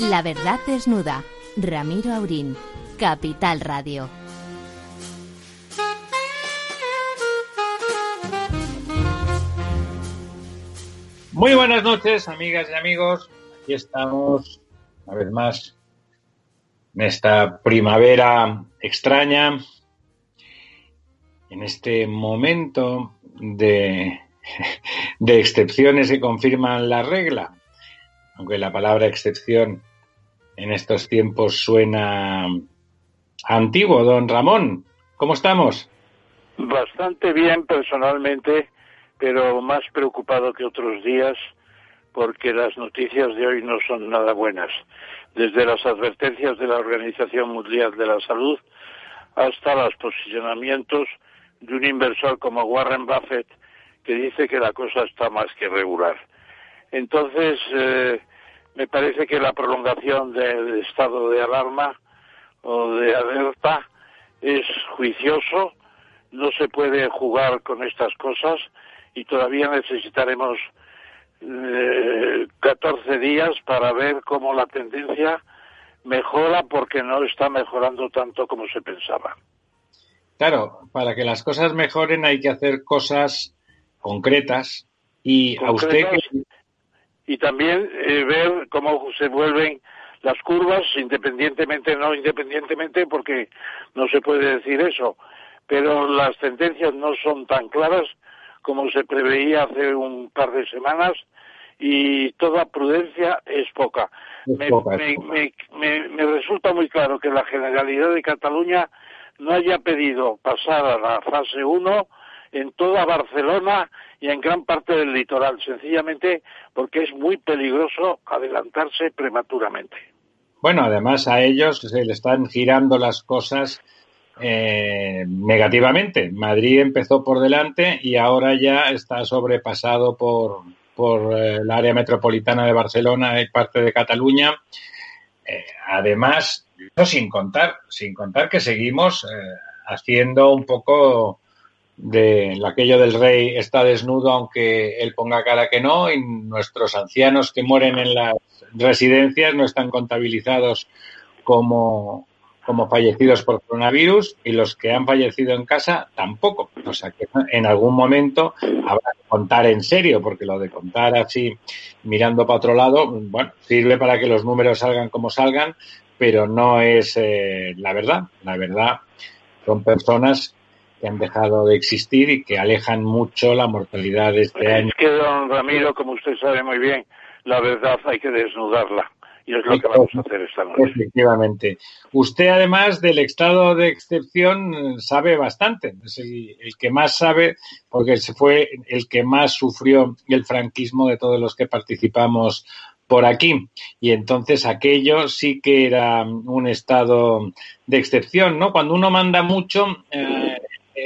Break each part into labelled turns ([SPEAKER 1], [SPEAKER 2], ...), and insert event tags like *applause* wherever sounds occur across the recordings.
[SPEAKER 1] La verdad desnuda. Ramiro Aurín. Capital Radio.
[SPEAKER 2] Muy buenas noches, amigas y amigos. Aquí estamos, una vez más, en esta primavera extraña, en este momento de, *laughs* de excepciones que confirman la regla, aunque la palabra excepción en estos tiempos suena antiguo, don Ramón. ¿Cómo estamos?
[SPEAKER 3] Bastante bien personalmente, pero más preocupado que otros días porque las noticias de hoy no son nada buenas. Desde las advertencias de la Organización Mundial de la Salud hasta los posicionamientos de un inversor como Warren Buffett que dice que la cosa está más que regular. Entonces, eh, me parece que la prolongación del estado de alarma o de alerta es juicioso, no se puede jugar con estas cosas y todavía necesitaremos eh, 14 días para ver cómo la tendencia mejora porque no está mejorando tanto como se pensaba.
[SPEAKER 2] Claro, para que las cosas mejoren hay que hacer cosas concretas y a usted
[SPEAKER 3] y también eh, ver cómo se vuelven las curvas independientemente no independientemente porque no se puede decir eso pero las tendencias no son tan claras como se preveía hace un par de semanas y toda prudencia es poca. me, me, resulta muy claro que la Generalidad de Cataluña no haya pedido pasar a la fase 1 en toda Barcelona y en gran parte del litoral, sencillamente porque es muy peligroso adelantarse prematuramente.
[SPEAKER 2] Bueno, además a ellos se le están girando las cosas eh, negativamente. Madrid empezó por delante y ahora ya está sobrepasado por, por eh, el área metropolitana de Barcelona y parte de Cataluña. Eh, además, sin contar, sin contar que seguimos haciendo un poco de aquello del rey está desnudo aunque él ponga cara que no y nuestros ancianos que mueren en las residencias no están contabilizados como, como fallecidos por coronavirus y los que han fallecido en casa tampoco. O sea que en algún momento habrá que contar en serio, porque lo de contar así mirando para otro lado, bueno, sirve para que los números salgan como salgan, pero no es eh, la verdad. La verdad son personas que han dejado de existir y que alejan mucho la mortalidad de este año.
[SPEAKER 3] Es que, don Ramiro, como usted sabe muy bien, la verdad hay que desnudarla. Y es lo que vamos a hacer esta noche.
[SPEAKER 2] Efectivamente. Usted, además del estado de excepción, sabe bastante. Es el, el, que más sabe, porque fue el que más sufrió el franquismo de todos los que participamos por aquí. Y entonces aquello sí que era un estado de excepción, ¿no? Cuando uno manda mucho, eh,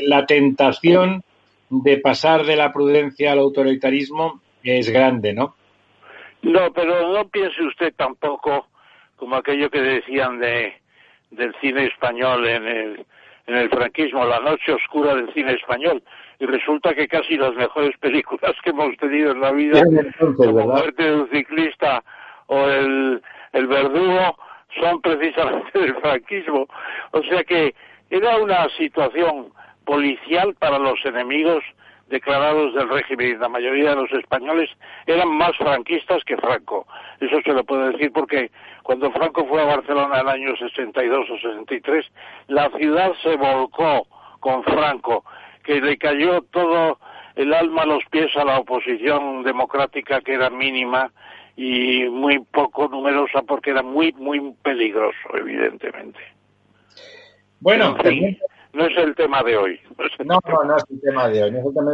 [SPEAKER 2] la tentación de pasar de la prudencia al autoritarismo es grande, ¿no?
[SPEAKER 3] No, pero no piense usted tampoco como aquello que decían de del cine español en el en el franquismo, la noche oscura del cine español. Y resulta que casi las mejores películas que hemos tenido en la vida, entonces, como Muerte de un ciclista o el, el verdugo, son precisamente *laughs* del franquismo. O sea que era una situación policial para los enemigos declarados del régimen. La mayoría de los españoles eran más franquistas que Franco. Eso se lo puedo decir porque cuando Franco fue a Barcelona en el año 62 o 63, la ciudad se volcó con Franco, que le cayó todo el alma a los pies a la oposición democrática que era mínima y muy poco numerosa porque era muy, muy peligroso, evidentemente.
[SPEAKER 2] Bueno,
[SPEAKER 3] no es el tema de hoy.
[SPEAKER 2] No, no, no es el tema de hoy.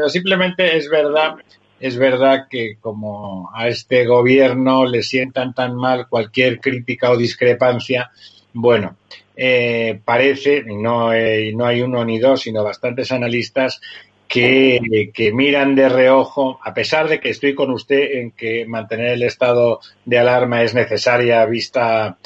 [SPEAKER 2] Simplemente es verdad, es verdad que como a este gobierno le sientan tan mal cualquier crítica o discrepancia, bueno, eh, parece, no, eh, no hay uno ni dos, sino bastantes analistas que, que, miran de reojo, a pesar de que estoy con usted en que mantener el estado de alarma es necesaria vista,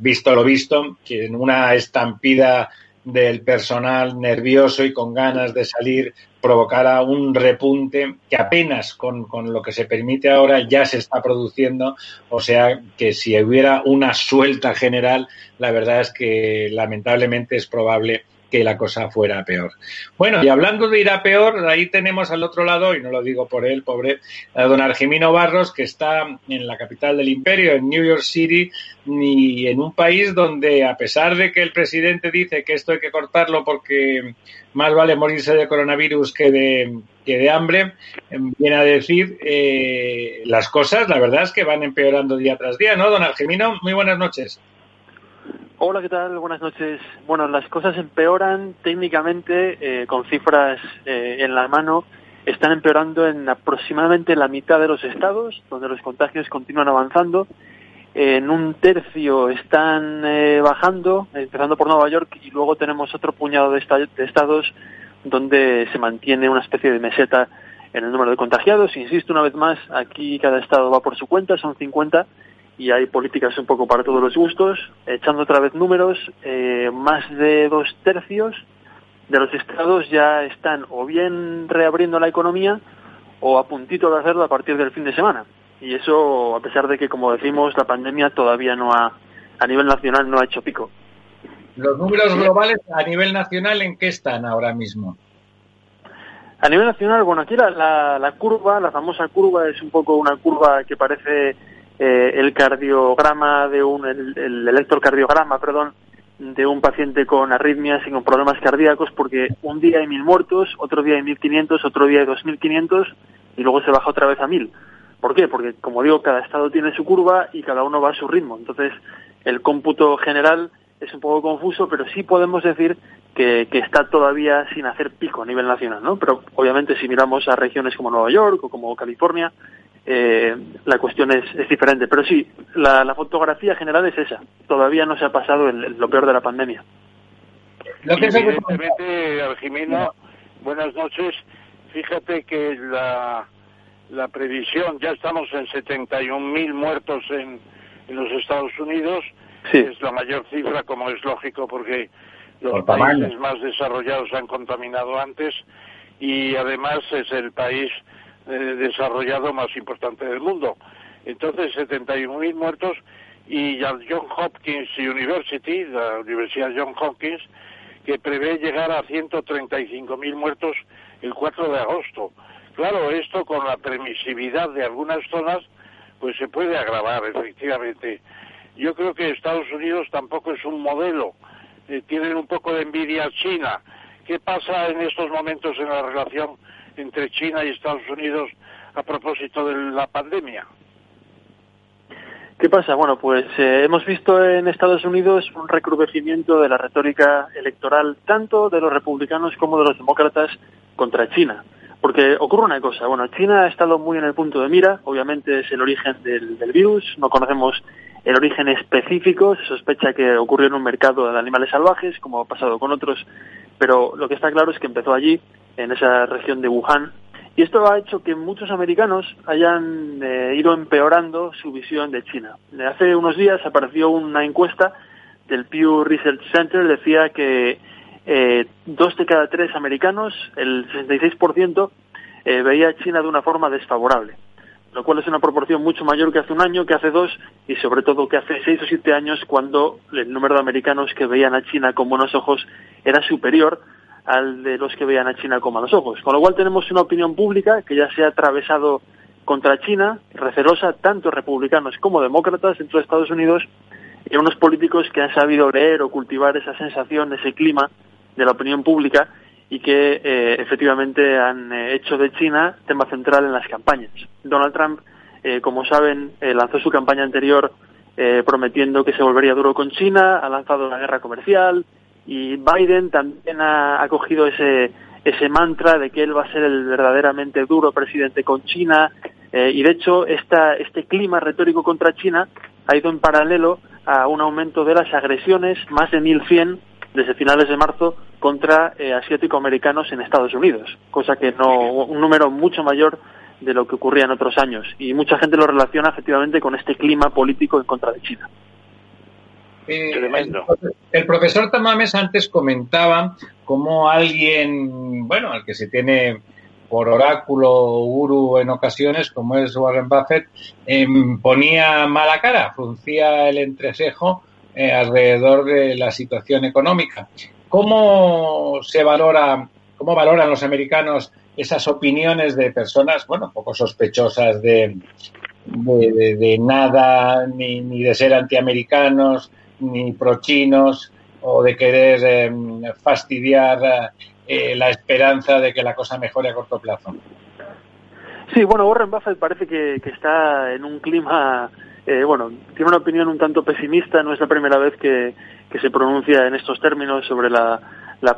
[SPEAKER 2] visto lo visto, que en una estampida del personal nervioso y con ganas de salir provocara un repunte que apenas con, con, lo que se permite ahora ya se está produciendo. O sea que si hubiera una suelta general, la verdad es que lamentablemente es probable que la cosa fuera peor. Bueno, y hablando de ir a peor, ahí tenemos al otro lado, y no lo digo por él, pobre, a don Argimino Barros, que está en la capital del imperio, en New York City, y en un país donde, a pesar de que el presidente dice que esto hay que cortarlo porque más vale morirse de coronavirus que de, que de hambre, viene a decir eh, las cosas, la verdad es que van empeorando día tras día, ¿no, don Argimino? Muy buenas noches.
[SPEAKER 4] Hola, ¿qué tal? Buenas noches. Bueno, las cosas empeoran técnicamente eh, con cifras eh, en la mano. Están empeorando en aproximadamente la mitad de los estados, donde los contagios continúan avanzando. En un tercio están eh, bajando, empezando por Nueva York, y luego tenemos otro puñado de, de estados donde se mantiene una especie de meseta en el número de contagiados. Insisto una vez más, aquí cada estado va por su cuenta, son 50 y hay políticas un poco para todos los gustos. Echando otra vez números, eh, más de dos tercios de los estados ya están o bien reabriendo la economía o a puntito de hacerlo a partir del fin de semana. Y eso a pesar de que, como decimos, la pandemia todavía no ha, a nivel nacional no ha hecho pico.
[SPEAKER 2] ¿Los números globales a nivel nacional en qué están ahora mismo?
[SPEAKER 4] A nivel nacional, bueno, aquí la, la curva, la famosa curva, es un poco una curva que parece eh, el cardiograma de un, el, electrocardiograma, perdón, de un paciente con arritmias y con problemas cardíacos, porque un día hay mil muertos, otro día hay mil quinientos, otro día hay dos mil quinientos y luego se baja otra vez a mil. ¿Por qué? Porque, como digo, cada estado tiene su curva y cada uno va a su ritmo. Entonces, el cómputo general es un poco confuso, pero sí podemos decir que, que, está todavía sin hacer pico a nivel nacional, ¿no? Pero obviamente si miramos a regiones como Nueva York o como California, eh, la cuestión es, es, diferente. Pero sí, la, la, fotografía general es esa. Todavía no se ha pasado el, lo peor de la pandemia.
[SPEAKER 3] Lo que evidentemente, Argimino, buenas noches. Fíjate que la, la previsión, ya estamos en 71.000 muertos en, en los Estados Unidos.
[SPEAKER 4] Sí.
[SPEAKER 3] Es la mayor cifra, como es lógico, porque los países más desarrollados se han contaminado antes y además es el país eh, desarrollado más importante del mundo. Entonces, 71.000 muertos y la John Hopkins University, la Universidad John Hopkins, que prevé llegar a 135.000 muertos el 4 de agosto. Claro, esto con la permisividad de algunas zonas, pues se puede agravar, efectivamente. Yo creo que Estados Unidos tampoco es un modelo. Eh, tienen un poco de envidia a China. ¿Qué pasa en estos momentos en la relación entre China y Estados Unidos a propósito de la pandemia?
[SPEAKER 4] ¿Qué pasa? Bueno, pues eh, hemos visto en Estados Unidos un recrudecimiento de la retórica electoral tanto de los republicanos como de los demócratas contra China. Porque ocurre una cosa, bueno, China ha estado muy en el punto de mira, obviamente es el origen del, del virus, no conocemos el origen específico, se sospecha que ocurrió en un mercado de animales salvajes, como ha pasado con otros, pero lo que está claro es que empezó allí, en esa región de Wuhan, y esto ha hecho que muchos americanos hayan eh, ido empeorando su visión de China. Hace unos días apareció una encuesta del Pew Research Center, decía que eh, dos de cada tres americanos, el 66%, eh, veía a China de una forma desfavorable, lo cual es una proporción mucho mayor que hace un año, que hace dos y sobre todo que hace seis o siete años cuando el número de americanos que veían a China con buenos ojos era superior al de los que veían a China con malos ojos. Con lo cual tenemos una opinión pública que ya se ha atravesado contra China, recelosa, tanto republicanos como demócratas dentro de Estados Unidos, y unos políticos que han sabido leer o cultivar esa sensación, ese clima de la opinión pública y que eh, efectivamente han eh, hecho de China tema central en las campañas. Donald Trump, eh, como saben, eh, lanzó su campaña anterior eh, prometiendo que se volvería duro con China, ha lanzado la guerra comercial, y Biden también ha, ha cogido ese, ese mantra de que él va a ser el verdaderamente duro presidente con China eh, y de hecho esta, este clima retórico contra China ha ido en paralelo a un aumento de las agresiones, más de 1.100 desde finales de marzo contra eh, asiático-americanos en Estados Unidos, cosa que no, un número mucho mayor de lo que ocurría en otros años. Y mucha gente lo relaciona efectivamente con este clima político en contra de China.
[SPEAKER 2] Eh, el, el, profesor Tamames antes comentaba cómo alguien, bueno, al que se tiene por oráculo guru en ocasiones, como es Warren Buffett, em, ponía mala cara, fruncía el entrecejo eh, alrededor de la situación económica. ¿Cómo se valora, cómo valoran los americanos esas opiniones de personas, bueno, poco sospechosas de, de, nada, ni, ni, de ser antiamericanos, ni prochinos, o de querer em, fastidiar eh, la esperanza de que la cosa mejore a corto plazo.
[SPEAKER 4] Sí, bueno, Warren Buffett parece que, está en un clima, eh, bueno, tiene una opinión un tanto pesimista, no es la primera vez que, se pronuncia en estos términos sobre la,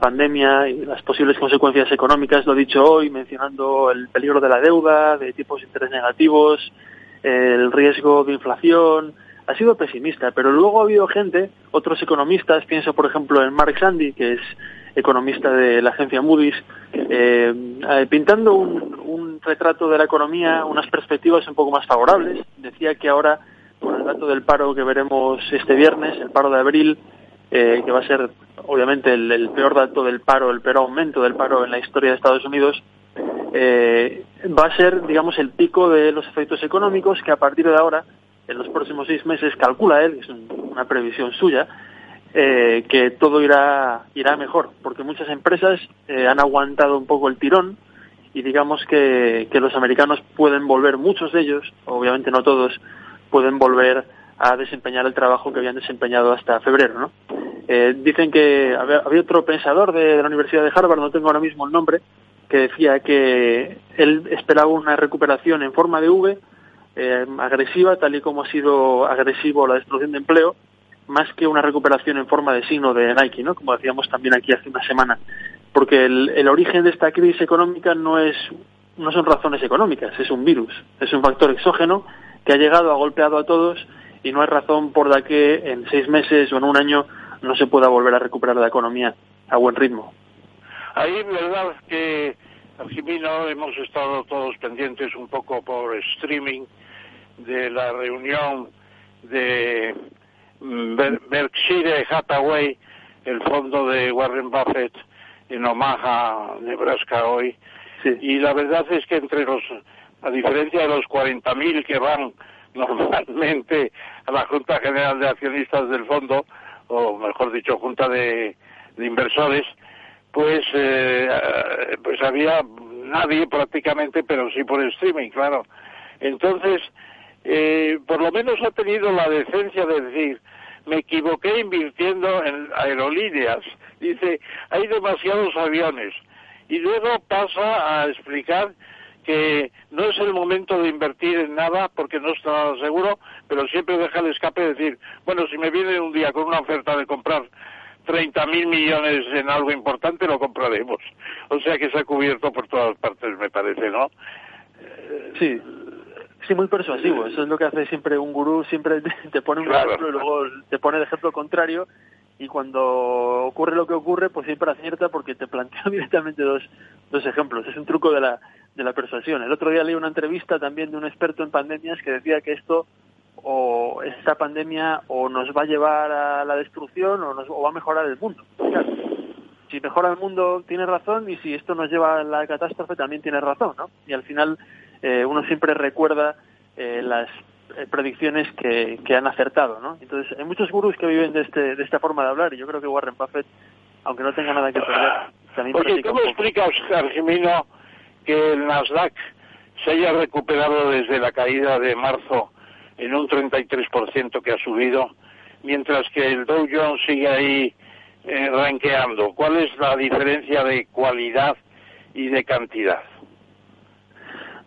[SPEAKER 4] pandemia y las posibles consecuencias económicas, lo ha dicho hoy, mencionando el peligro de la deuda, de tipos de interés negativos, el riesgo de inflación, ha sido pesimista, pero luego ha habido gente, otros economistas, pienso por ejemplo en Mark Sandy, que es economista de la agencia Moody's, eh, eh, pintando un, retrato de la economía, unas perspectivas un poco más favorables. Decía que ahora, con el dato del paro que veremos este viernes, el paro de abril, eh, que va a ser obviamente el, peor dato del paro, el peor aumento del paro en la historia de Estados Unidos, va a ser, digamos, el pico de los efectos económicos que a partir de ahora, en los próximos seis meses, calcula él, es una previsión suya, eh, que todo irá, irá mejor, porque muchas empresas eh, han aguantado un poco el tirón y digamos que, que los americanos pueden volver, muchos de ellos, obviamente no todos, pueden volver a desempeñar el trabajo que habían desempeñado hasta febrero. ¿no? Eh, dicen que había, otro pensador de, la Universidad de Harvard, no tengo ahora mismo el nombre, que decía que él esperaba una recuperación en forma de V eh, agresiva, tal y como ha sido agresivo la destrucción de empleo, más que una recuperación en forma de signo de Nike, ¿no? Como decíamos también aquí hace una semana. Porque el, origen de esta crisis económica no es no son razones económicas, es un virus, es un factor exógeno que ha llegado, ha golpeado a todos y no hay razón por la que en seis meses o en un año no se pueda volver a recuperar la economía a buen ritmo.
[SPEAKER 3] Ahí, verdad que, Jimino, hemos estado todos pendientes un poco por streaming de la reunión de Berkshire Hathaway, el fondo de Warren Buffett en Omaha, Nebraska hoy. Y la verdad es que entre los, a diferencia de los 40.000 que van *laughs* normalmente a la Junta General de Accionistas del fondo, o mejor dicho, Junta de, Inversores, pues, eh, pues había nadie prácticamente, pero sí por streaming, claro. Entonces, eh, por lo menos ha tenido la decencia de decir, me equivoqué invirtiendo en aerolíneas. Dice, hay demasiados aviones. Y luego pasa a explicar que no es el momento de invertir en nada porque no está nada seguro, pero siempre deja el escape de decir, bueno, si me viene un día con una oferta de comprar 30 mil millones en algo importante, lo compraremos. O sea que se ha cubierto por todas partes, me parece, ¿no?
[SPEAKER 4] Sí, Sí, muy persuasivo. Eso es lo que hace siempre un gurú, siempre *laughs* te, pone un ejemplo y luego te pone el ejemplo contrario y cuando ocurre lo que ocurre, pues siempre acierta porque te plantea *laughs* directamente dos, dos ejemplos. Es un truco de la, de la persuasión. El otro día leí una entrevista también de un experto en pandemias que decía que esto o esta pandemia o nos va a llevar a la destrucción o, nos, o va a mejorar el mundo. si mejora el mundo tiene razón y si esto nos lleva a la catástrofe también tiene razón, ¿no? Y al final eh, uno siempre recuerda eh, las eh, predicciones que, que, han acertado, ¿no? Entonces, hay muchos gurús que viven de, este, de esta forma de hablar y yo creo que Warren Buffett, aunque no tenga nada que perder, también
[SPEAKER 3] Oye, ¿cómo explicas, Argemino, que el Nasdaq se haya recuperado desde la caída de marzo en un 33% que ha subido, mientras que el Dow Jones sigue ahí eh, ranqueando? ¿Cuál es la diferencia de cualidad y de cantidad?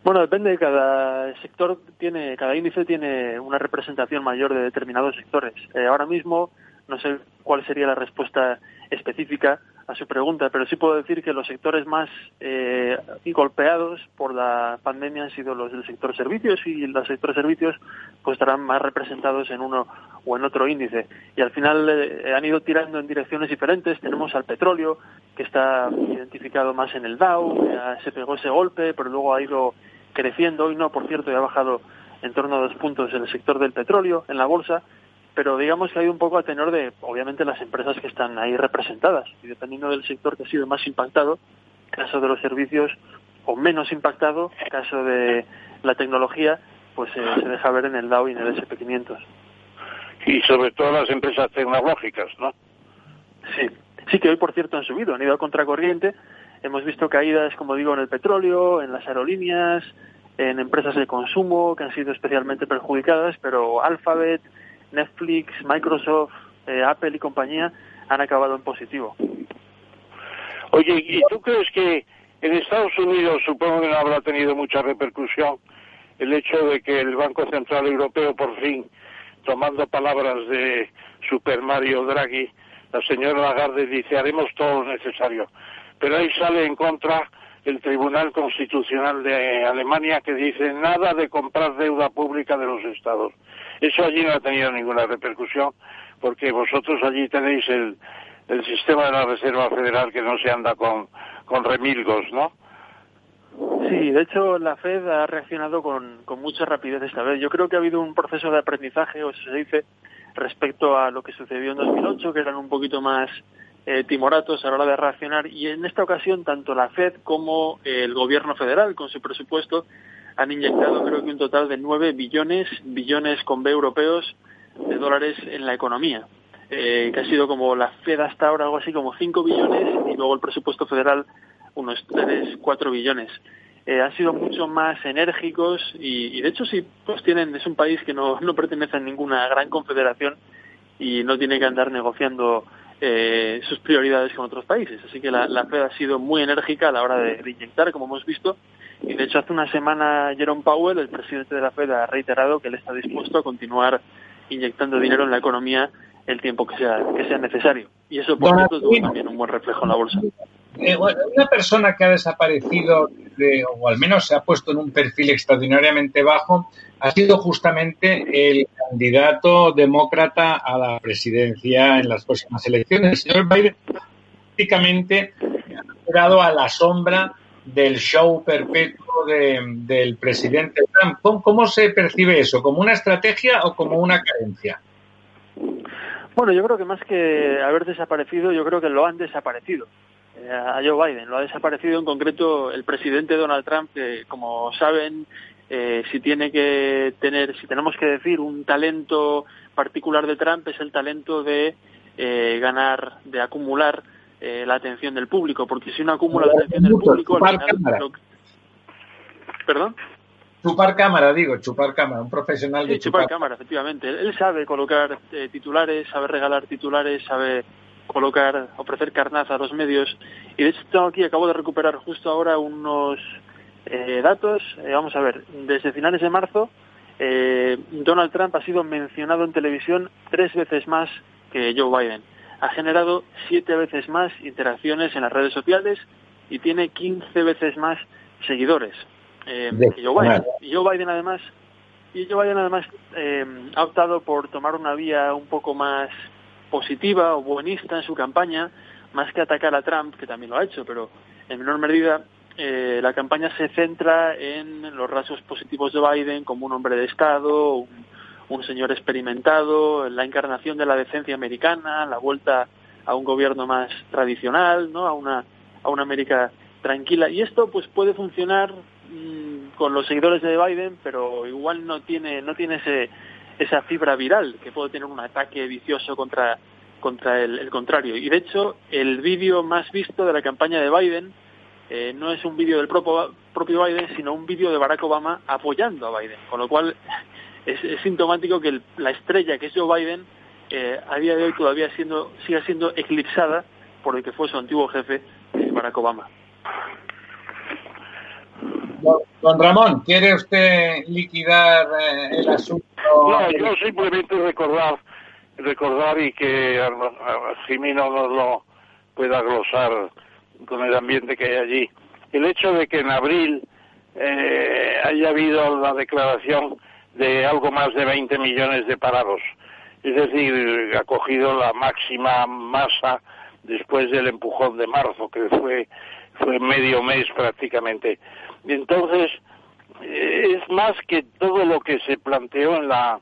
[SPEAKER 4] Bueno, depende. Cada sector tiene, cada índice tiene una representación mayor de determinados sectores. Eh, ahora mismo no sé cuál sería la respuesta específica a su pregunta, pero sí puedo decir que los sectores más eh, golpeados por la pandemia han sido los del sector servicios y los sectores servicios pues estarán más representados en uno o en otro índice. Y al final eh, han ido tirando en direcciones diferentes. Tenemos al petróleo, que está identificado más en el Dow, se pegó ese golpe, pero luego ha ido creciendo. Hoy no, por cierto, ya ha bajado en torno a dos puntos en el sector del petróleo, en la bolsa. pero digamos que ha ido un poco a tenor de, obviamente, las empresas que están ahí representadas. Y dependiendo del sector que ha sido más impactado, caso de los servicios, o menos impactado, caso de la tecnología, pues eh, se deja ver en el Dow y en el SP500.
[SPEAKER 3] Y sobre todo las empresas tecnológicas, ¿no?
[SPEAKER 4] Sí, sí que hoy, por cierto, han subido, han ido a contracorriente. Hemos visto caídas, como digo, en el petróleo, en las aerolíneas, en empresas de consumo que han sido especialmente perjudicadas, pero Alphabet, Netflix, Microsoft, eh, Apple y compañía han acabado en positivo.
[SPEAKER 3] Oye, ¿y tú crees que en Estados Unidos supongo que no habrá tenido mucha repercusión el hecho de que el Banco Central Europeo por fin, tomando palabras de Super Mario Draghi, la señora Lagarde dice haremos todo lo necesario, pero ahí sale en contra el Tribunal Constitucional de Alemania que dice nada de comprar deuda pública de los estados. Eso allí no ha tenido ninguna repercusión porque vosotros allí tenéis el, sistema de la Reserva Federal que no se anda con, remilgos, ¿no?
[SPEAKER 4] Sí, de hecho la Fed ha reaccionado con, con mucha rapidez esta vez. Yo creo que ha habido un proceso de aprendizaje, o se dice, respecto a lo que sucedió en 2008, que eran un poquito más eh, timoratos a la hora de reaccionar. Y en esta ocasión, tanto la Fed como el gobierno federal, con su presupuesto, han inyectado creo que un total de 9 billones, billones con B europeos, de dólares en la economía. Eh, que ha sido como la Fed hasta ahora algo así como 5 billones y luego el presupuesto federal unos 3, 4 billones. Eh, han sido mucho más enérgicos y, de hecho sí, pues tienen, es un país que no, no pertenece a ninguna gran confederación y no tiene que andar negociando eh, sus prioridades con otros países. Así que la, la, Fed ha sido muy enérgica a la hora de, de, inyectar, como hemos visto. Y de hecho hace una semana Jerome Powell, el presidente de la Fed, ha reiterado que él está dispuesto a continuar inyectando dinero en la economía el tiempo que sea, que sea necesario. Y eso, por cierto, tuvo también un buen reflejo en la bolsa.
[SPEAKER 2] Eh, una persona que ha desaparecido, de, o al menos se ha puesto en un perfil extraordinariamente bajo, ha sido justamente el candidato demócrata a la presidencia en las próximas elecciones. El señor Biden prácticamente ha quedado a la sombra del show perpetuo de, del presidente Trump. ¿Cómo, ¿Cómo se percibe eso? ¿Como una estrategia o como una carencia?
[SPEAKER 4] Bueno, yo creo que más que haber desaparecido, yo creo que lo han desaparecido eh, a Joe Biden. Lo ha desaparecido en concreto el presidente Donald Trump, que como saben, eh, si tiene que tener, si tenemos que decir un talento particular de Trump es el talento de eh, ganar, de acumular eh, la atención del público, porque si uno acumula la atención del público, al final, lo... perdón.
[SPEAKER 2] Chupar cámara, digo, chupar cámara, un profesional de
[SPEAKER 4] sí, chupar, chupar cámara, efectivamente. Él sabe colocar eh, titulares, sabe regalar titulares, sabe colocar, ofrecer carnaza a los medios. Y de hecho tengo aquí, acabo de recuperar justo ahora unos eh, datos. Eh, vamos a ver, desde finales de marzo, eh, Donald Trump ha sido mencionado en televisión tres veces más que Joe Biden. Ha generado siete veces más interacciones en las redes sociales y tiene 15 veces más seguidores eh, que Joe Biden. Y Joe Biden además, y Joe Biden además eh, ha optado por tomar una vía un poco más positiva o buenista en su campaña, más que atacar a Trump, que también lo ha hecho, pero en menor medida eh, la campaña se centra en los rasgos positivos de Biden como un hombre de Estado, un, señor experimentado, la encarnación de la decencia americana, la vuelta a un gobierno más tradicional, ¿no? a una a una América tranquila y esto pues puede funcionar mmm, con los seguidores de Biden pero igual no tiene no tiene ese esa fibra viral que puede tener un ataque vicioso contra contra el, el contrario y de hecho el vídeo más visto de la campaña de Biden eh, no es un vídeo del propio, propio Biden sino un vídeo de Barack Obama apoyando a Biden con lo cual *laughs* es, es sintomático que el, la estrella que es Joe Biden eh, a día de hoy todavía siendo siga siendo eclipsada por el que fue su antiguo jefe eh, Barack Obama
[SPEAKER 2] Don Ramón, ¿quiere usted liquidar eh, el asunto?
[SPEAKER 3] No, yo simplemente recordar, recordar y que Jimino nos lo pueda glosar con el ambiente que hay allí. El hecho de que en abril eh, haya habido la declaración de algo más de 20 millones de parados, es decir, ha cogido la máxima masa después del empujón de marzo, que fue, fue medio mes prácticamente. Entonces, es más que todo lo que se planteó en la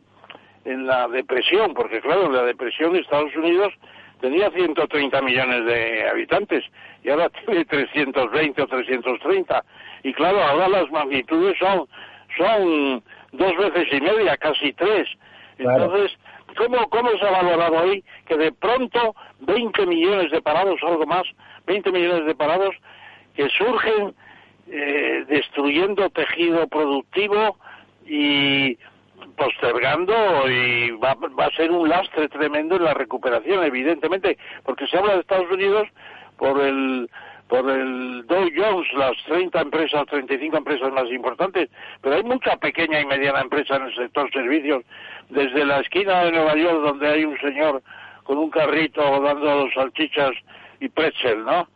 [SPEAKER 3] en la depresión, porque claro, la depresión de Estados Unidos tenía 130 millones de habitantes y ahora *laughs* tiene 320 o 330. Y claro, ahora las magnitudes son, son dos veces y media, casi tres. Entonces, ¿cómo, ¿cómo se ha valorado hoy que de pronto 20 millones de parados, algo más, 20 millones de parados que surgen eh, destruyendo tejido productivo y postergando y va, va a ser un lastre tremendo en la recuperación, evidentemente, porque se habla de Estados Unidos por el por el Dow Jones, las 30 empresas, 35 empresas más importantes, pero hay mucha pequeña y mediana empresa en el sector servicios, desde la esquina de Nueva York, donde hay un señor con un carrito dando salchichas y pretzel, ¿no?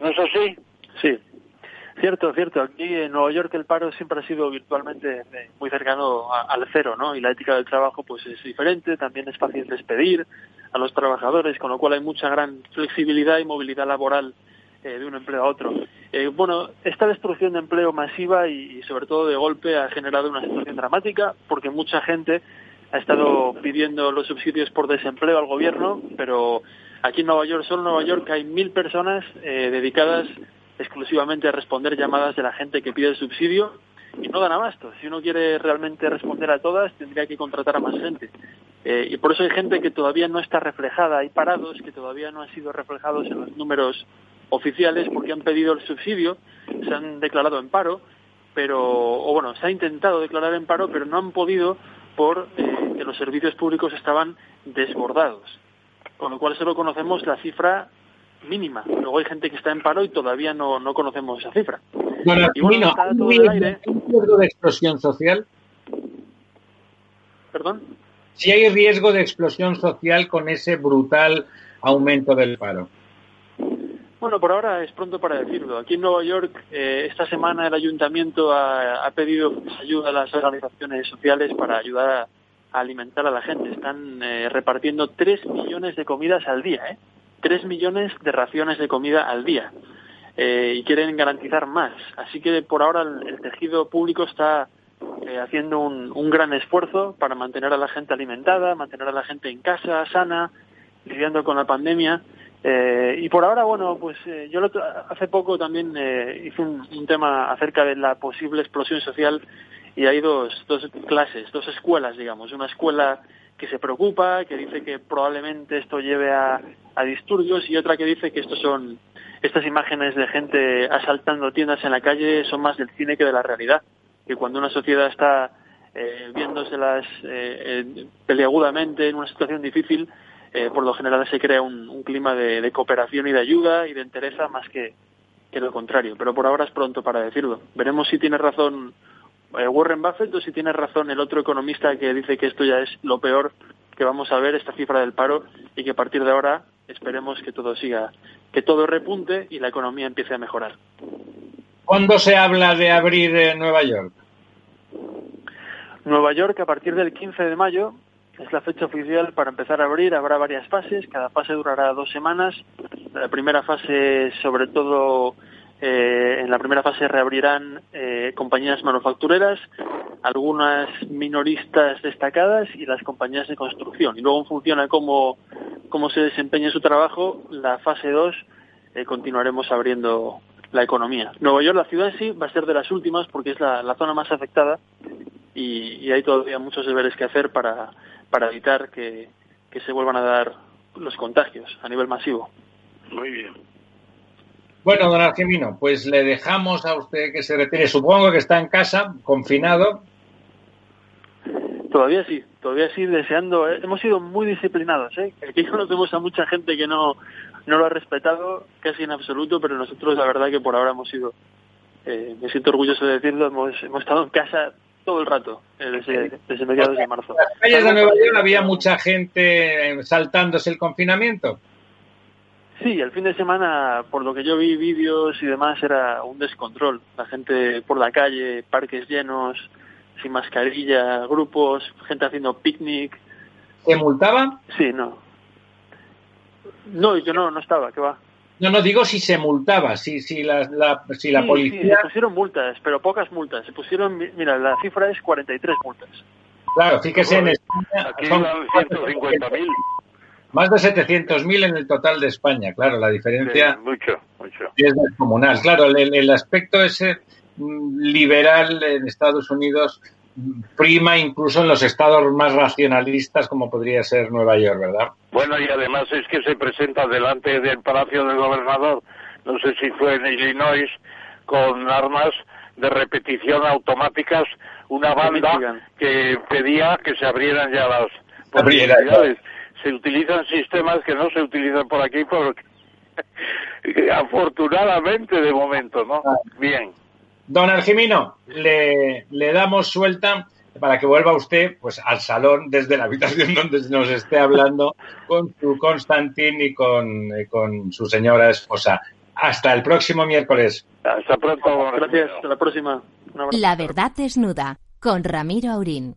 [SPEAKER 3] ¿No es así?
[SPEAKER 4] Sí, Cierto, cierto. Aquí en Nueva York el paro siempre ha sido virtualmente eh, muy cercano al cero, ¿no? Y la ética del trabajo pues es diferente, también es fácil despedir a los trabajadores, con lo cual hay mucha gran flexibilidad y movilidad laboral eh, de un empleo a otro. Eh, bueno, esta destrucción de empleo masiva y, sobre todo de golpe ha generado una situación dramática porque mucha gente ha estado pidiendo los subsidios por desempleo al gobierno, pero aquí en Nueva York, solo en Nueva York, hay mil personas dedicadas exclusivamente responder llamadas de la gente que pide el subsidio y no dan abasto. Si uno quiere realmente responder a todas, tendría que contratar a más gente. Eh, y por eso hay gente que todavía no está reflejada, hay parados que todavía no han sido reflejados en los números oficiales porque han pedido el subsidio, se han declarado en paro, pero, o bueno, se ha intentado declarar en paro, pero no han podido por eh, que los servicios públicos estaban desbordados. Con lo cual solo conocemos la cifra mínima. Luego hay gente que está en paro y todavía no, no conocemos esa cifra.
[SPEAKER 2] Bueno, y bueno, ¿un, riesgo, de explosión social?
[SPEAKER 4] ¿Perdón?
[SPEAKER 2] Si hay riesgo de explosión social con ese brutal aumento del paro.
[SPEAKER 4] Bueno, por ahora es pronto para decirlo. Aquí en Nueva York, eh, esta semana el ayuntamiento ha, ha, pedido ayuda a las organizaciones sociales para ayudar a, alimentar a la gente. Están eh, repartiendo 3 millones de comidas al día, ¿eh? 3 millones de raciones de comida al día eh, y quieren garantizar más. Así que por ahora el, tejido público está eh, haciendo un, un, gran esfuerzo para mantener a la gente alimentada, mantener a la gente en casa, sana, lidiando con la pandemia. Eh, y por ahora, bueno, pues eh, yo hace poco también eh, hice un, un, tema acerca de la posible explosión social y hay dos, dos clases, dos escuelas, digamos. Una escuela que se preocupa, que dice que probablemente esto lleve a, disturbios y otra que dice que estos son estas imágenes de gente asaltando tiendas en la calle son más del cine que de la realidad. Que cuando una sociedad está eh, viéndoselas eh, eh, peleagudamente en una situación difícil, eh, por lo general se crea un, clima de, cooperación y de ayuda y de entereza más que, que lo contrario. Pero por ahora es pronto para decirlo. Veremos si tiene razón Warren Buffett o si tiene razón el otro economista que dice que esto ya es lo peor que vamos a ver, esta cifra del paro, y que a partir de ahora esperemos que todo siga, que todo repunte y la economía empiece a mejorar.
[SPEAKER 2] ¿Cuándo se habla de abrir eh, Nueva York?
[SPEAKER 4] Nueva York a partir del 15 de mayo es la fecha oficial para empezar a abrir. Habrá varias fases, cada fase durará dos semanas. La primera fase, sobre todo, eh, en la primera fase reabrirán eh, compañías manufactureras, algunas minoristas destacadas y las compañías de construcción. Y luego, en función a cómo, cómo se desempeñe su trabajo, la fase 2 eh, continuaremos abriendo la economía. Nueva York, la ciudad sí, va a ser de las últimas porque es la, la zona más afectada y, y, hay todavía muchos deberes que hacer para, para evitar que, que se vuelvan a dar los contagios a nivel masivo.
[SPEAKER 3] Muy bien.
[SPEAKER 2] Bueno, don Argemino, pues le dejamos a usted que se retire. Supongo que está en casa, confinado.
[SPEAKER 4] Todavía sí, todavía sí, deseando. ¿eh? Hemos sido muy disciplinados. ¿eh? Aquí *laughs* conocemos a mucha gente que no, no lo ha respetado casi en absoluto, pero nosotros la verdad que por ahora hemos sido, eh, me siento orgulloso de decirlo, hemos, hemos estado en casa todo el rato, eh, desde, desde mediados de marzo.
[SPEAKER 2] En las calles de Nueva York había mucha gente saltándose el confinamiento.
[SPEAKER 4] Sí, el fin de semana, por lo que yo vi vídeos y demás, era un descontrol. La gente por la calle, parques llenos, sin mascarilla, grupos, gente haciendo picnic.
[SPEAKER 2] ¿Se multaba?
[SPEAKER 4] Sí, no. No, yo no, no estaba, ¿qué va?
[SPEAKER 2] No, no, digo si se multaba, si, si la, la si la
[SPEAKER 4] sí,
[SPEAKER 2] policía...
[SPEAKER 4] Sí, se pusieron multas, pero pocas multas. Se pusieron, mira, la cifra es 43 multas.
[SPEAKER 2] Claro, fíjese en España.
[SPEAKER 3] Aquí son 150.000.
[SPEAKER 2] Más de 700.000 en el total de España, claro, la diferencia
[SPEAKER 3] mucho, mucho.
[SPEAKER 2] es descomunal. Claro, el, el aspecto ese mm, liberal en Estados Unidos prima incluso en los estados más racionalistas como podría ser Nueva York, ¿verdad?
[SPEAKER 3] Bueno, y además es que se presenta delante del Palacio del Gobernador, no sé si fue en Illinois, con armas de repetición automáticas, una banda que pedía que se abrieran ya las posibilidades. Se utilizan sistemas que no se utilizan por aquí porque *laughs* afortunadamente de momento, ¿no? Bien.
[SPEAKER 2] Don Argimino, le, le damos suelta para que vuelva usted pues al salón desde la habitación *laughs* donde nos esté hablando con su Constantín y con, eh, con su señora esposa. Hasta el próximo miércoles.
[SPEAKER 3] Hasta pronto.
[SPEAKER 4] Gracias, hasta la próxima.
[SPEAKER 1] La verdad desnuda con Ramiro Aurín.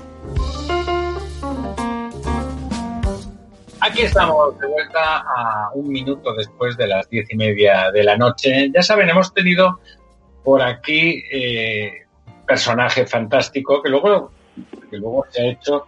[SPEAKER 2] Aquí estamos de vuelta a un minuto después de las diez y media de la noche. Ya saben, hemos tenido por aquí eh, personaje fantástico que luego, que luego se ha hecho,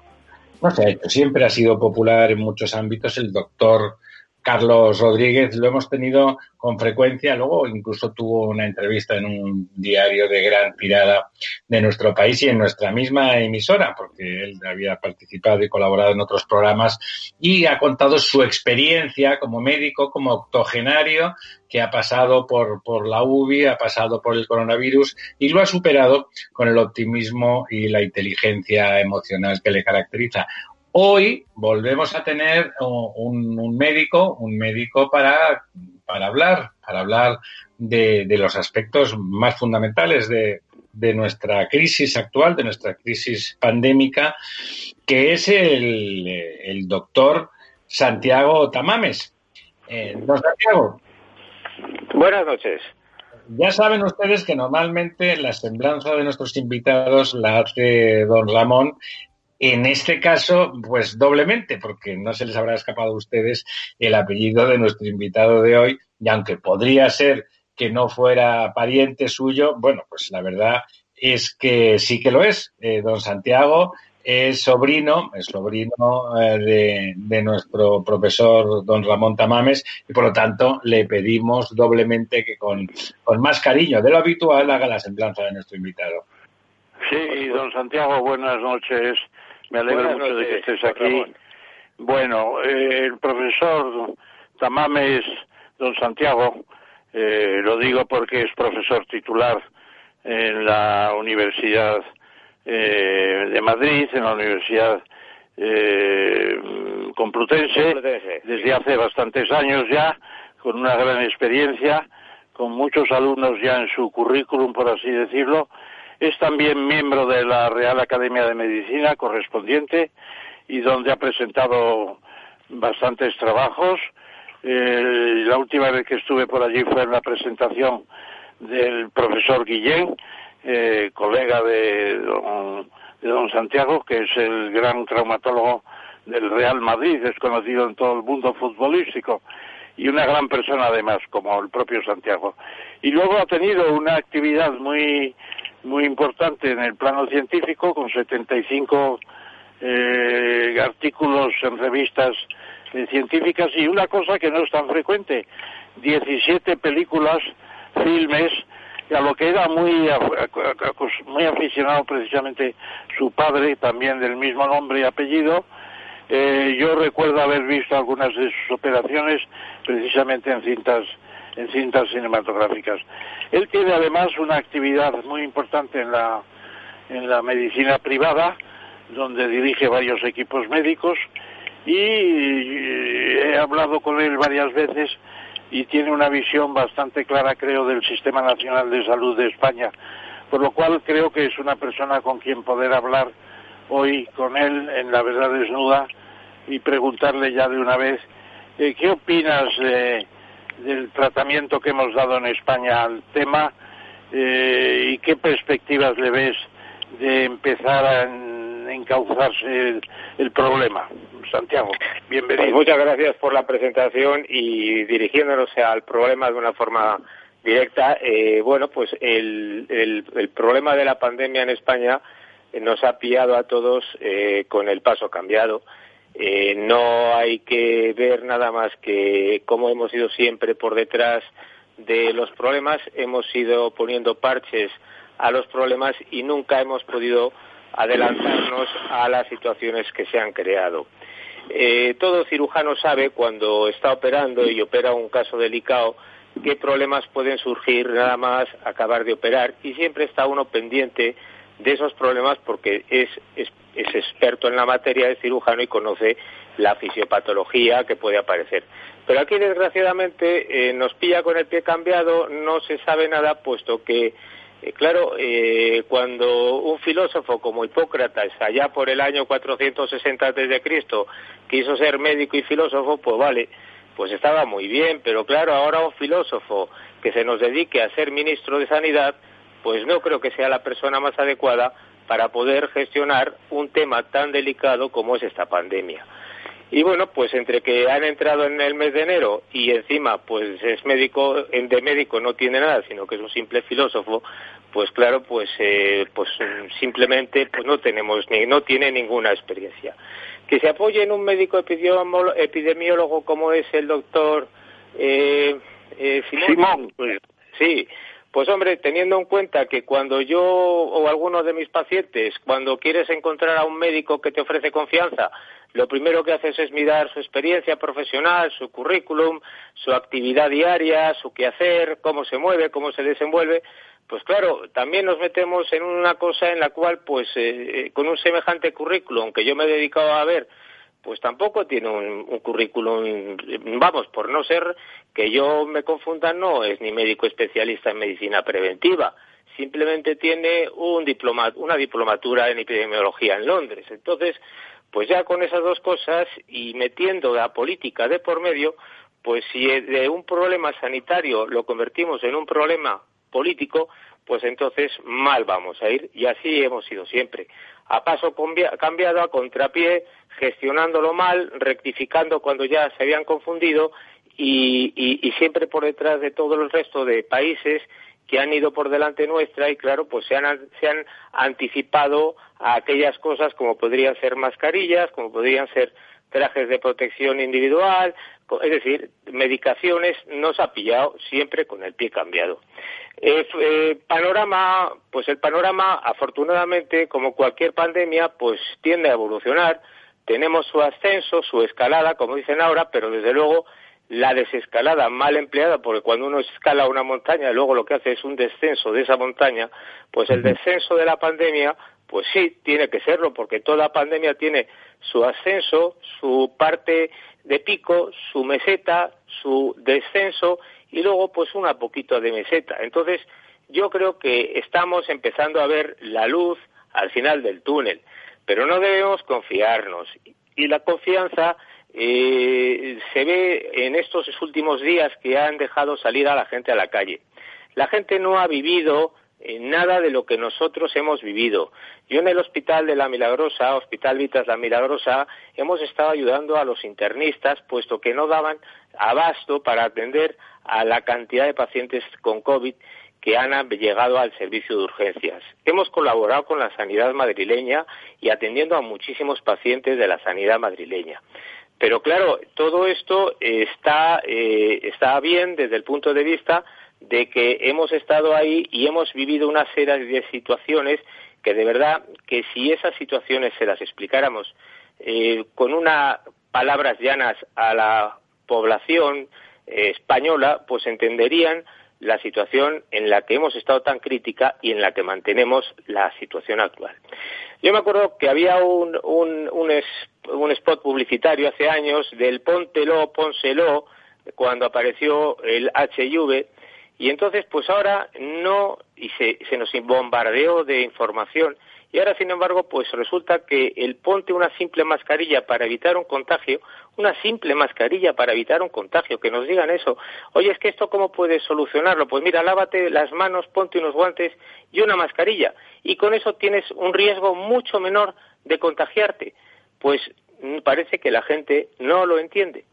[SPEAKER 2] no se ha hecho, siempre ha sido popular en muchos ámbitos, el doctor Carlos Rodríguez, lo hemos tenido con frecuencia, luego incluso tuvo una entrevista en un diario de gran tirada de nuestro país y en nuestra misma emisora, porque él había participado y colaborado en otros programas y ha contado su experiencia como médico, como octogenario, que ha pasado por, por la UBI, ha pasado por el coronavirus y lo ha superado con el optimismo y la inteligencia emocional que le caracteriza. Hoy volvemos a tener un, un médico, un médico para, para hablar, para hablar de, de los aspectos más fundamentales de, de nuestra crisis actual, de nuestra crisis pandémica, que es el, el doctor Santiago Tamames. Eh, don Santiago,
[SPEAKER 5] Buenas noches.
[SPEAKER 2] ya saben ustedes que normalmente la semblanza de nuestros invitados la hace don Ramón. En este caso, pues doblemente, porque no se les habrá escapado a ustedes el apellido de nuestro invitado de hoy, y aunque podría ser que no fuera pariente suyo, bueno, pues la verdad es que sí que lo es. Eh, don Santiago es sobrino, es sobrino eh, de, de nuestro profesor don Ramón Tamames y por lo tanto le pedimos doblemente que con, con más cariño de lo habitual haga la semblanza de nuestro invitado.
[SPEAKER 3] Sí, don Santiago, buenas noches. Me alegro
[SPEAKER 5] Buenas
[SPEAKER 3] mucho de que estés aquí.
[SPEAKER 5] Ramón.
[SPEAKER 3] Bueno, eh, el profesor Tamames, don Santiago, eh, lo digo porque es profesor titular en la Universidad eh, de Madrid, en la Universidad eh, Complutense,
[SPEAKER 5] Complutense,
[SPEAKER 3] desde hace bastantes años ya, con una gran experiencia, con muchos alumnos ya en su currículum, por así decirlo. Es también miembro de la Real Academia de Medicina correspondiente y donde ha presentado bastantes trabajos. Eh, la última vez que estuve por allí fue en la presentación del profesor Guillén, eh, colega de don, de don Santiago, que es el gran traumatólogo del Real Madrid, es conocido en todo el mundo futbolístico y una gran persona además, como el propio Santiago. Y luego ha tenido una actividad muy muy importante en el plano científico, con 75 eh, artículos en revistas eh, científicas y una cosa que no es tan frecuente, 17 películas, filmes a lo que era muy, muy aficionado precisamente su padre, también del mismo nombre y apellido. Eh, yo recuerdo haber visto algunas de sus operaciones precisamente en cintas, en cintas cinematográficas. Él tiene además una actividad muy importante en la, en la medicina privada, donde dirige varios equipos médicos y he hablado con él varias veces y tiene una visión bastante clara, creo, del Sistema Nacional de Salud de España. Por lo cual creo que es una persona con quien poder hablar hoy con él en la verdad desnuda y preguntarle ya de una vez eh, qué opinas del tratamiento que hemos dado en España al tema eh, y qué perspectivas le ves de empezar a encauzarse el, problema. Santiago, bienvenido. Pues
[SPEAKER 5] muchas gracias por la presentación y dirigiéndonos al problema de una forma directa. Eh, bueno, pues el, el, problema de la pandemia en España nos ha pillado a todos eh, con el paso cambiado. Eh, no hay que ver nada más que cómo hemos ido siempre por detrás de los problemas, hemos ido poniendo parches a los problemas y nunca hemos podido adelantarnos a las situaciones que se han creado. Eh, todo cirujano sabe cuando está operando y opera un caso delicado qué problemas pueden surgir nada más acabar de operar y siempre está uno pendiente de esos problemas porque es, es, experto en la materia de cirujano y conoce la fisiopatología que puede aparecer. Pero aquí, desgraciadamente, eh, nos pilla con el pie cambiado, no se sabe nada, puesto que eh, claro, eh, cuando un filósofo como Hipócrates, allá por el año 460 desde Cristo, quiso ser médico y filósofo, pues vale, pues estaba muy bien, pero claro, ahora un filósofo que se nos dedique a ser ministro de Sanidad, pues no creo que sea la persona más adecuada para poder gestionar un tema tan delicado como es esta pandemia. Y bueno, pues entre que han entrado en el mes de enero y encima pues es médico, de médico no tiene nada, sino que es un simple filósofo, pues claro, pues eh, pues simplemente pues no tenemos ni no tiene ninguna experiencia. Que se apoye en un médico epidemiólogo como es el doctor eh, eh Simón, pues, sí, pues hombre, teniendo en cuenta que cuando yo o alguno de mis pacientes, cuando quieres encontrar a un médico que te ofrece confianza, lo primero que haces es mirar su experiencia profesional, su currículum, su actividad diaria, su quehacer, cómo se mueve, cómo se desenvuelve. Pues claro, también nos metemos en una cosa en la cual, pues, eh, eh, con un semejante currículum que yo me he dedicado a ver, pues tampoco tiene un, un, currículum, vamos, por no ser que yo me confunda, no es ni médico especialista en medicina preventiva, simplemente tiene un diploma, una diplomatura en epidemiología en Londres. Entonces, pues ya con esas dos cosas y metiendo la política de por medio, pues si de un problema sanitario lo convertimos en un problema político, pues entonces mal vamos a ir y así hemos ido siempre. A paso cambiado, a contrapié, gestionándolo mal, rectificando cuando ya se habían confundido y, y siempre por detrás de todo el resto de países que han ido por delante nuestra y claro, pues se han, se han anticipado a aquellas cosas como podrían ser mascarillas, como podrían ser trajes de protección individual, es decir, medicaciones nos ha pillado siempre con el pie cambiado. Eh, eh, panorama, pues el panorama, afortunadamente, como cualquier pandemia, pues tiende a evolucionar. Tenemos su ascenso, su escalada, como dicen ahora, pero desde luego la desescalada mal empleada, porque cuando uno escala una montaña luego lo que hace es un descenso de esa montaña, pues el descenso de la pandemia, pues sí, tiene que serlo, porque toda pandemia tiene su ascenso, su parte de pico, su meseta, su descenso y luego pues una poquito de meseta. Entonces, yo creo que estamos empezando a ver la luz al final del túnel, pero no debemos confiarnos. Y la confianza eh, se ve en estos últimos días que han dejado salir a la gente a la calle. La gente no ha vivido nada de lo que nosotros hemos vivido. Yo en el Hospital de la Milagrosa, Hospital Vitas La Milagrosa, hemos estado ayudando a los internistas, puesto que no daban abasto para atender a la cantidad de pacientes con COVID que han llegado al servicio de urgencias. Hemos colaborado con la sanidad madrileña y atendiendo a muchísimos pacientes de la sanidad madrileña. Pero claro, todo esto está, eh, está bien desde el punto de vista de que hemos estado ahí y hemos vivido una serie de situaciones que de verdad que si esas situaciones se las explicáramos eh, con unas palabras llanas a la población eh, española, pues entenderían la situación en la que hemos estado tan crítica y en la que mantenemos la situación actual. Yo me acuerdo que había un, un, un, spot publicitario hace años del Póntelo, Pónselo, cuando apareció el HIV, y entonces, pues ahora no, y se, se nos bombardeó de información, y ahora, sin embargo, pues resulta que el ponte una simple mascarilla para evitar un contagio, una simple mascarilla para evitar un contagio, que nos digan eso. Oye, es que esto cómo puedes solucionarlo? Pues mira, lávate las manos, ponte unos guantes y una mascarilla. Y con eso tienes un riesgo mucho menor de contagiarte. Pues mm, parece que la gente no lo entiende.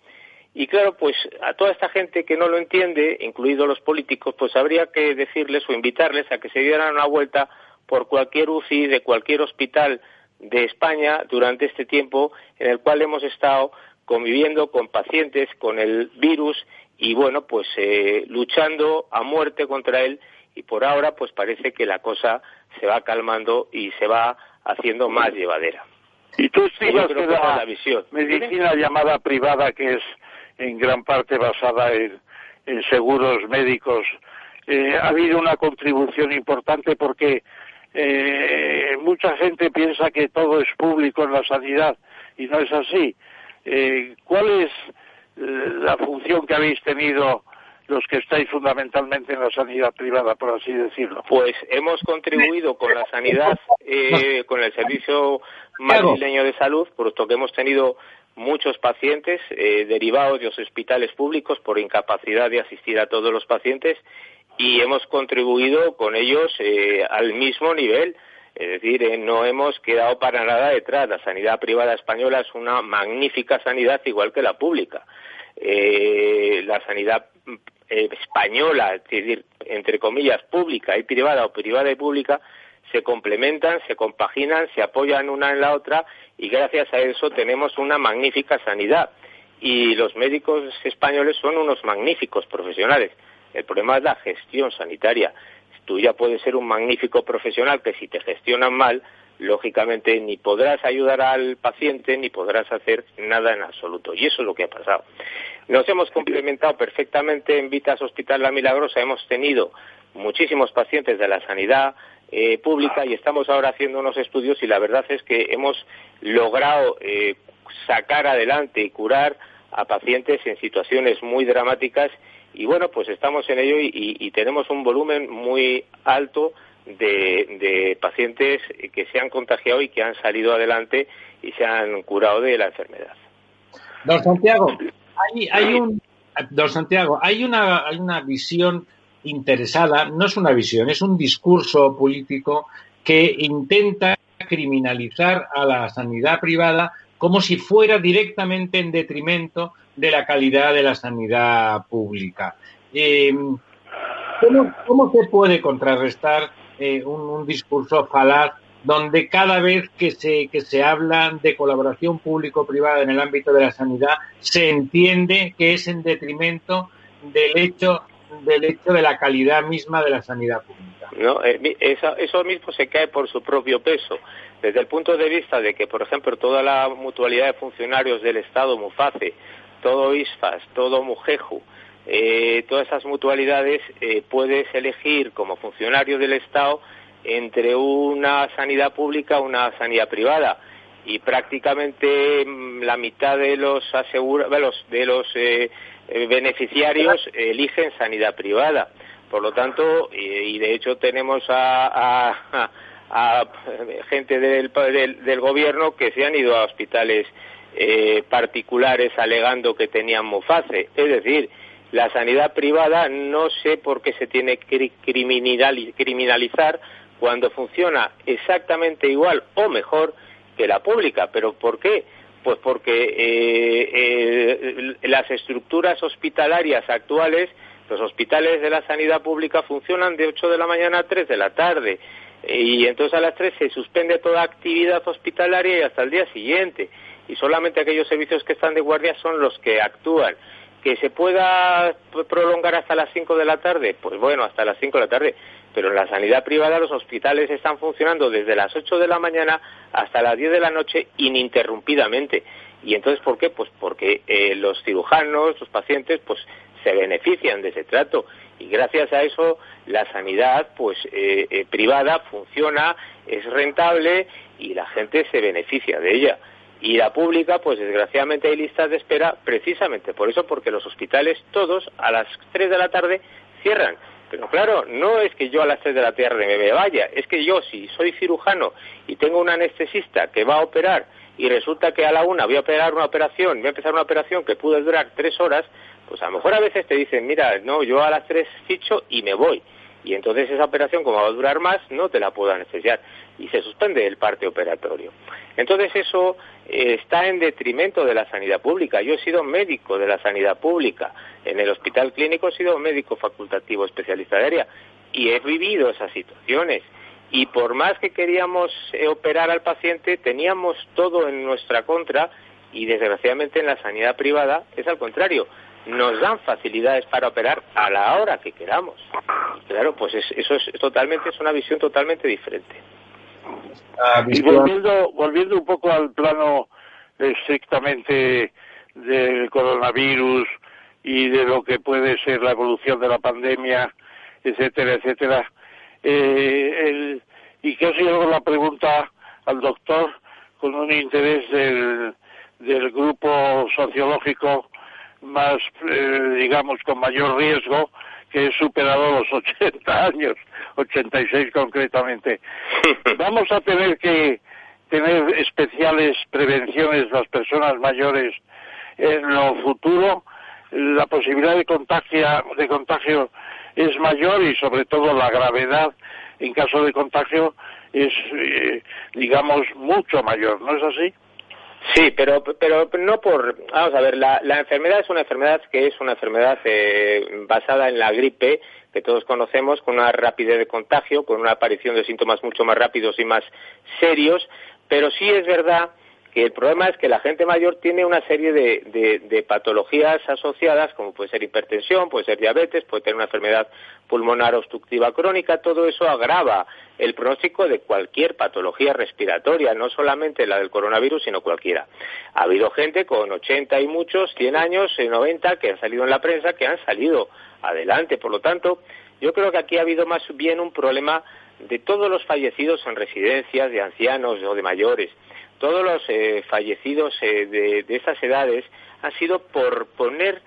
[SPEAKER 5] Y claro, pues a toda esta gente que no lo entiende, incluidos los políticos, pues habría que decirles o invitarles a que se dieran una vuelta por cualquier UCI de cualquier hospital de España durante este tiempo en el cual hemos estado conviviendo con pacientes con el virus y bueno pues eh, luchando a muerte contra él y por ahora pues parece que la cosa se va calmando y se va haciendo más llevadera.
[SPEAKER 3] Y tú estimas que la, medicina llamada privada que es en gran parte basada en, seguros médicos eh, ha habido una contribución importante porque eh, mucha gente piensa que todo es público en la sanidad y no es así. Eh, ¿Cuál es eh, la función que habéis tenido los que estáis fundamentalmente en la sanidad privada, por así decirlo?
[SPEAKER 5] Pues hemos contribuido con la sanidad, eh, con el Servicio Madrileño de Salud, puesto que hemos tenido muchos pacientes eh, derivados de los hospitales públicos por incapacidad de asistir a todos los pacientes y hemos contribuido con ellos eh, al mismo nivel. Es decir, eh, no hemos quedado para nada detrás. La sanidad privada española es una magnífica sanidad, igual que la pública. Eh, la sanidad española, es decir, entre comillas, pública y privada o privada y pública, se complementan, se compaginan, se apoyan una en la otra y gracias a eso tenemos una magnífica sanidad. Y los médicos españoles son unos magníficos profesionales. El problema es la gestión sanitaria. Tú ya puedes ser un magnífico profesional que si te gestionan mal, lógicamente ni podrás ayudar al paciente ni podrás hacer nada en absoluto. Y eso es lo que ha pasado. Nos hemos complementado perfectamente en Vitas Hospital La Milagrosa. Hemos tenido muchísimos pacientes de la sanidad eh, pública y estamos ahora haciendo unos estudios y la verdad es que hemos logrado eh, sacar adelante y curar a pacientes en situaciones muy dramáticas y bueno, pues estamos en ello y, tenemos un volumen muy alto de, pacientes que se han contagiado y que han salido adelante y se han curado de la enfermedad.
[SPEAKER 2] Don Santiago, hay, un, don Santiago, hay una, hay una visión interesada, no es una visión, es un discurso político que intenta criminalizar a la sanidad privada como si fuera directamente en detrimento de la calidad de la sanidad pública. Eh, ¿cómo, se puede contrarrestar eh, un, discurso falaz donde cada vez que se, que se habla de colaboración público-privada en el ámbito de la sanidad se entiende que es en detrimento del hecho del hecho de la calidad misma de la sanidad pública.
[SPEAKER 5] No, eh, eso, mismo se cae por su propio peso. Desde el punto de vista de que, por ejemplo, toda la mutualidad de funcionarios del Estado, MUFACE, todo ISFAS, todo MUJEJU, eh, todas esas mutualidades eh, puedes elegir como funcionario del Estado entre una sanidad pública o una sanidad privada y prácticamente mm, la mitad de los de los, eh, beneficiarios eligen sanidad privada. Por lo tanto, y de hecho tenemos a, gente del, del, gobierno que se han ido a hospitales eh, particulares alegando que tenían Mufase. Es decir, la sanidad privada no sé por qué se tiene que criminalizar cuando funciona exactamente igual o mejor que la pública. ¿Pero por qué? Pues porque eh, eh, las estructuras hospitalarias actuales, los hospitales de la sanidad pública funcionan de 8 de la mañana a 3 de la tarde y entonces a las 3 se suspende toda actividad hospitalaria y hasta el día siguiente y solamente aquellos servicios que están de guardia son los que actúan. ¿Que se pueda prolongar hasta las 5 de la tarde? Pues bueno, hasta las 5 de la tarde. Pero en la sanidad privada los hospitales están funcionando desde las 8 de la mañana hasta las 10 de la noche ininterrumpidamente. ¿Y entonces por qué? Pues porque eh, los cirujanos, los pacientes, pues se benefician de ese trato y gracias a eso la sanidad pues eh, eh, privada funciona, es rentable y la gente se beneficia de ella. Y la pública, pues desgraciadamente hay listas de espera precisamente por eso, porque los hospitales todos a las 3 de la tarde cierran. Pero claro, no es que yo a las 3 de la tarde me vaya, es que yo si soy cirujano y tengo un anestesista que va a operar y resulta que a la una voy a operar una operación, voy a empezar una operación que puede durar tres horas, pues a lo mejor a veces te dicen, mira, no, yo a las tres ficho y me voy y entonces esa operación, como va a durar más, no te la puedo anestesiar y se suspende el parte operatorio. Entonces eso eh, está en detrimento de la sanidad pública. Yo he sido médico de la sanidad pública. En el hospital clínico he sido médico facultativo especialista de área y he vivido esas situaciones. Y por más que queríamos eh, operar al paciente, teníamos todo en nuestra contra y desgraciadamente en la sanidad privada es al contrario nos dan facilidades para operar a la hora que queramos. claro, pues eso es totalmente, es una visión totalmente diferente.
[SPEAKER 3] Y volviendo, volviendo un poco al plano estrictamente del coronavirus y de lo que puede ser la evolución de la pandemia, etcétera, etcétera. Eh, el, y casi hago la pregunta al doctor con un interés del, del grupo sociológico más, eh, digamos, con mayor riesgo, que es superado los *laughs* 80 años, 86 concretamente. *laughs* Vamos a tener que tener especiales prevenciones las personas mayores en lo futuro. La posibilidad de contagio, de contagio es mayor y sobre todo la gravedad en caso de contagio es, eh, digamos, mucho mayor, ¿no es así?
[SPEAKER 5] Sí, pero, pero no por... Vamos a ver, la, la enfermedad es una enfermedad que es una enfermedad eh, basada en la gripe, que todos conocemos, con una rapidez de contagio, con una aparición de síntomas mucho más rápidos y más serios, pero sí es verdad que el problema es que la gente mayor tiene una serie de, de, patologías asociadas, como puede ser hipertensión, puede ser diabetes, puede tener una enfermedad pulmonar obstructiva crónica, todo eso agrava el pronóstico de cualquier patología respiratoria, no solamente la del coronavirus, sino cualquiera. Ha habido gente con 80 y muchos, 100 años, 90, que han salido en la prensa, que han salido adelante. Por lo tanto, yo creo que aquí ha habido más bien un problema de todos los fallecidos en residencias de ancianos o de mayores todos los eh, fallecidos eh, de, de, esas edades han sido por poner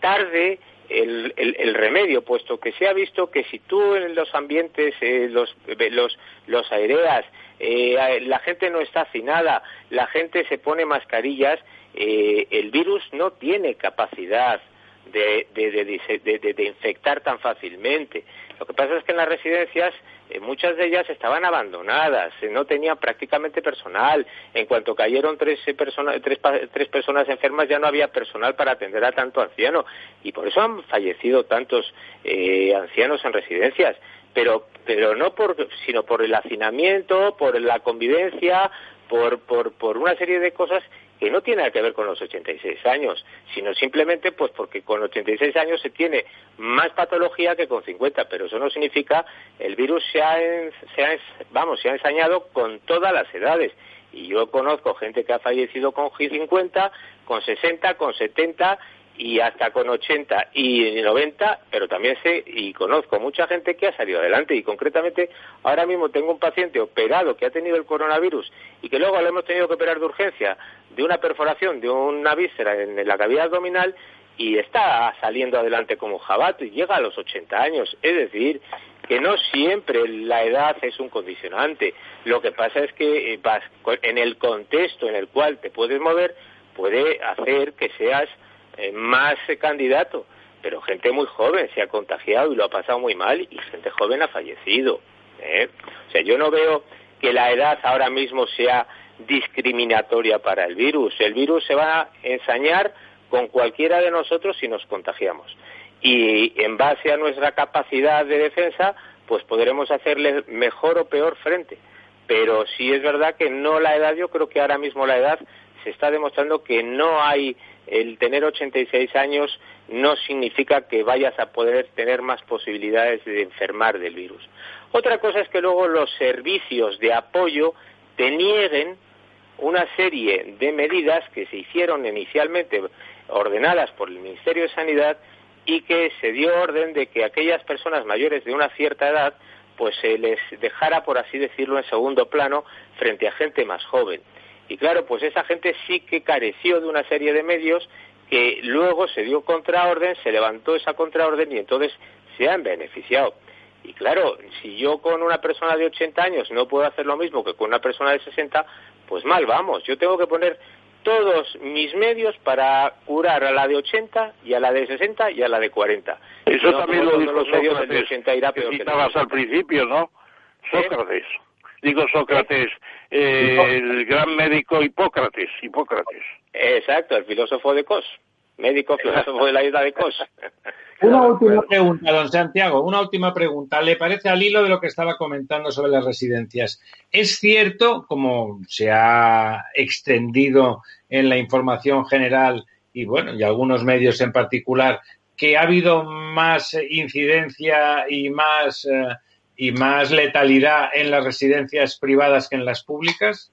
[SPEAKER 5] tarde el, el, remedio, puesto que se ha visto que si tú en los ambientes eh, los, los, los aireas, la gente no está hacinada, la gente se pone mascarillas, el virus no tiene capacidad de, de, de, infectar tan fácilmente. Lo que pasa es que en las residencias eh, muchas de ellas estaban abandonadas, eh, no tenían prácticamente personal. En cuanto cayeron tres, eh, tres, tres, personas enfermas ya no había personal para atender a tanto anciano y por eso han fallecido tantos ancianos en residencias. Pero, pero no por, sino por el hacinamiento, por la convivencia, por, por, por una serie de cosas que no tiene que ver con los 86 años, sino simplemente pues porque con 86 años se tiene más patología que con 50, pero eso no significa el virus se ha, se ha, vamos, se ha ensañado con todas las edades. Y yo conozco gente que ha fallecido con 50, con 60, con 70 y hasta con 80 y 90, pero también sé y conozco mucha gente que ha salido adelante y concretamente ahora mismo tengo un paciente operado que ha tenido el coronavirus y que luego le hemos tenido que operar de urgencia de una perforación de una víscera en la cavidad abdominal y está saliendo adelante como jabato y llega a los 80 años. Es decir, que no siempre la edad es un condicionante. Lo que pasa es que eh, en el contexto en el cual te puedes mover puede hacer que seas eh, más candidato, pero gente muy joven se ha contagiado y lo ha pasado muy mal y gente joven ha fallecido. ¿eh? O sea, yo no veo que la edad ahora mismo sea discriminatoria para el virus. El virus se va a ensañar con cualquiera de nosotros si nos contagiamos. Y en base a nuestra capacidad de defensa, pues podremos hacerle mejor o peor frente. Pero sí es verdad que no la edad, yo creo que ahora mismo la edad se está demostrando que no hay el tener 86 años no significa que vayas a poder tener más posibilidades de enfermar del virus. Otra cosa es que luego los servicios de apoyo te nieguen una serie de medidas que se hicieron inicialmente ordenadas por el Ministerio de Sanidad y que se dio orden de que aquellas personas mayores de una cierta edad pues se les dejara, por así decirlo, en segundo plano frente a gente más joven. Y claro, pues esa gente sí que careció de una serie de medios que luego se dio contraorden, se levantó esa contraorden y entonces se han beneficiado. Y claro, si yo con una persona de 80 años no puedo hacer lo mismo que con una persona de 60, pues mal vamos. Yo tengo que poner todos mis medios para curar a la de 80 y a la de 60 y a la de 40.
[SPEAKER 3] Eso también lo dijo Sócrates, de 80 irá peor que al principio, ¿no? Sócrates. Digo Sócrates, eh, el gran médico Hipócrates, Hipócrates.
[SPEAKER 5] Exacto, el filósofo de Cos, médico filósofo de la isla de Cos. *laughs*
[SPEAKER 2] Una última pregunta, don Santiago, una última pregunta. ¿Le parece al hilo de lo que estaba comentando sobre las residencias? ¿Es cierto, como se ha extendido en la información general y bueno, y algunos medios en particular, que ha habido más incidencia y más eh, y más letalidad en las residencias privadas que en las públicas?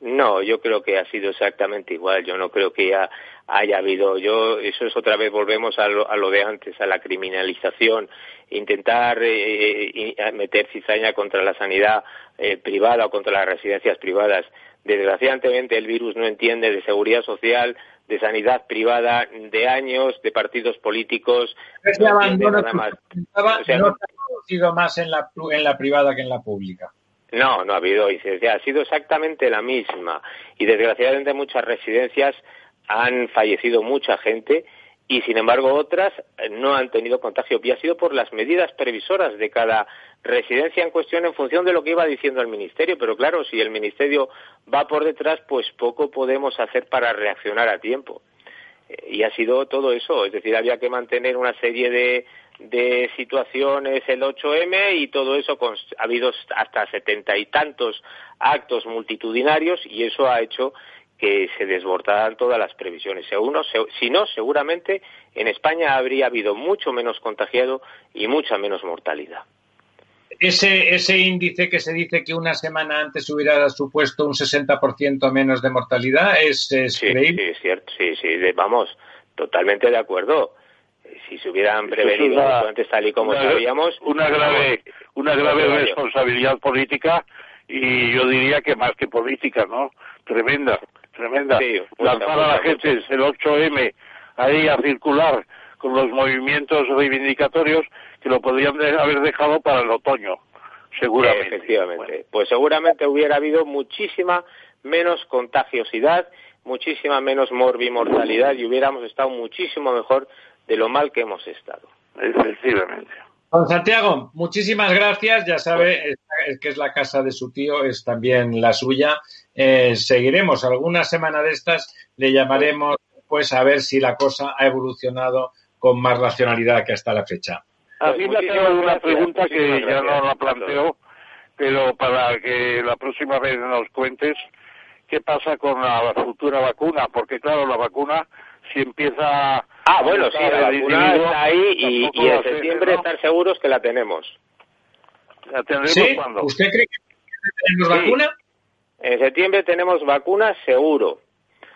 [SPEAKER 5] No, yo creo que ha sido exactamente igual. Yo no creo que haya, haya habido. Yo, eso es otra vez, volvemos a lo, a lo de antes, a la criminalización, intentar eh, eh meter cizaña contra la sanidad eh, privada o contra las residencias privadas. Desgraciadamente, el virus no entiende de seguridad social, de sanidad privada, de años, de partidos políticos.
[SPEAKER 2] no nada más. O sea, no, ha sido más en la, en la privada que en la pública.
[SPEAKER 5] No, no ha habido incidencia, ha sido exactamente la misma. Y desgraciadamente muchas residencias han fallecido mucha gente y sin embargo otras no han tenido contagio y ha sido por las medidas previsoras de cada residencia en cuestión en función de lo que iba diciendo el ministerio. Pero claro si el ministerio va por detrás pues poco podemos hacer para reaccionar a tiempo. Y ha sido todo eso. Es decir había que mantener una serie de de situaciones el 8M y todo eso ha habido hasta setenta y tantos actos multitudinarios y eso ha hecho que se desbordaran todas las previsiones. Si no, seguramente en España habría habido mucho menos contagiado y mucha menos mortalidad.
[SPEAKER 2] Ese, ese índice que se dice que una semana antes hubiera supuesto un 60% menos de mortalidad, ¿es, creíble?
[SPEAKER 5] Sí, es cierto, sí, sí, vamos, totalmente de acuerdo si se hubieran prevenido antes tal y como sabíamos.
[SPEAKER 3] Una grave, una grave responsabilidad política y yo diría que más que política, ¿no? Tremenda, tremenda. Lanzar a la gente el 8M ahí a circular con los movimientos reivindicatorios que lo podrían haber dejado para el otoño, seguramente.
[SPEAKER 5] Efectivamente. Pues seguramente hubiera habido muchísima menos contagiosidad, muchísima menos morbimortalidad y hubiéramos estado muchísimo mejor de lo mal que hemos estado.
[SPEAKER 3] Efectivamente.
[SPEAKER 2] Don Santiago, muchísimas gracias. Ya sabe que es la casa de su tío, es también la suya. Eh, seguiremos alguna semana de estas, le llamaremos pues a ver si la cosa ha evolucionado con más racionalidad que hasta la fecha.
[SPEAKER 3] A mí me ha una pregunta que ya no la planteo, pero para que la próxima vez nos cuentes qué pasa con la futura vacuna, porque claro, la vacuna si empieza
[SPEAKER 5] Ah, bueno, sí, la vacuna está ahí y, y en septiembre estar seguros que la tenemos.
[SPEAKER 3] ¿La tendremos cuándo?
[SPEAKER 2] ¿Usted cree que tenemos vacuna?
[SPEAKER 5] En septiembre tenemos vacuna seguro.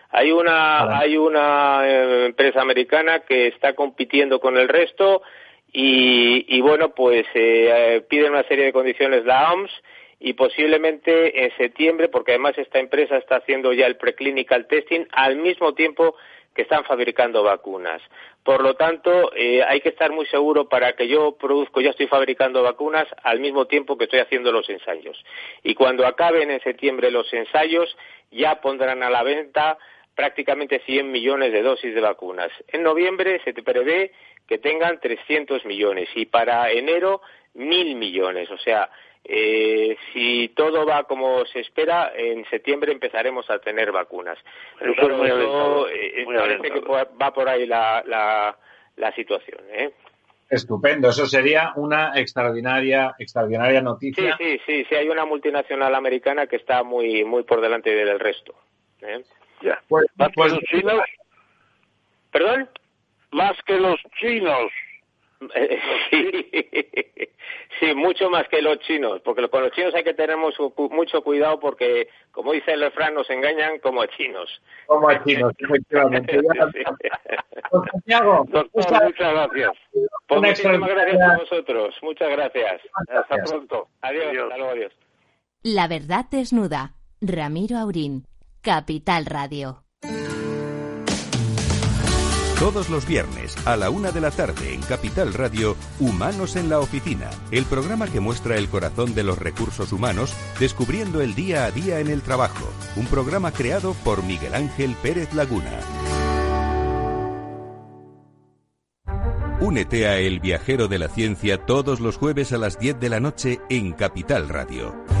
[SPEAKER 5] Hay una, hay una eh, empresa americana que está compitiendo con el resto y, y bueno, pues eh, piden una serie de condiciones la OMS y posiblemente en septiembre, porque además esta empresa está haciendo ya el preclinical testing al mismo tiempo que están fabricando vacunas. Por lo tanto, eh, hay que estar muy seguro para que yo produzco, ya estoy fabricando vacunas al mismo tiempo que estoy haciendo los ensayos. Y cuando acaben en septiembre los ensayos, ya pondrán a la venta prácticamente 100 millones de dosis de vacunas. En noviembre se prevé que tengan 300 millones y para enero mil millones. O sea, eh, si todo va como se espera, en septiembre empezaremos a tener vacunas. Pero eh, parece que va por ahí la, la, situación. ¿eh?
[SPEAKER 2] Estupendo, eso sería una extraordinaria, extraordinaria noticia.
[SPEAKER 5] Sí, sí, sí, sí, hay una multinacional americana que está muy, muy por delante del resto. ¿eh?
[SPEAKER 3] Ya.
[SPEAKER 2] Pues-
[SPEAKER 3] ¿Más que
[SPEAKER 2] pues-
[SPEAKER 3] los chinos?
[SPEAKER 5] ¿Perdón?
[SPEAKER 3] Más que los chinos.
[SPEAKER 5] Sí. *laughs* sí, mucho más que los chinos, porque con los chinos hay que tener mucho, mucho cuidado porque, como dice el refrán, nos engañan como a chinos.
[SPEAKER 2] Como a chinos, efectivamente. *laughs* Pues, Santiago, *laughs*
[SPEAKER 3] Doctor,
[SPEAKER 2] muchas-
[SPEAKER 3] muchas gracias.
[SPEAKER 5] Pues muchísimas gracias a vosotros. Muchas gracias.
[SPEAKER 3] Hasta
[SPEAKER 2] Gracias.
[SPEAKER 3] pronto.
[SPEAKER 5] Adiós.
[SPEAKER 3] Adiós.
[SPEAKER 5] Hasta luego, adiós.
[SPEAKER 1] La verdad desnuda. Ramiro Aurín. Capital Radio.
[SPEAKER 6] Todos los viernes a la una de la tarde en Capital Radio, Humanos en la Oficina, el programa que muestra el corazón de los recursos humanos, descubriendo el día a día en el trabajo. Un programa creado por Miguel Ángel Pérez Laguna. Únete a El Viajero de la Ciencia todos los jueves a las 10 de la noche en Capital Radio.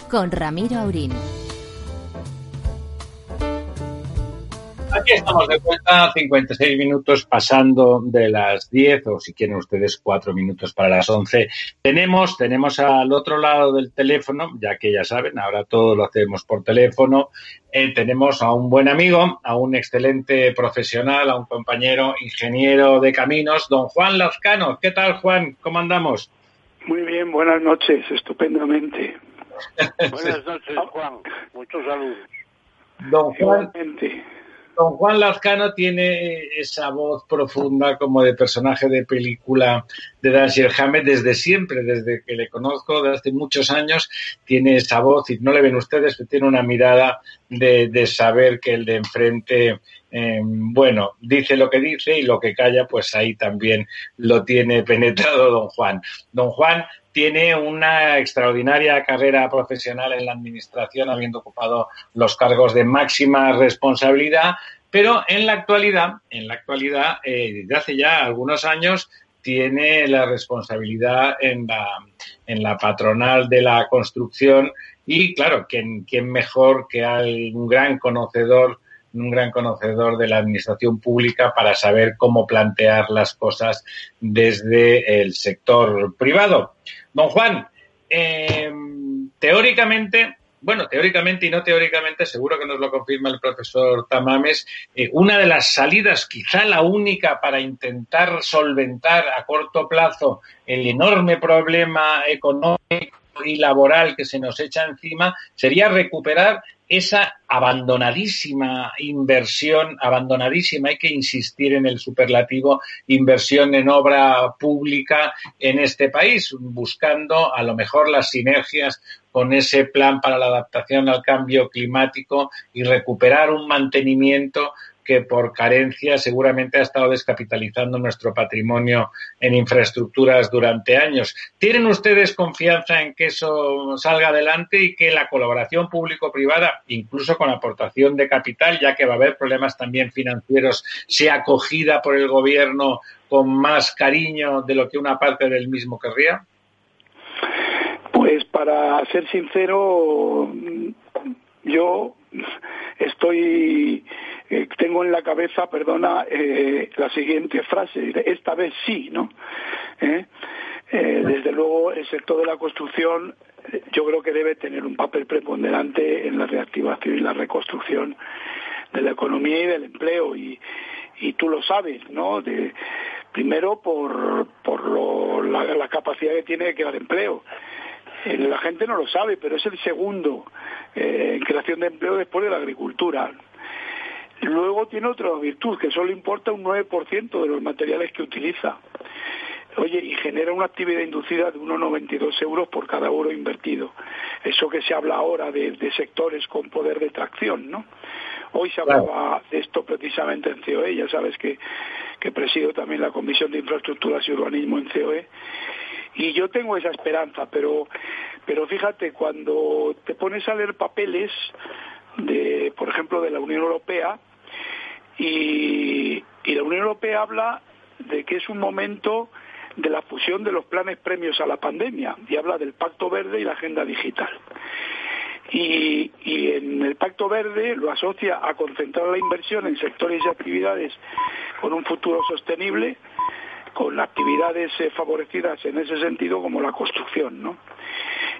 [SPEAKER 1] Con Ramiro Aurín.
[SPEAKER 2] Aquí estamos de vuelta, 56 minutos pasando de las 10 o si quieren ustedes 4 minutos para las 11. Tenemos, tenemos al otro lado del teléfono, ya que ya saben, ahora todo lo hacemos por teléfono, eh, tenemos a un buen amigo, a un excelente profesional, a un compañero ingeniero de caminos, don Juan Lazcano. ¿Qué tal, Juan? ¿Cómo andamos?
[SPEAKER 7] Muy bien, buenas noches, estupendamente. *laughs*
[SPEAKER 3] Buenas noches, Juan. Muchos saludos.
[SPEAKER 2] Don Juan. Don Juan Lazcano tiene esa voz profunda como de personaje de película de Dashiell Hammett desde siempre, desde que le conozco, desde hace muchos años, tiene esa voz y no le ven ustedes, pero tiene una mirada de, de saber que el de enfrente, eh, bueno, dice lo que dice y lo que calla, pues ahí también lo tiene penetrado don Juan. Don Juan tiene una extraordinaria carrera profesional en la administración, habiendo ocupado los cargos de máxima responsabilidad, pero en la actualidad, en la actualidad, eh, desde hace ya algunos años, tiene la responsabilidad en la, patronal de la construcción y claro, ¿quién, quién mejor que un gran conocedor un gran conocedor de la administración pública para saber cómo plantear las cosas desde el sector privado. Don Juan, eh, teóricamente, bueno, teóricamente y no teóricamente, seguro que nos lo confirma el profesor Tamames, eh, una de las salidas, quizá la única para intentar solventar a corto plazo el enorme problema económico y laboral que se nos echa encima, sería recuperar esa abandonadísima inversión, abandonadísima, hay que insistir en el superlativo, inversión en obra pública en este país, buscando a lo mejor las sinergias con ese plan para la adaptación al cambio climático y recuperar un mantenimiento que por carencia seguramente ha estado descapitalizando nuestro patrimonio en infraestructuras durante años. ¿Tienen ustedes confianza en que eso salga adelante y que la colaboración público-privada, incluso con aportación de capital, ya que va a haber problemas también financieros, sea acogida por el gobierno con más cariño de lo que una parte del mismo querría?
[SPEAKER 7] Pues para ser sincero, yo estoy tengo en la cabeza, perdona, eh, la siguiente frase, esta vez sí, ¿no? ¿Eh? Eh, desde luego, el sector de la construcción yo creo que debe tener un papel preponderante en la reactivación y la reconstrucción de la economía y del empleo. Y, y tú lo sabes, ¿no? De, primero por, por lo, la, capacidad que tiene de crear empleo. Eh, la gente no lo sabe, pero es el segundo en creación de empleo después de la agricultura. Luego tiene otra virtud, que solo importa un 9% de los materiales que utiliza. Oye, y genera una actividad inducida de 1,92 euros por cada euro invertido. Eso que se habla ahora de, de sectores con poder de tracción, ¿no? Hoy se hablaba de esto precisamente en COE, ya sabes que, que presido también la Comisión de Infraestructuras y Urbanismo en COE, y yo tengo esa esperanza, pero, pero fíjate, cuando te pones a leer papeles, de, por ejemplo, de la Unión Europea, y, la Unión Europea habla de que es un momento de la fusión de los planes premios a la pandemia y habla del Pacto Verde y la Agenda Digital. Y, y, en el Pacto Verde lo asocia a concentrar la inversión en sectores y actividades con un futuro sostenible, con actividades eh, favorecidas en ese sentido como la construcción, ¿no?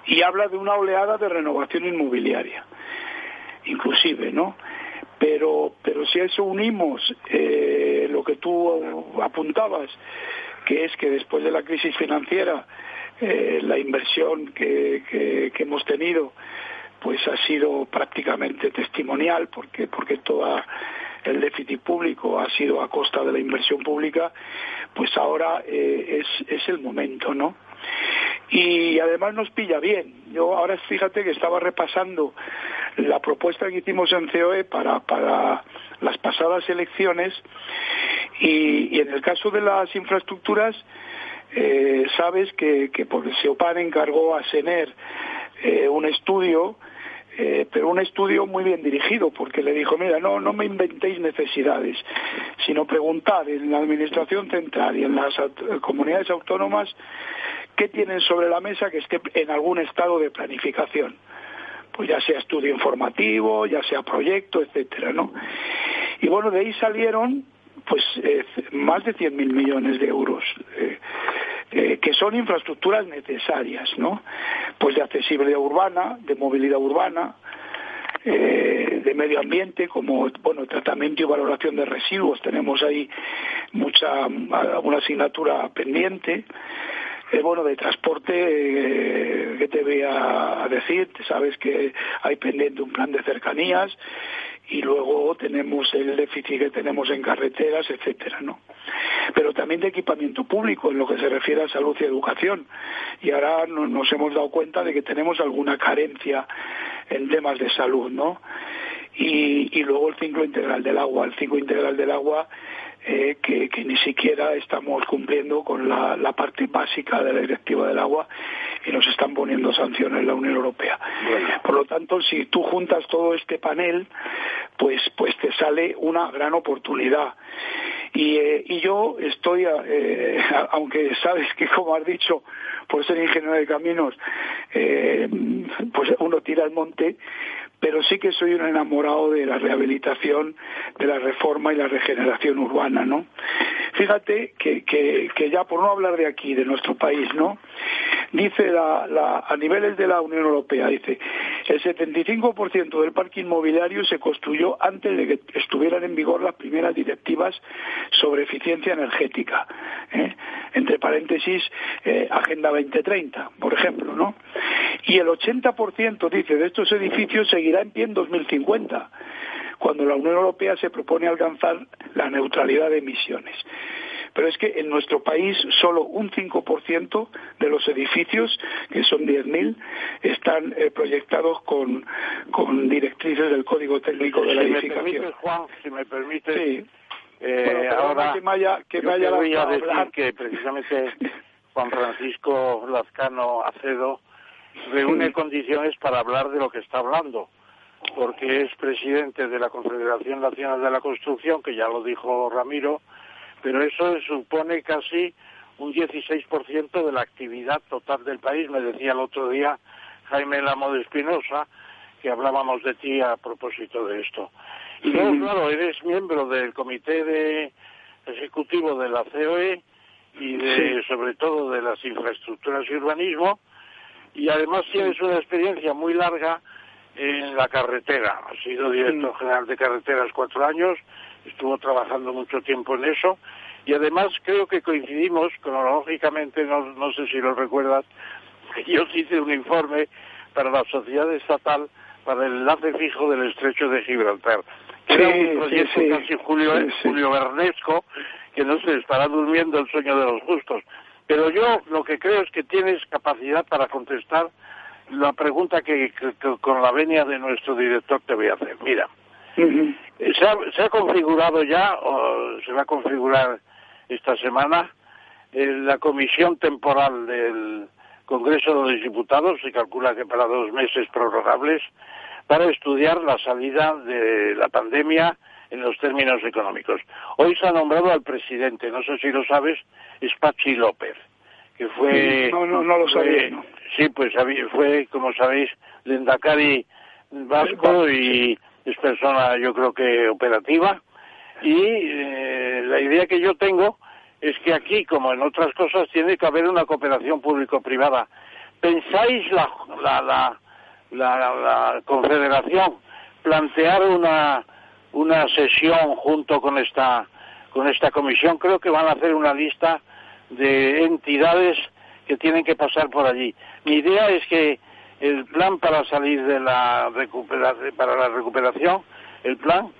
[SPEAKER 7] Y habla de una oleada de renovación inmobiliaria, inclusive, ¿no? Pero, pero si a eso unimos eh, lo que tú apuntabas, que es que después de la crisis financiera eh, la inversión que, hemos tenido pues ha sido prácticamente testimonial porque porque toda el déficit público ha sido a costa de la inversión pública, pues ahora eh, es, es el momento, ¿no? Y además nos pilla bien. Yo ahora fíjate que estaba repasando la propuesta que hicimos en COE para, para las pasadas elecciones y, y en el caso de las infraestructuras, eh, sabes que, que porque SEOPAN encargó a SENER eh, un estudio eh, pero un estudio muy bien dirigido, porque le dijo, mira, no, no me inventéis necesidades, sino preguntad en la Administración Central y en las comunidades autónomas qué tienen sobre la mesa que esté en algún estado de planificación. Pues ya sea estudio informativo, ya sea proyecto, etcétera, ¿no? Y bueno, de ahí salieron pues eh, más de 100.000 millones de euros. Eh, eh, que son infraestructuras necesarias, ¿no? Pues de accesibilidad urbana, de movilidad urbana, de medio ambiente, como bueno tratamiento y valoración de residuos. Tenemos ahí mucha una asignatura pendiente. Eh, bueno, de transporte, eh, ¿qué te voy a decir? Sabes que hay pendiente un plan de cercanías y luego tenemos el déficit que tenemos en carreteras, etcétera, ¿no? Pero también de equipamiento público en lo que se refiere a salud y educación. Y ahora nos hemos dado cuenta de que tenemos alguna carencia en temas de salud, ¿no? Y, y luego el ciclo integral del agua. El ciclo integral del agua eh, que, que, ni siquiera estamos cumpliendo con la, la, parte básica de la directiva del agua y nos están poniendo sanciones la Unión Europea. Bueno. Por lo tanto, si tú juntas todo este panel, pues, pues te sale una gran oportunidad. Y, eh, y yo estoy, eh, *laughs* aunque sabes que como has dicho, por ser ingeniero de caminos, eh, pues uno tira al monte, pero sí que soy un enamorado de la rehabilitación, de la reforma y la regeneración urbana, ¿no? Fíjate que, que, que ya por no hablar de aquí, de nuestro país, ¿no? Dice la, la, a niveles de la Unión Europea, dice, el 75% del parque inmobiliario se construyó antes de que estuvieran en vigor las primeras directivas sobre eficiencia energética. ¿eh? Entre paréntesis, eh, Agenda 2030, por ejemplo, ¿no? Y el 80%, dice, de estos edificios seguirá en pie en 2050 cuando la Unión Europea se propone alcanzar la neutralidad de emisiones. Pero es que en nuestro país solo un 5% de los edificios, que son 10.000, están eh, proyectados con, con, directrices del Código Técnico de la
[SPEAKER 3] si
[SPEAKER 7] Edificación.
[SPEAKER 3] Me permite, Juan, si me permite,
[SPEAKER 7] sí.
[SPEAKER 3] eh,
[SPEAKER 7] bueno,
[SPEAKER 3] ahora
[SPEAKER 7] que vaya, que
[SPEAKER 3] yo
[SPEAKER 7] vaya
[SPEAKER 3] voy a
[SPEAKER 7] hablar.
[SPEAKER 3] decir que precisamente *laughs* Juan Francisco Lazcano Acedo reúne
[SPEAKER 7] Sí.
[SPEAKER 3] condiciones para hablar de lo que está hablando, porque es presidente de la Confederación Nacional de la Construcción, que ya lo dijo Ramiro, pero eso supone casi un 16% de la actividad total del país. Me decía el otro día Jaime Lamo de Espinosa que hablábamos de ti a propósito de esto. Y luego, claro, eres miembro del comité de ejecutivo de la COE y de, sobre todo de las infraestructuras y urbanismo, y además tienes una experiencia muy larga en la carretera. Has sido director general de carreteras cuatro años, estuvo trabajando mucho tiempo en eso, y además creo que coincidimos cronológicamente, no, no sé si lo recuerdas, *laughs* yo hice un informe para la sociedad estatal para el enlace fijo del estrecho de Gibraltar. que Era
[SPEAKER 7] Sí,
[SPEAKER 3] un proyecto
[SPEAKER 7] sí, sí.
[SPEAKER 3] casi Julio,
[SPEAKER 7] sí.
[SPEAKER 3] Julio Bernesco, que no se estará durmiendo el sueño de los justos. Pero yo lo que creo es que tienes capacidad para contestar la pregunta que, que- que con la venia de nuestro director te voy a hacer. Mira, ¿se ha, se ha configurado ya, o se va a configurar esta semana, eh, la comisión temporal del Congreso de los Diputados, se calcula que para dos meses prorrogables, para estudiar la salida de la pandemia en los términos económicos. Hoy se ha nombrado al presidente, no sé si lo sabes, es Pachi López, que fue...
[SPEAKER 7] No, no, no lo sabía.
[SPEAKER 3] Sí, pues fue, como sabéis, Lendakari vasco y es persona, yo creo que operativa. Y eh, la idea que yo tengo es que aquí, como en otras cosas, tiene que haber una cooperación público-privada. ¿Pensáis la, la, la, la, confederación plantear una, una sesión junto con esta, con esta comisión? Creo que van a hacer una lista de entidades que tienen que pasar por allí. Mi idea es que el plan para salir de la recuperación, para la recuperación, el plan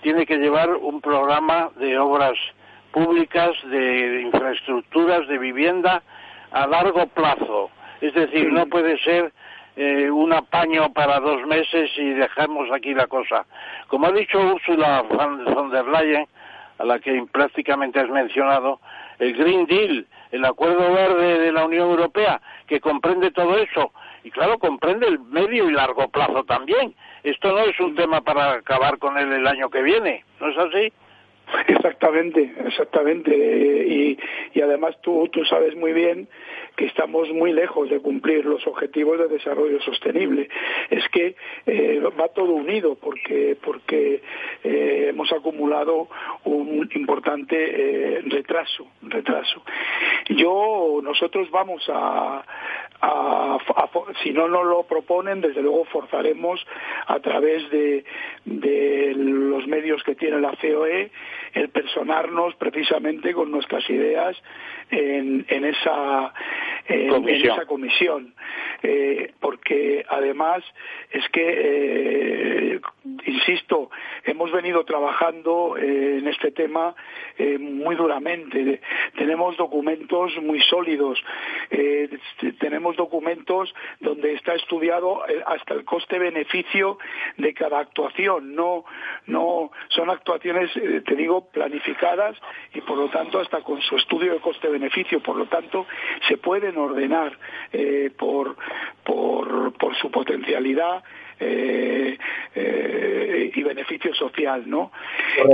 [SPEAKER 3] tiene que llevar un programa de obras públicas, de infraestructuras, de vivienda a largo plazo. Es decir, no puede ser eh, un apaño para dos meses y dejamos aquí la cosa. Como ha dicho Ursula von der Leyen, a la que prácticamente has mencionado, el Green Deal, el Acuerdo Verde de la Unión Europea, que comprende todo eso, y claro, comprende el medio y largo plazo también. Esto no es un tema para acabar con él el año que viene, ¿no es así?
[SPEAKER 7] Exactamente, exactamente. Y, y además tú, tú sabes muy bien que estamos muy lejos de cumplir los objetivos de desarrollo sostenible. Es que eh, va todo unido porque, porque eh, hemos acumulado un importante eh, retraso, retraso. Yo, nosotros vamos a, si no nos lo proponen, desde luego forzaremos a través de, los medios que tiene la COE el personarnos precisamente con nuestras ideas en esa en, esa comisión, eh, porque además es que, eh, insisto, hemos venido trabajando eh, en este tema muy duramente. Tenemos documentos muy sólidos, tenemos documentos donde está estudiado hasta el coste-beneficio de cada actuación. No, no son actuaciones, te digo, planificadas y por lo tanto hasta con su estudio de coste-beneficio. Por lo tanto, se pueden ordenar eh, por, por, por, su potencialidad eh, eh, y beneficio social, ¿no?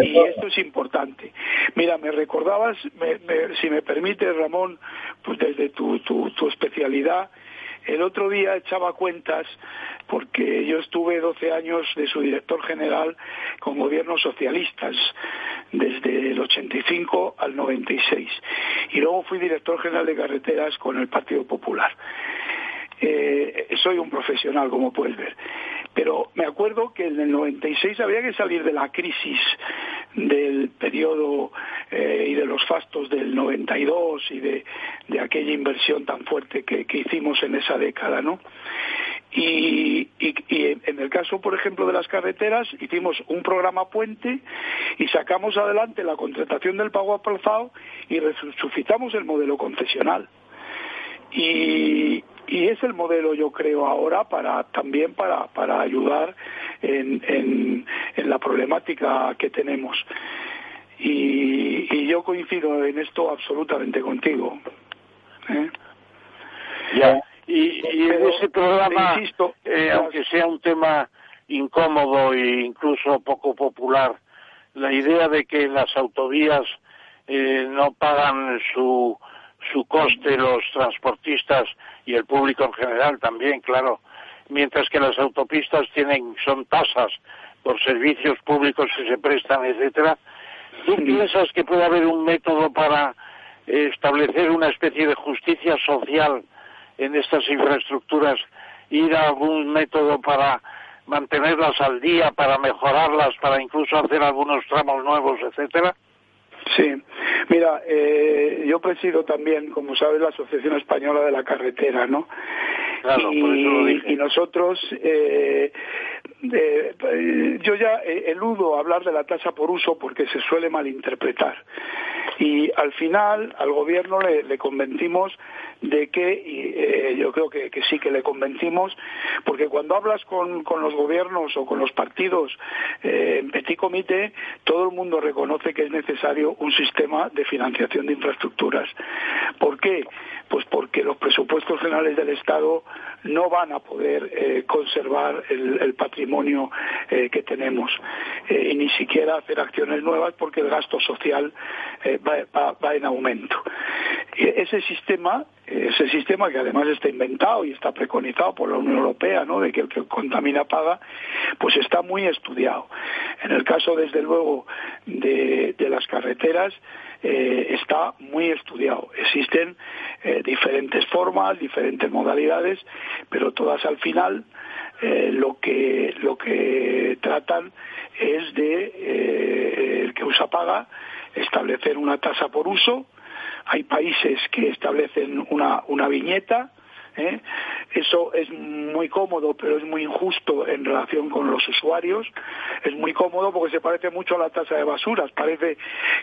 [SPEAKER 7] Y esto es importante. Mira, me recordabas, si me permite, Ramón, pues desde tu, tu, tu especialidad, el otro día echaba cuentas porque yo estuve 12 años de su director general con gobiernos socialistas, desde el 85 al 96. Y luego fui director general de carreteras con el Partido Popular. Eh, soy un profesional, como puedes ver. Pero me acuerdo que en el 96 había que salir de la crisis del periodo eh, y de los fastos del 92 y de, de aquella inversión tan fuerte que, que, hicimos en esa década, ¿no? Y, y, y, en el caso, por ejemplo, de las carreteras, hicimos un programa puente y sacamos adelante la contratación del pago aplazado y resucitamos el modelo concesional. Y, y es el modelo yo creo ahora para también para, para ayudar en, en, en la problemática que tenemos. Y, y, yo coincido en esto absolutamente contigo
[SPEAKER 3] ¿eh? ya. Y, y en ese programa insisto, eh, aunque sea un tema incómodo e incluso poco popular la idea de que las autovías eh, no pagan su su coste los transportistas y el público en general también, claro, mientras que las autopistas tienen son tasas por servicios públicos que se prestan, etcétera. ¿Tú piensas que puede haber un método para establecer una especie de justicia social en estas infraestructuras, ir a algún método para mantenerlas al día, para mejorarlas, para incluso hacer algunos tramos nuevos, etcétera?
[SPEAKER 7] Sí, mira, eh, yo presido también, como sabes, la Asociación Española de la Carretera, ¿no?
[SPEAKER 3] Claro, y, por eso lo dije.
[SPEAKER 7] y nosotros, eh, eh, yo ya eludo hablar de la tasa por uso porque se suele malinterpretar. Y al final al gobierno le, le convencimos de que yo creo que, sí que le convencimos, porque cuando hablas con, los gobiernos o con los partidos en petit comité, todo el mundo reconoce que es necesario un sistema de financiación de infraestructuras. ¿Por qué? Pues porque los presupuestos generales del Estado no van a poder conservar el, patrimonio que tenemos y ni siquiera hacer acciones nuevas porque el gasto social va, en aumento. Ese sistema, ese sistema que además está inventado y está preconizado por la Unión Europea, ¿no? de que el que contamina paga, pues está muy estudiado. En el caso, desde luego, de, las carreteras, eh, está muy estudiado. Existen eh, diferentes formas, diferentes modalidades, pero todas al final eh, lo que lo que tratan es de el que usa paga establecer una tasa por uso. Hay países que establecen una, una viñeta. ¿eh? Eso es muy cómodo, pero es muy injusto en relación con los usuarios. Es muy cómodo porque se parece mucho a la tasa de basuras. Parece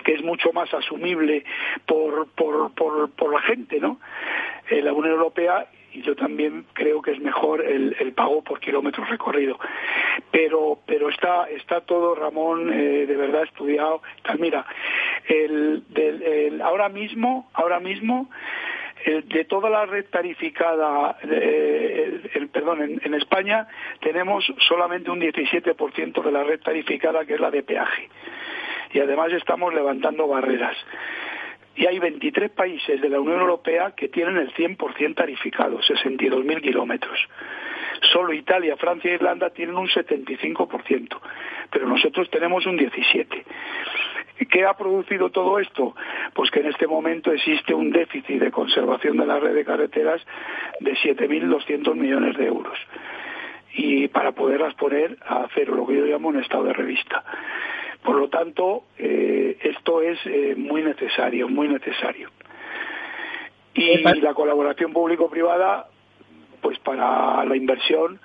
[SPEAKER 7] que es mucho más asumible por, por, por, por la gente, ¿no? Eh, la Unión Europea y yo también creo que es mejor el, pago por kilómetros recorrido. Pero, pero está, está todo, Ramón, eh, de verdad estudiado. Mira, el, del, ahora mismo, ahora mismo, de toda la red tarificada, el, perdón, en, en, España tenemos solamente un 17% de la red tarificada que es la de peaje. Y además estamos levantando barreras y hay 23 países de la Unión Europea que tienen el 100% tarificado, 62.000 kilómetros. Solo Italia, Francia e Irlanda tienen un 75%, pero nosotros tenemos un 17%. ¿Qué ha producido todo esto? Pues que en este momento existe un déficit de conservación de la red de carreteras de 7.200 millones de euros. Y para poderlas poner a cero, lo que yo llamo un estado de revista. Por lo tanto, eh, esto es eh, muy necesario, muy necesario. Y la colaboración público-privada, pues para la inversión,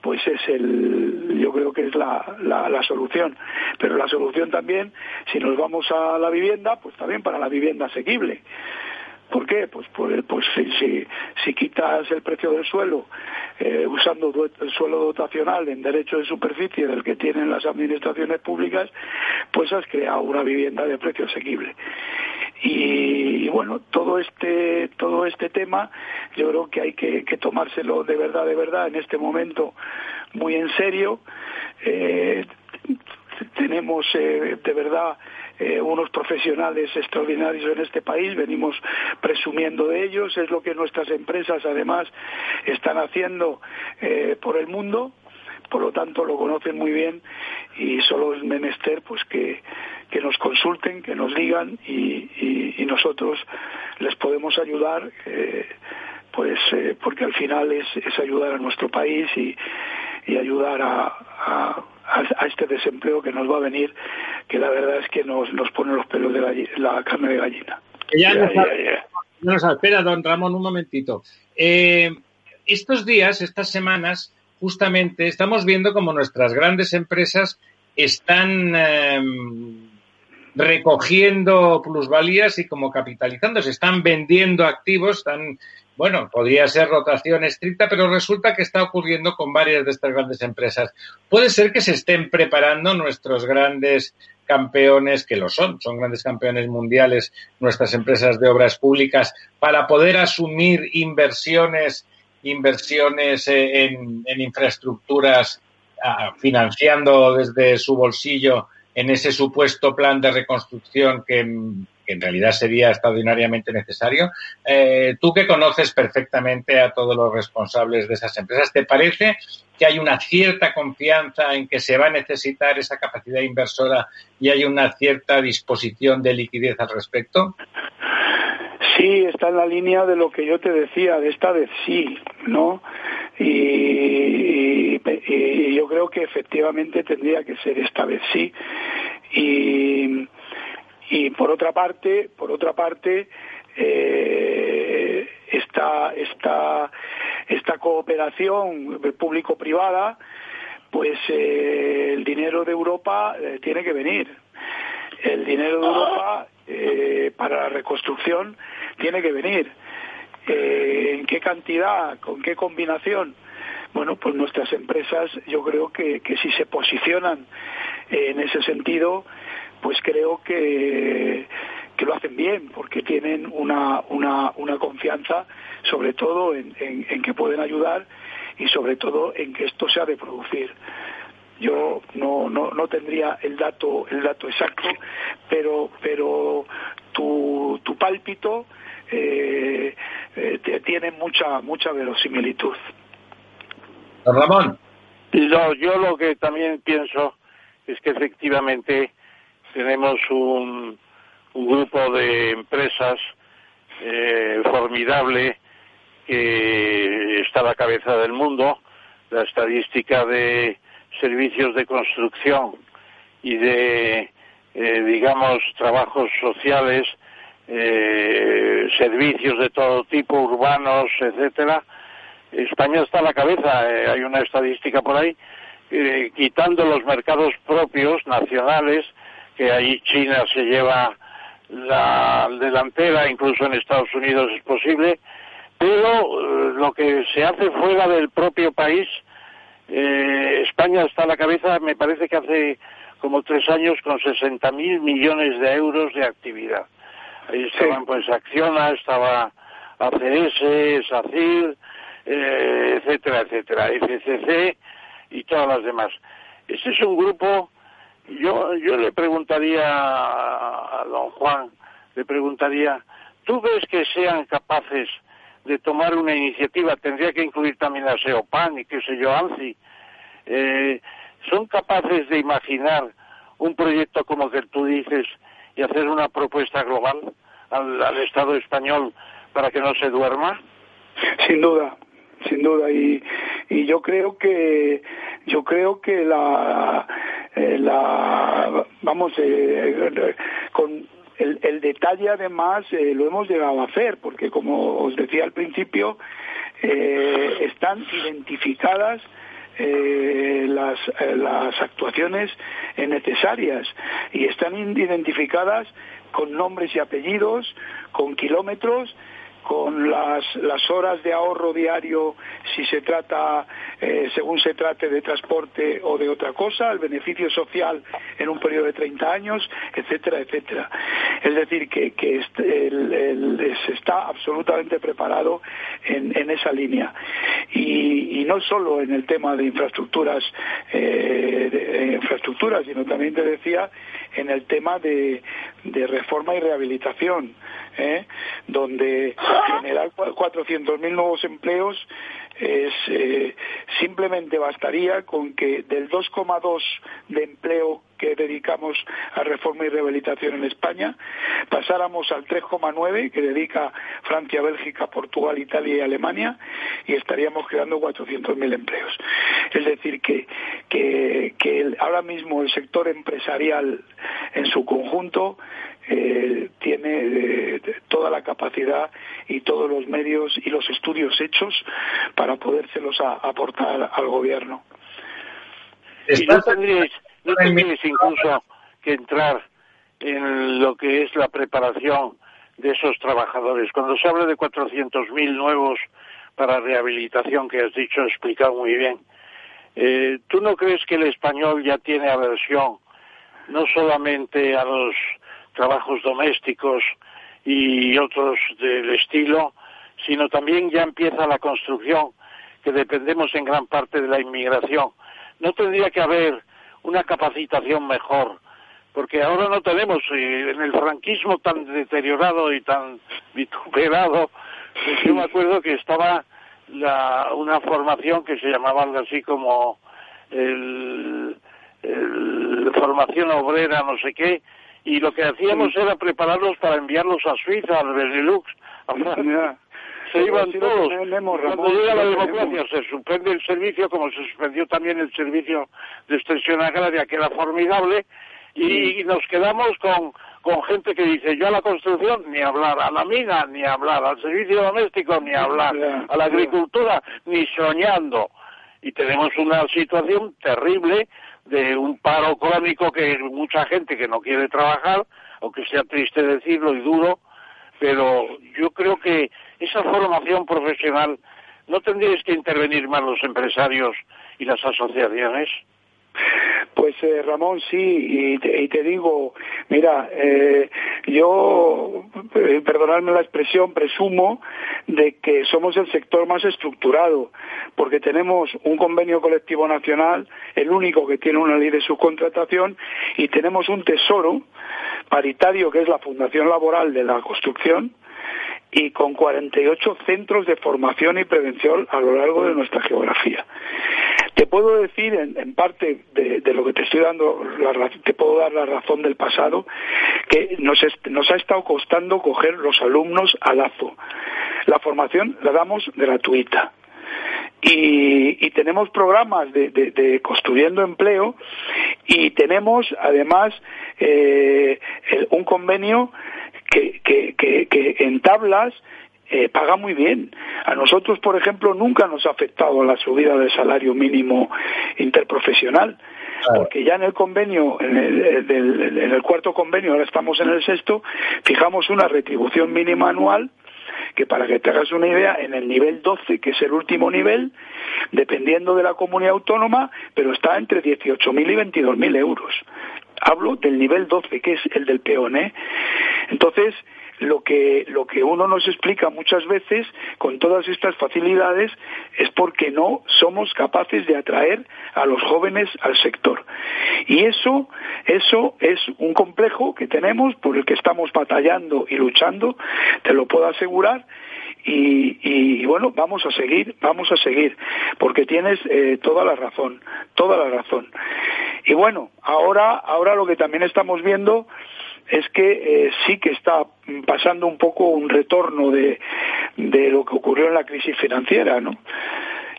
[SPEAKER 7] pues es el, yo creo que es la, la, solución. Pero la solución también, si nos vamos a la vivienda, pues también para la vivienda asequible. ¿Por qué? Pues, pues, pues si, si, quitas el precio del suelo eh, usando el suelo dotacional en derecho de superficie del que tienen las administraciones públicas, pues has creado una vivienda de precio asequible. Y, bueno, todo este, todo este tema yo creo que hay que, tomárselo de verdad, de verdad, en este momento muy en serio. Eh, tenemos eh, de verdad eh, unos profesionales extraordinarios en este país, venimos presumiendo de ellos, es lo que nuestras empresas además están haciendo eh, por el mundo, por lo tanto lo conocen muy bien y solo es menester pues que, nos consulten, que nos digan y, nosotros les podemos ayudar eh, pues porque al final es, ayudar a nuestro país y, ayudar a a, este desempleo que nos va a venir, que la verdad es que nos, nos pone los pelos de la carne de gallina.
[SPEAKER 2] Ya, nos, espera, don Ramón, un momentito. Eh, estos días, estas semanas, justamente estamos viendo como nuestras grandes empresas están em, recogiendo plusvalías y como capitalizando, se están vendiendo activos, están bueno, podría ser rotación estricta, pero resulta que está ocurriendo con varias de estas grandes empresas. Puede ser que se estén preparando nuestros grandes campeones, que lo son, son grandes campeones mundiales, nuestras empresas de obras públicas, para poder asumir inversiones, inversiones eh, en, en infraestructuras, ah, financiando desde su bolsillo en ese supuesto plan de reconstrucción que, en realidad sería extraordinariamente necesario. Eh, tú que conoces perfectamente a todos los responsables de esas empresas, ¿te parece que hay una cierta confianza en que se va a necesitar esa capacidad inversora y hay una cierta disposición de liquidez al respecto?
[SPEAKER 7] Sí, está en la línea de lo que yo te decía, de esta vez sí, ¿no? Y, yo creo que efectivamente tendría que ser esta vez sí. Y, y por otra parte, por otra parte, eh, esta, esta, esta cooperación público-privada, pues eh, el dinero de Europa eh, tiene que venir. El dinero de Europa para la reconstrucción tiene que venir eh, en qué cantidad, con qué combinación. Bueno, pues nuestras empresas yo creo que, que si se posicionan en ese sentido, pues creo que, que lo hacen bien, porque tienen una, una, una confianza sobre todo en, en, que pueden ayudar y sobre todo en que esto se ha de producir. Yo no, no, no tendría el dato el dato exacto pero pero tu, tu pálpito eh, eh tiene mucha mucha verosimilitud.
[SPEAKER 2] Ramón.
[SPEAKER 3] No, yo lo que también pienso es que efectivamente tenemos un, un grupo de empresas eh, formidable que está a la cabeza del mundo. La estadística de servicios de construcción y de, eh, digamos, trabajos sociales, eh, servicios de todo tipo, urbanos, etcétera. España está a la cabeza. Hay una estadística por ahí, quitando los mercados propios, nacionales, que ahí China se lleva la delantera, incluso en Estados Unidos es posible, pero eh, lo que se hace fuera del propio país, eh, España está a la cabeza, me parece que hace como tres años, con 60 mil millones de euros de actividad. Ahí estaban pues Acciona, estaba ACS, SACIR, eh, etcétera, etcétera, FCC y todas las demás. Este es un grupo, yo, yo le preguntaría a don Juan, le preguntaría, ¿tú ves que sean capaces de tomar una iniciativa, tendría que incluir también a SEOPAN y qué sé yo, ANSI, eh, son capaces de imaginar un proyecto como que tú dices y hacer una propuesta global al, Estado español para que no se duerma?
[SPEAKER 7] Sin duda, sin duda. Y, y yo creo que yo creo que la eh, la vamos eh, con el, detalle además eh, lo hemos llegado a hacer, porque como os decía al principio, eh, están identificadas eh, las, las actuaciones necesarias y están identificadas con nombres y apellidos, con kilómetros con las, las horas de ahorro diario si se trata, eh, según se trate de transporte o de otra cosa, el beneficio social en un periodo de 30 años, etcétera, etcétera. Es decir, que, que este, se está absolutamente preparado en, en esa línea. Y, y, no solo en el tema de infraestructuras, eh, infraestructuras, sino también te decía en el tema de, de reforma y rehabilitación. ¿Eh? donde generar 400.000 nuevos empleos es eh, simplemente bastaría con que del 2,2 de empleo que dedicamos a reforma y rehabilitación en España pasáramos al 3,9 que dedica Francia, Bélgica, Portugal, Italia y Alemania y estaríamos creando 400.000 empleos. Es decir, que, que, que ahora mismo el sector empresarial en su conjunto eh, tiene eh, toda la capacidad y todos los medios y los estudios hechos para podérselos aportar al gobierno.
[SPEAKER 3] Y no tendríais incluso que entrar en lo que es la preparación de esos trabajadores. Cuando se habla de 400.000 nuevos para rehabilitación, que has dicho, explicado muy bien, eh, ¿tú no crees que el español ya tiene aversión no solamente a los trabajos domésticos y otros del estilo, sino también ya empieza la construcción, que dependemos en gran parte de la inmigración. No tendría que haber una capacitación mejor, porque ahora no tenemos, eh, en el franquismo tan deteriorado y tan vituperado, pues yo me acuerdo que estaba la, una formación que se llamaba algo así como el, el formación obrera, no sé qué, y lo que hacíamos era prepararlos para enviarlos a Suiza, al Benelux. Se iban todos. Cuando llega la democracia se suspende el servicio, como se suspendió también el servicio de extensión agraria, que era formidable, y nos quedamos con, con gente que dice, yo a la construcción ni hablar, a la mina ni hablar, al servicio doméstico ni hablar, a la agricultura ni soñando. Y tenemos una situación terrible de un paro crónico que mucha gente que no quiere trabajar, aunque sea triste decirlo y duro, pero yo creo que esa formación profesional, ¿no tendríais que intervenir más los empresarios y las asociaciones?
[SPEAKER 7] Pues eh, Ramón, sí, y te, digo, mira, eh, yo, eh, perdonadme la expresión, presumo de que somos el sector más estructurado, porque tenemos un convenio colectivo nacional, el único que tiene una ley de subcontratación, y tenemos un tesoro paritario que es la Fundación Laboral de la Construcción, y con 48 centros de formación y prevención a lo largo de nuestra geografía. Te puedo decir, en, parte de, lo que te estoy dando, te puedo dar la razón del pasado, que nos, nos ha estado costando coger los alumnos a lazo. La formación la damos gratuita. Y, tenemos programas de, construyendo empleo y tenemos además eh, un convenio que, que, que, en tablas eh, paga muy bien. A nosotros, por ejemplo, nunca nos ha afectado la subida del salario mínimo interprofesional, porque ya en el convenio, en el, en el cuarto convenio, ahora estamos en el sexto, fijamos una retribución mínima anual que para que te hagas una idea, en el nivel 12, que es el último nivel, dependiendo de la comunidad autónoma, pero está entre 18.000 y 22.000 euros. Hablo del nivel 12, que es el del peón. ¿eh? Entonces, lo que, lo que uno nos explica muchas veces con todas estas facilidades es porque no somos capaces de atraer a los jóvenes al sector. Y eso, eso es un complejo que tenemos por el que estamos batallando y luchando, te lo puedo asegurar, y, bueno, vamos a seguir, vamos a seguir, porque tienes eh, toda la razón, toda la razón. Y bueno, ahora, ahora lo que también estamos viendo es que eh, sí que está pasando un poco un retorno de, de lo que ocurrió en la crisis financiera, ¿no?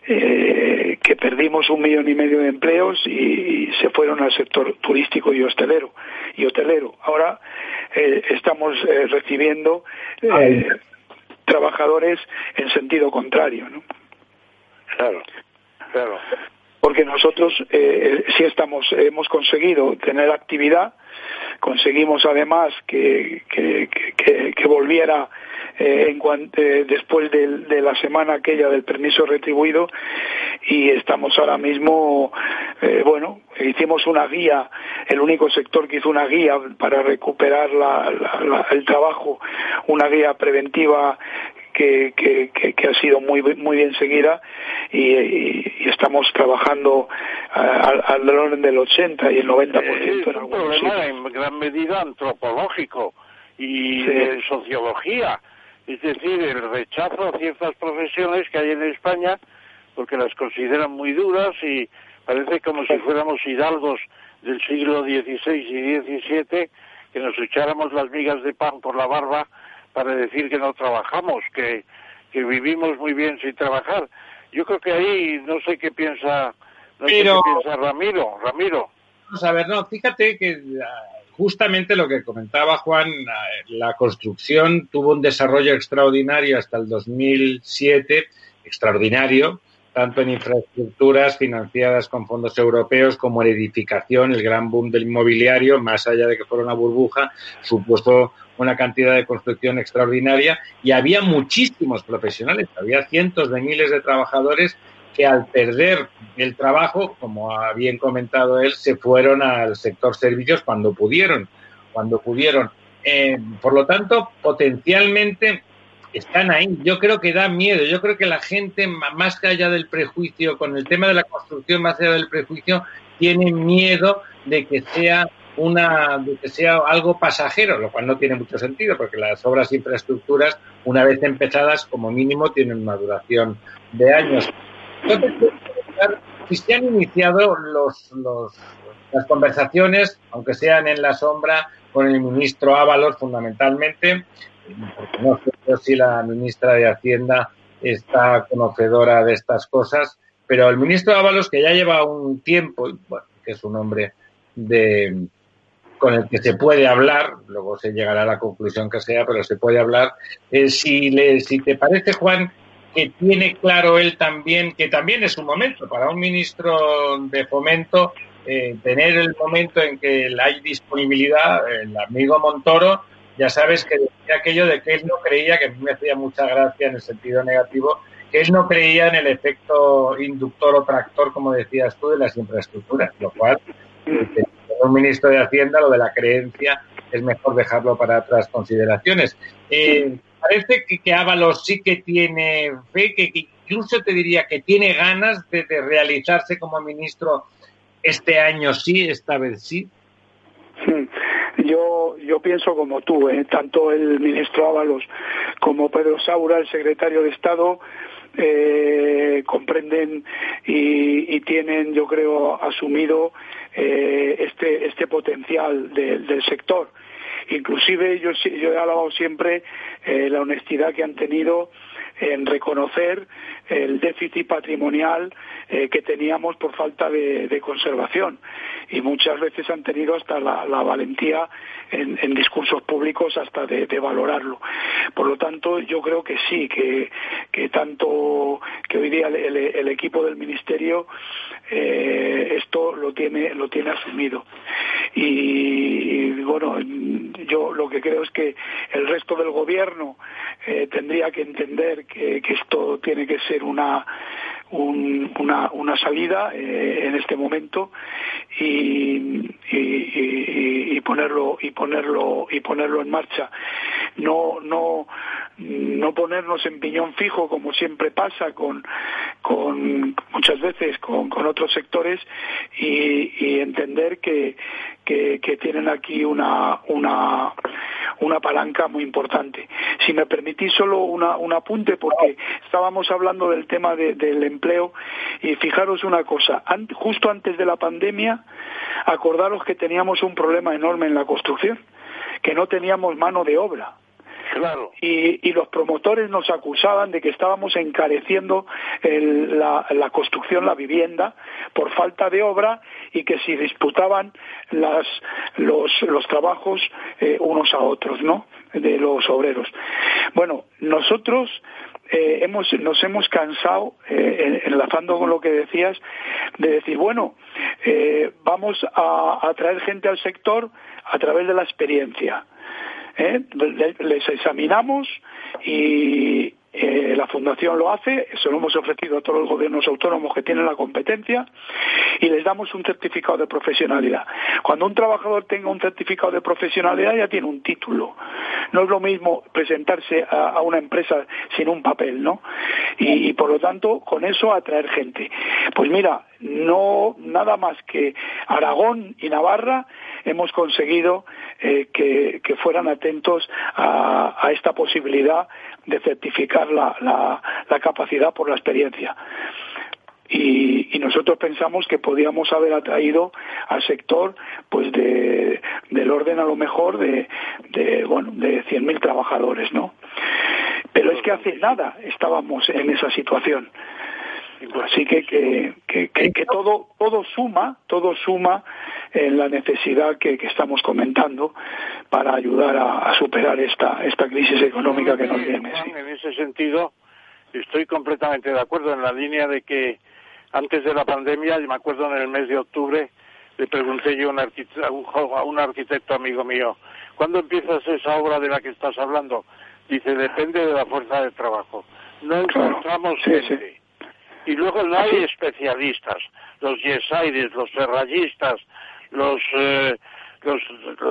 [SPEAKER 7] Eh, que perdimos un millón y medio de empleos y, se fueron al sector turístico y hostelero. Y hotelero. Ahora estamos recibiendo trabajadores en sentido contrario, ¿no?
[SPEAKER 3] Claro, claro.
[SPEAKER 7] Porque nosotros eh, sí estamos, hemos conseguido tener actividad, conseguimos además que, que, volviera eh, eh, después de, la semana aquella del permiso retribuido. Y estamos ahora mismo, eh, bueno, hicimos una guía, el único sector que hizo una guía para recuperar el trabajo, una guía preventiva que, que, ha sido muy, muy bien seguida y, estamos trabajando al, al, orden del 80 y el 90%
[SPEAKER 3] es en un problema en gran medida antropológico y de sociología. Es decir, el rechazo a ciertas profesiones que hay en España porque las consideran muy duras y parece como si fuéramos hidalgos del siglo XVI y XVII que nos echáramos las migas de pan por la barba para decir que no trabajamos, que, que vivimos muy bien sin trabajar. Yo creo que ahí no sé qué piensa, no sé qué piensa Ramiro. Ramiro.
[SPEAKER 2] Vamos a ver, no, fíjate que justamente lo que comentaba Juan, la construcción tuvo un desarrollo extraordinario hasta el 2007, extraordinario, tanto en infraestructuras financiadas con fondos europeos como en edificación, el gran boom del inmobiliario, más allá de que fuera una burbuja, supuso una cantidad de construcción extraordinaria y había muchísimos profesionales, había cientos de miles de trabajadores que al perder el trabajo, como bien comentado él, se fueron al sector servicios cuando pudieron, cuando pudieron. Eh, por lo tanto, potencialmente están ahí. Yo creo que da miedo. Yo creo que la gente, más allá del prejuicio, con el tema de la construcción, más allá del prejuicio, tiene miedo de que sea una que sea algo pasajero, lo cual no tiene mucho sentido, porque las obras de infraestructuras, una vez empezadas, como mínimo, tienen una duración de años. Si se han iniciado los, las conversaciones, aunque sean en la sombra, con el ministro Ábalos fundamentalmente, porque no sé si la ministra de Hacienda está conocedora de estas cosas, pero el ministro Ábalos, que ya lleva un tiempo, bueno, que es un hombre de, con el que se puede hablar, luego se llegará a la conclusión que sea, pero se puede hablar. Eh, si, le, si te parece, Juan, que tiene claro él también, que también es un momento para un ministro de fomento eh, tener el momento en que hay disponibilidad, el amigo Montoro ya sabes que decía aquello de que él no creía, que me hacía mucha gracia en el sentido negativo, que él no creía en el efecto inductor o tractor, como decías tú, de las infraestructuras, lo cual, un ministro de Hacienda, lo de la creencia es mejor dejarlo para otras consideraciones. Eh, parece que, que Ábalos sí que tiene fe, que, incluso te diría que tiene ganas de, realizarse como ministro este año sí, esta vez sí.
[SPEAKER 7] Yo, yo pienso como tú, ¿eh? tanto el ministro Ábalos como Pedro Saura, el secretario de Estado, eh, comprenden y, tienen, yo creo, asumido eh, este, este potencial del sector. Inclusive yo, yo he alabado siempre eh, la honestidad que han tenido en reconocer el déficit patrimonial eh, que teníamos por falta de, conservación y muchas veces han tenido hasta la, valentía en, discursos públicos hasta de, valorarlo. Por lo tanto, yo creo que sí, que, tanto que hoy día el, equipo del ministerio eh, esto lo tiene lo tiene asumido y, bueno yo lo que creo es que el resto del gobierno eh, tendría que entender que, esto tiene que ser una, una, una, salida eh, en este momento y, y, ponerlo y ponerlo y ponerlo en marcha. No no no ponernos en piñón fijo como siempre pasa con, con muchas veces con, con otros sectores y, y entender que, que, que, tienen aquí una, una, una palanca muy importante. Si me permitís solo una, un apunte, porque estábamos hablando del tema del empleo y fijaros una cosa, justo antes de la pandemia, acordaros que teníamos un problema enorme en la construcción, que no teníamos mano de obra
[SPEAKER 3] Claro.
[SPEAKER 7] Y, los promotores nos acusaban de que estábamos encareciendo la, construcción, la vivienda, por falta de obra y que si disputaban las, los, los trabajos eh, unos a otros, ¿no? De los obreros. Bueno, nosotros eh, hemos, nos hemos cansado, eh, enlazando con lo que decías, de decir, bueno, vamos a atraer gente al sector a través de la experiencia. ¿Eh? les examinamos y eh, la Fundación lo hace, eso lo hemos ofrecido a todos los gobiernos autónomos que tienen la competencia y les damos un certificado de profesionalidad. Cuando un trabajador tenga un certificado de profesionalidad ya tiene un título. No es lo mismo presentarse a, una empresa sin un papel, ¿no? Y, por lo tanto, con eso atraer gente. Pues mira, no nada más que Aragón y Navarra hemos conseguido eh, que, fueran atentos a, esta posibilidad de certificar la, capacidad por la experiencia. Y, nosotros pensamos que podíamos haber atraído al sector pues de, del orden a lo mejor de, de bueno de 100.000 trabajadores no pero es que hace nada estábamos en esa situación Así que, que, que, todo, todo suma, todo suma en la necesidad que, estamos comentando para ayudar a, superar esta, esta crisis económica que nos viene.
[SPEAKER 3] En ese sentido, estoy completamente de acuerdo en la línea de que antes de la pandemia, me acuerdo en el mes de octubre, le pregunté yo a un, a un arquitecto amigo mío, ¿cuándo empiezas esa obra de la que estás hablando? Dice, depende de la fuerza de trabajo. No encontramos gente y luego no hay especialistas, los yesaires, los ferrallistas, los, eh, los,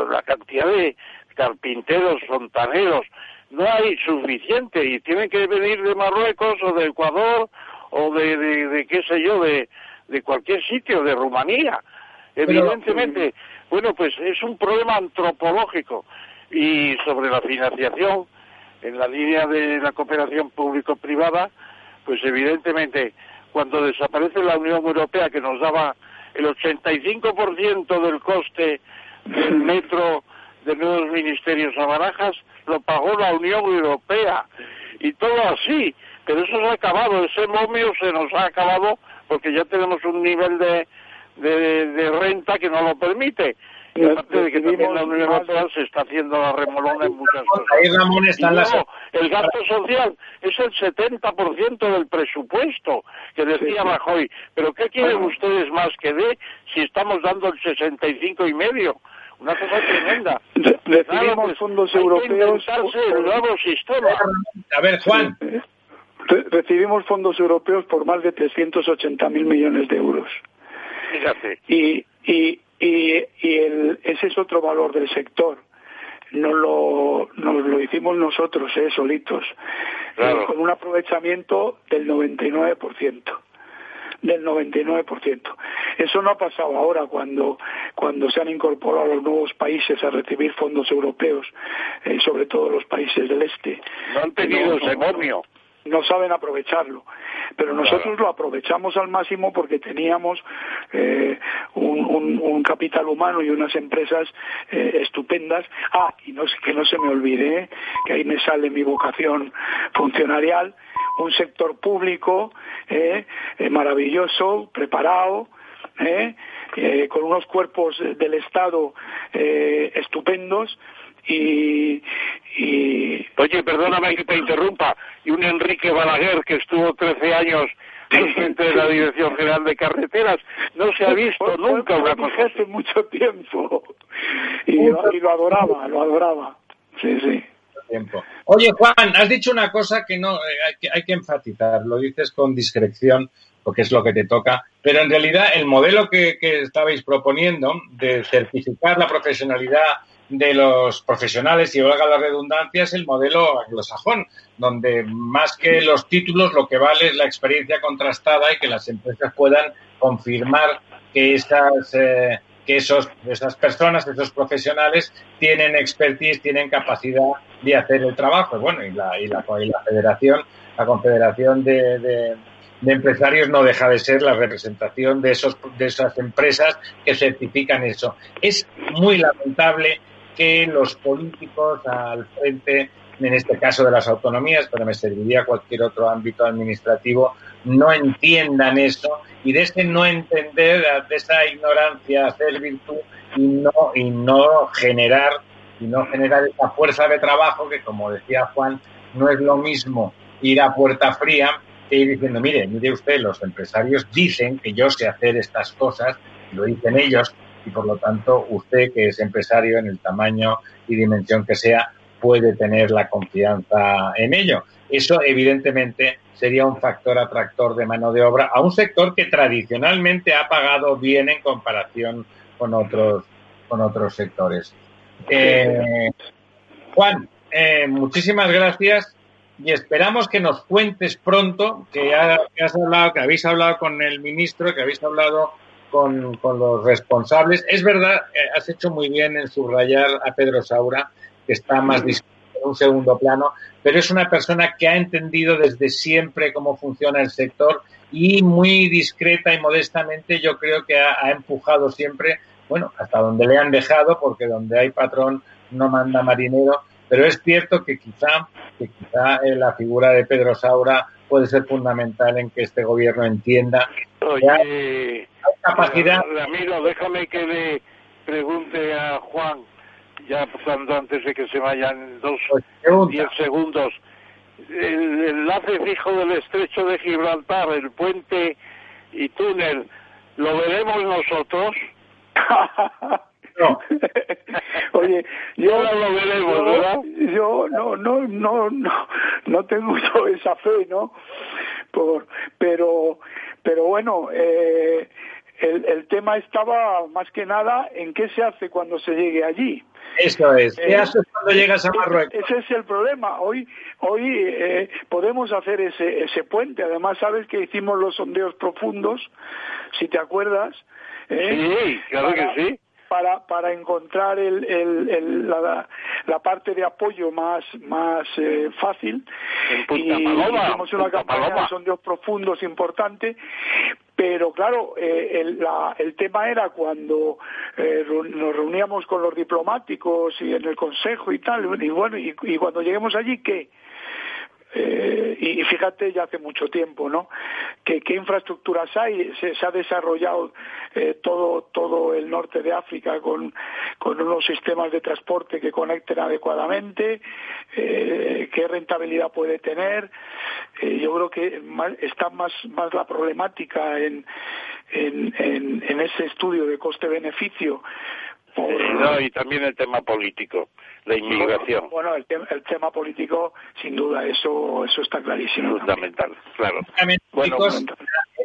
[SPEAKER 3] la cantidad de carpinteros, fontaneros, no hay suficiente y tienen que venir de Marruecos o de Ecuador o de, de, qué sé yo, de, de cualquier sitio, de Rumanía. Evidentemente, bueno, pues es un problema antropológico y sobre la financiación en la línea de la cooperación público-privada, pues evidentemente cuando desaparece la Unión Europea que nos daba el 85% del coste del metro de nuevos ministerios a Barajas, lo pagó la Unión Europea. Y todo así, pero eso se ha acabado, ese momio se nos ha acabado porque ya tenemos un nivel de, de renta que no lo permite y aparte de que también la Unión Europea se está haciendo la remolona en muchas cosas. el gasto social es el 70% del presupuesto que decía Rajoy. Pero ¿qué quieren ustedes más que dé si estamos dando el 65 y medio? una cosa tremenda.
[SPEAKER 7] recibimos fondos europeos.
[SPEAKER 2] A ver, Juan.
[SPEAKER 7] recibimos fondos europeos por más de 380 mil millones de euros.
[SPEAKER 3] Fíjate.
[SPEAKER 7] Y, y, y, el, ese es otro valor del sector. Nos lo, nos lo hicimos nosotros, eh, solitos, con un aprovechamiento del 99% del 99%. Eso no ha pasado ahora cuando, cuando se han incorporado los nuevos países a recibir fondos europeos, eh, sobre todo los países del este.
[SPEAKER 3] No han tenido ese momio
[SPEAKER 7] no saben aprovecharlo. Pero nosotros lo aprovechamos al máximo porque teníamos eh, un, capital humano y unas empresas eh, estupendas. Ah, y no, que no se me olvide, que ahí me sale mi vocación funcionarial, un sector público eh, maravilloso, preparado, con unos cuerpos del Estado estupendos y,
[SPEAKER 3] Oye, perdóname que te interrumpa, y un Enrique Balaguer que estuvo 13 años al frente de la Dirección General de Carreteras, no se ha visto nunca una cosa
[SPEAKER 7] hace mucho tiempo, y lo adoraba, lo adoraba, sí, sí.
[SPEAKER 2] Tiempo. Oye, Juan, has dicho una cosa que no eh, hay que, enfatizar, lo dices con discreción porque es lo que te toca, pero en realidad el modelo que, estabais proponiendo de certificar la profesionalidad de los profesionales, y valga la redundancia, es el modelo anglosajón, donde más que los títulos lo que vale es la experiencia contrastada y que las empresas puedan confirmar que estas eh, que esos, esas personas, esos profesionales tienen expertise, tienen capacidad de hacer el trabajo. Bueno, y la, y la, la federación, la confederación de, de, empresarios no deja de ser la representación de, esos, de esas empresas que certifican eso. Es muy lamentable que los políticos al frente, en este caso de las autonomías, pero me serviría cualquier otro ámbito administrativo, no entiendan eso y de ese no entender, de esa ignorancia hacer virtud y no, y no generar y no generar esa fuerza de trabajo que, como decía Juan, no es lo mismo ir a puerta fría que ir diciendo, mire, mire usted, los empresarios dicen que yo sé hacer estas cosas, lo dicen ellos, y por lo tanto usted, que es empresario en el tamaño y dimensión que sea, puede tener la confianza en ello. Eso, evidentemente, sería un factor atractor de mano de obra a un sector que tradicionalmente ha pagado bien en comparación con otros, con otros sectores. Eh, Juan, eh, muchísimas gracias y esperamos que nos cuentes pronto que, has hablado, que habéis hablado con el ministro, que habéis hablado con, los responsables. Es verdad, eh, has hecho muy bien en subrayar a Pedro Saura, que está más dispuesto en un segundo plano, pero es una persona que ha entendido desde siempre cómo funciona el sector y muy discreta y modestamente yo creo que ha, empujado siempre, bueno, hasta donde le han dejado, porque donde hay patrón no manda marinero, pero es cierto que quizá, que quizá eh, la figura de Pedro Saura puede ser fundamental en que este gobierno entienda
[SPEAKER 3] que hay capacidad. Ramiro, déjame que le pregunte a Juan ya pasando antes de que se vayan dos, pues, diez segundos. El enlace fijo del estrecho de Gibraltar, el puente y túnel, ¿lo veremos nosotros? *laughs*
[SPEAKER 7] No. *laughs* Oye, yo
[SPEAKER 3] no lo veremos, ¿verdad?
[SPEAKER 7] Yo no, no, no, no, no tengo *laughs* yo esa fe, ¿no? Por, pero, pero bueno, eh, el, el tema estaba más que nada en qué se hace cuando se llegue allí.
[SPEAKER 2] Eso es. ¿Qué eh, haces cuando llegas a Marruecos?
[SPEAKER 7] Ese es el problema. Hoy, hoy eh, podemos hacer ese, ese puente. Además, sabes que hicimos los sondeos profundos, si te acuerdas.
[SPEAKER 3] ¿eh? Sí, claro que sí
[SPEAKER 7] para, para encontrar el, el, la, la, parte de apoyo más, más eh, fácil.
[SPEAKER 3] y hicimos
[SPEAKER 7] una campaña de sondeos profundos importante. Pero claro, eh, el, la, el tema era cuando eh, nos reuníamos con los diplomáticos y en el Consejo y tal, y bueno, y, y cuando lleguemos allí, ¿qué? Eh, y fíjate ya hace mucho tiempo, ¿no? ¿Qué, infraestructuras hay? Se, ha desarrollado eh, todo, todo el norte de África con, con unos sistemas de transporte que conecten adecuadamente, eh, qué rentabilidad puede tener. yo creo que está más, más la problemática en, en ese estudio de coste-beneficio
[SPEAKER 3] no, y también el tema político, la inmigración.
[SPEAKER 7] Bueno, el, el tema político, sin duda, eso eso está clarísimo.
[SPEAKER 3] Fundamental, claro.
[SPEAKER 2] Bueno,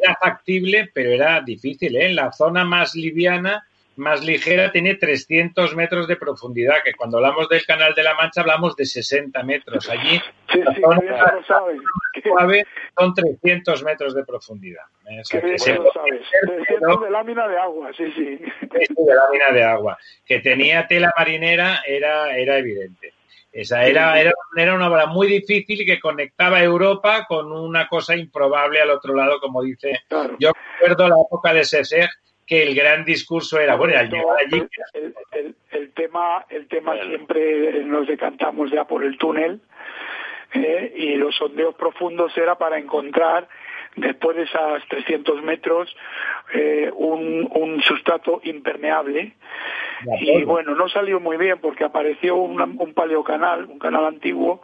[SPEAKER 2] era factible, pero era difícil. ¿eh? En la zona más liviana más ligera tiene 300 metros de profundidad, que cuando hablamos del Canal de la Mancha hablamos de 60 metros. Allí
[SPEAKER 7] sí, la zona
[SPEAKER 2] suave son 300 metros de profundidad.
[SPEAKER 7] Lo sabes. 300 de lámina de agua, sí, sí.
[SPEAKER 2] de lámina de agua. Que tenía tela marinera era, era evidente. Esa era, era, era, una obra muy difícil que conectaba Europa con una cosa improbable al otro lado, como dice. Yo recuerdo la época de Seseg, que el gran discurso era, bueno, al llegar allí...
[SPEAKER 7] El, el, tema, el tema siempre nos decantamos ya por el túnel eh, y los sondeos profundos era para encontrar después de esas 300 metros eh, un, un sustrato impermeable. Y bueno, no salió muy bien porque apareció un, un paleocanal, un canal antiguo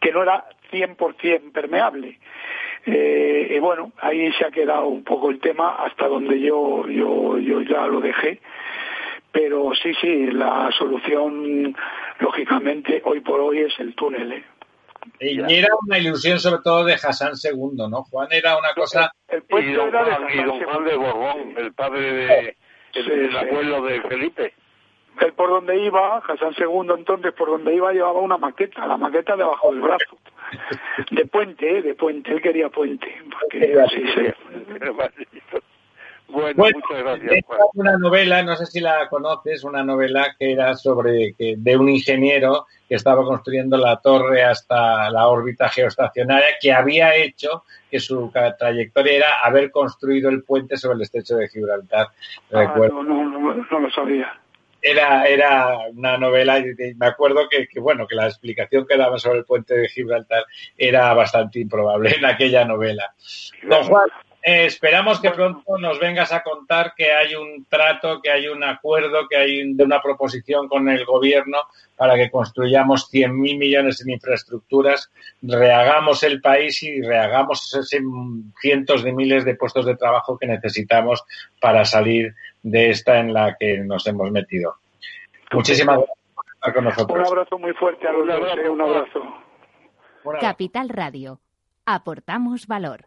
[SPEAKER 7] que no era 100% permeable eh, y bueno, ahí se ha quedado un poco el tema hasta donde yo, yo, yo ya lo dejé. Pero sí, sí, la solución, lógicamente, hoy por hoy es el túnel. ¿eh?
[SPEAKER 2] Y era una ilusión sobre todo de Hassan II, ¿no? Juan era una cosa...
[SPEAKER 3] El, y, don Juan, y don Juan de Borbón, el padre de... El, abuelo de Felipe.
[SPEAKER 7] Él por donde iba, Hassan II entonces por donde iba llevaba una maqueta, la maqueta debajo del brazo. De puente, ¿eh? de puente, él quería puente.
[SPEAKER 3] Bueno, muchas gracias.
[SPEAKER 2] Una novela, no sé si la conoces, una novela que era sobre que, de un ingeniero que estaba construyendo la torre hasta la órbita geoestacionaria, que había hecho que su trayectoria era haber construido el puente sobre el estrecho de Gibraltar.
[SPEAKER 7] Ah, no, no, no lo sabía
[SPEAKER 2] era, era una novela y me acuerdo que, bueno, que la explicación que daba sobre el puente de Gibraltar era bastante improbable en aquella novela. Eh, esperamos que pronto nos vengas a contar que hay un trato, que hay un acuerdo, que hay una proposición con el gobierno para que construyamos 100.000 millones en infraestructuras, rehagamos el país y rehagamos esos cientos de miles de puestos de trabajo que necesitamos para salir de esta en la que nos hemos metido. Muchísimas gracias por estar con nosotros.
[SPEAKER 7] Un abrazo muy fuerte a los dos. Un abrazo.
[SPEAKER 1] Capital Radio. Aportamos valor.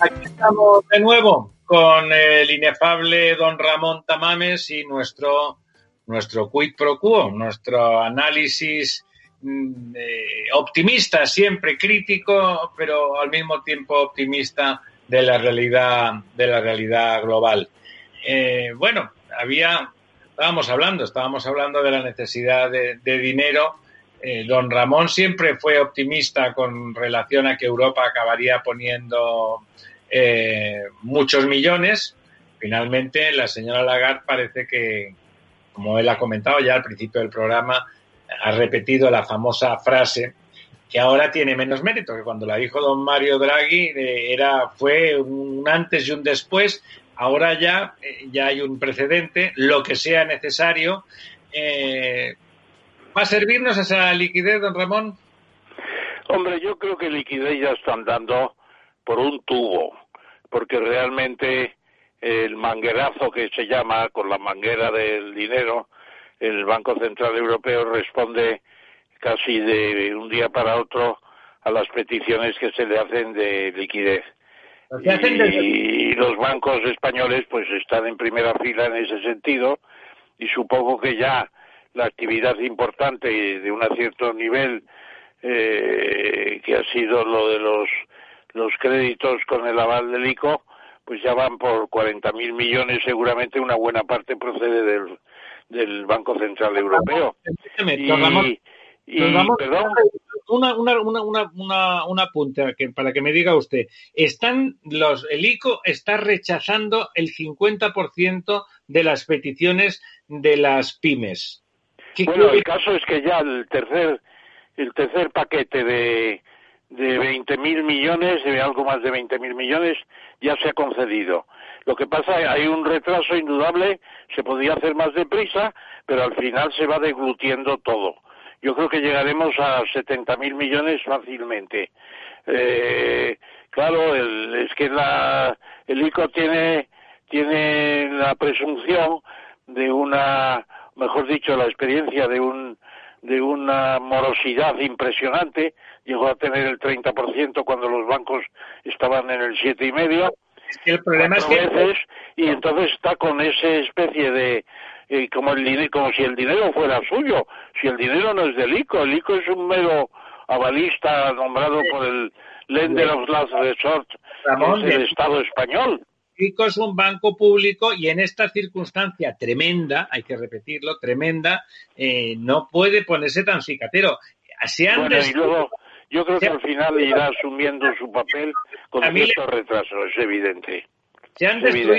[SPEAKER 2] Aquí estamos de nuevo con el inefable don Ramón Tamames y nuestro, nuestro quid pro quo, nuestro análisis mm, eh, optimista, siempre crítico, pero al mismo tiempo optimista de la realidad, de la realidad global. Eh, bueno, había estábamos hablando, estábamos hablando de la necesidad de, dinero. Eh, don Ramón siempre fue optimista con relación a que Europa acabaría poniendo eh, muchos millones. Finalmente, la señora Lagarde parece que, como él ha comentado ya al principio del programa, ha repetido la famosa frase que ahora tiene menos mérito que cuando la dijo don Mario Draghi eh, era fue un antes y un después Ahora ya, ya hay un precedente, lo que sea necesario. ¿Va a servirnos esa liquidez, don Ramón?
[SPEAKER 3] Hombre, yo creo que liquidez ya están dando por un tubo, porque realmente el manguerazo que se llama con la manguera del dinero, el Banco Central Europeo responde casi de un día para otro a las peticiones que se le hacen de liquidez. Y los bancos españoles pues están en primera fila en ese sentido y supongo que ya la actividad importante de un cierto nivel eh, que ha sido lo de los los créditos con el aval del ICO pues ya van por 40.000 millones seguramente una buena parte procede del, del Banco Central Europeo y,
[SPEAKER 2] Y, perdón. Una, una, una, una, una punta que, para que me diga usted. Están los, el ICO está rechazando el 50% de las peticiones de las pymes.
[SPEAKER 3] Bueno, el caso es que ya el tercer, el tercer paquete de, de 20.000 millones, de algo más de 20.000 millones, ya se ha concedido. Lo que pasa es que hay un retraso indudable, se podría hacer más deprisa, pero al final se va deglutiendo todo. Yo creo que llegaremos a 70.000 millones fácilmente. Eh, claro, el, es que la, el ICO tiene, tiene la presunción de una, mejor dicho, la experiencia de un de una morosidad impresionante, llegó a tener el 30% cuando los bancos estaban en el siete y medio.
[SPEAKER 2] El problema es que
[SPEAKER 3] y entonces está con esa especie de eh, como el como si el dinero fuera suyo, si el dinero no es del ICO, el ICO es un mero avalista nombrado por el Lender of Last Resort, del Estado español.
[SPEAKER 2] Es un banco público y en esta circunstancia tremenda, hay que repetirlo, tremenda, eh, no puede ponerse tan cicatero.
[SPEAKER 3] bueno, y luego, yo creo que al final irá asumiendo su papel con cierto retraso, es evidente.
[SPEAKER 2] Se han destruido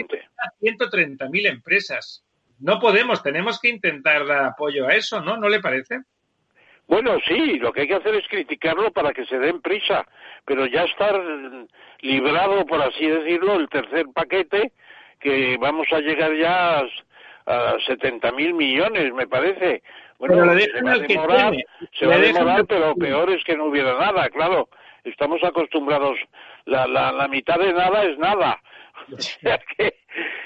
[SPEAKER 2] 130.000 empresas. No podemos, tenemos que intentar dar apoyo a eso, ¿no? ¿No le parece?
[SPEAKER 3] Bueno, sí, lo que hay que hacer es criticarlo para que se den prisa, pero ya estar librado, por así decirlo, el tercer paquete, que vamos a llegar ya a, a 70 mil millones, me parece. Bueno, se va a demorar, se va a demorar, pero peor es que no hubiera nada, claro. Estamos acostumbrados, la, la, la mitad de nada es nada. *laughs* O sea que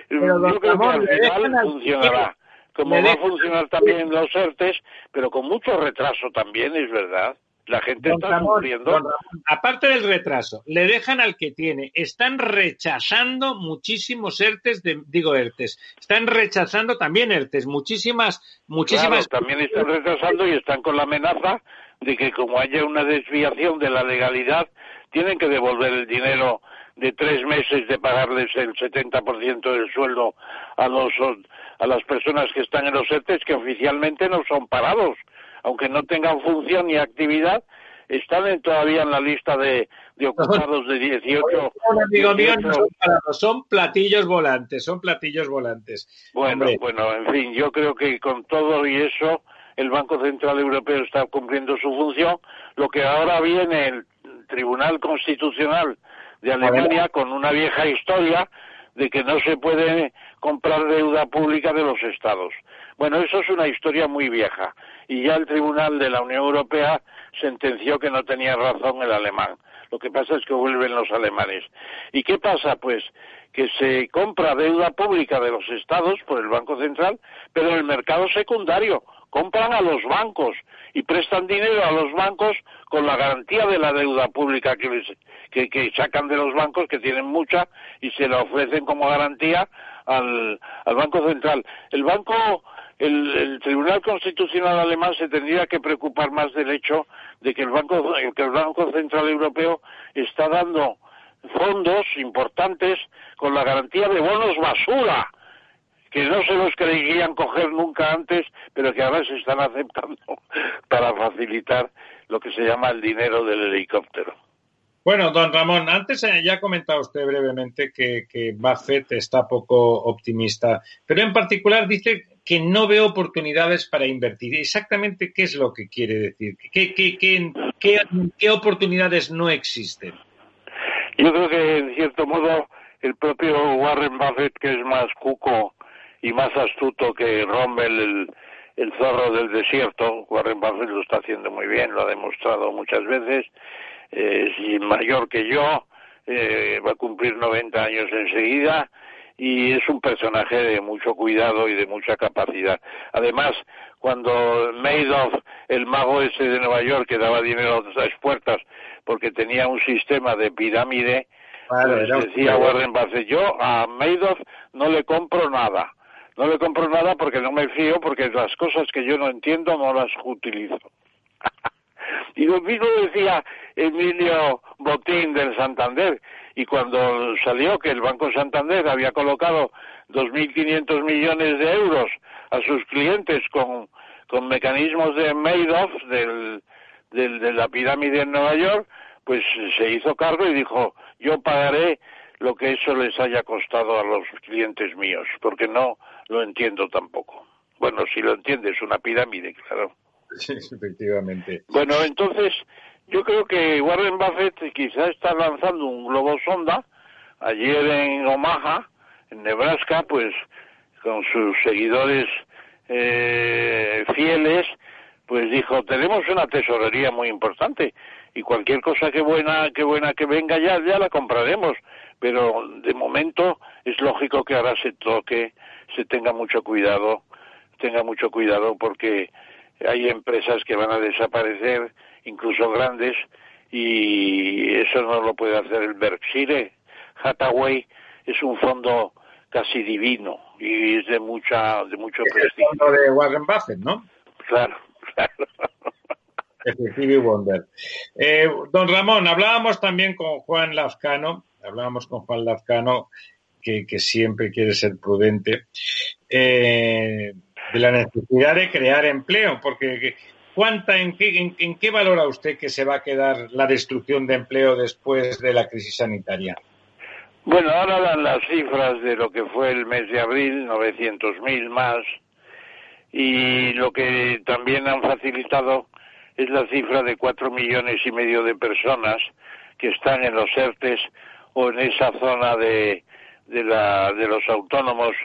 [SPEAKER 3] yo creo que al final funcionará como va a funcionar también los ERTES, pero con mucho retraso también, es verdad. La gente está sufriendo.
[SPEAKER 2] aparte del retraso, le dejan al que tiene. Están rechazando muchísimos ERTES, de, digo ERTES, están rechazando también ERTES, muchísimas, muchísimas.
[SPEAKER 3] Claro, también están retrasando y están con la amenaza de que como haya una desviación de la legalidad, tienen que devolver el dinero de tres meses de pagarles el 70% del sueldo a los a las personas que están en los ERTES que oficialmente no son parados, aunque no tengan función ni actividad, están todavía en la lista de, ocupados de 18.
[SPEAKER 2] amigo mío, no son parados, son platillos volantes, son platillos volantes.
[SPEAKER 3] Bueno, bueno, en fin, yo creo que con todo y eso el Banco Central Europeo está cumpliendo su función. Lo que ahora viene el Tribunal Constitucional de Alemania con una vieja historia de que no se puede comprar deuda pública de los estados. Bueno, eso es una historia muy vieja y ya el Tribunal de la Unión Europea sentenció que no tenía razón el alemán. Lo que pasa es que vuelven los alemanes. ¿Y qué pasa? Pues que se compra deuda pública de los estados por el Banco Central, pero en el mercado secundario compran a los bancos y prestan dinero a los bancos con la garantía de la deuda pública que, que, sacan de los bancos, que tienen mucha, y se la ofrecen como garantía al, al Banco Central. El Banco, el, el, Tribunal Constitucional alemán se tendría que preocupar más del hecho de que el Banco, que el Banco Central Europeo está dando fondos importantes con la garantía de bonos basura que no se los creían coger nunca antes, pero que ahora se están aceptando *laughs* para facilitar lo que se llama el dinero del helicóptero.
[SPEAKER 2] Bueno, don Ramón, antes eh, ya ha comentado usted brevemente que, que Buffett está poco optimista, pero en particular dice que no ve oportunidades para invertir. Exactamente qué es lo que quiere decir, qué, qué, qué, qué oportunidades no existen.
[SPEAKER 3] Yo creo que en cierto modo el propio Warren Buffett, que es más cuco y más astuto que Rommel, el, zorro del desierto. Warren Buffett lo está haciendo muy bien, lo ha demostrado muchas veces. Es mayor que yo, eh, va a cumplir 90 años enseguida y es un personaje de mucho cuidado y de mucha capacidad. Además, cuando Madoff, el mago ese de Nueva York que daba dinero a las puertas porque tenía un sistema de pirámide, pues decía Warren Buffett, yo a Madoff no le compro nada no le compro nada porque no me fío, porque las cosas que yo no entiendo no las utilizo. *laughs* y mismo decía Emilio Botín del Santander. Y cuando salió que el Banco Santander había colocado 2.500 millones de euros a sus clientes con, con mecanismos de Madoff del, de la pirámide en Nueva York, pues se hizo cargo y dijo, yo pagaré lo que eso les haya costado a los clientes míos, porque no lo entiendo tampoco. Bueno, si lo entiendes, una pirámide, claro. *laughs*
[SPEAKER 2] Efectivamente.
[SPEAKER 3] Bueno, entonces, yo creo que Warren Buffett quizá está lanzando un globo sonda. Ayer en Omaha, en Nebraska, pues con sus seguidores eh, fieles, pues dijo, tenemos una tesorería muy importante y cualquier cosa que buena que buena que venga ya ya la compraremos pero de momento es lógico que ahora se toque se tenga mucho cuidado tenga mucho cuidado porque hay empresas que van a desaparecer incluso grandes y eso no lo puede hacer el Berkshire. Hathaway es un fondo casi divino y es de mucha de mucho prestigio
[SPEAKER 2] el fondo de Warren Buffett no
[SPEAKER 3] claro *laughs* claro.
[SPEAKER 2] Wonder. Eh, don Ramón, hablábamos también con Juan Lazcano, hablábamos con Juan Lazcano, que, siempre quiere ser prudente, eh, de la necesidad de crear empleo, porque ¿cuánta, en qué, en, qué valora usted que se va a quedar la destrucción de empleo después de la crisis sanitaria?
[SPEAKER 3] Bueno, ahora dan las cifras de lo que fue el mes de abril, 900.000 más, y lo que también han facilitado es la cifra de cuatro millones y medio de personas que están en los ERTES o en esa zona de, de, la, de los autónomos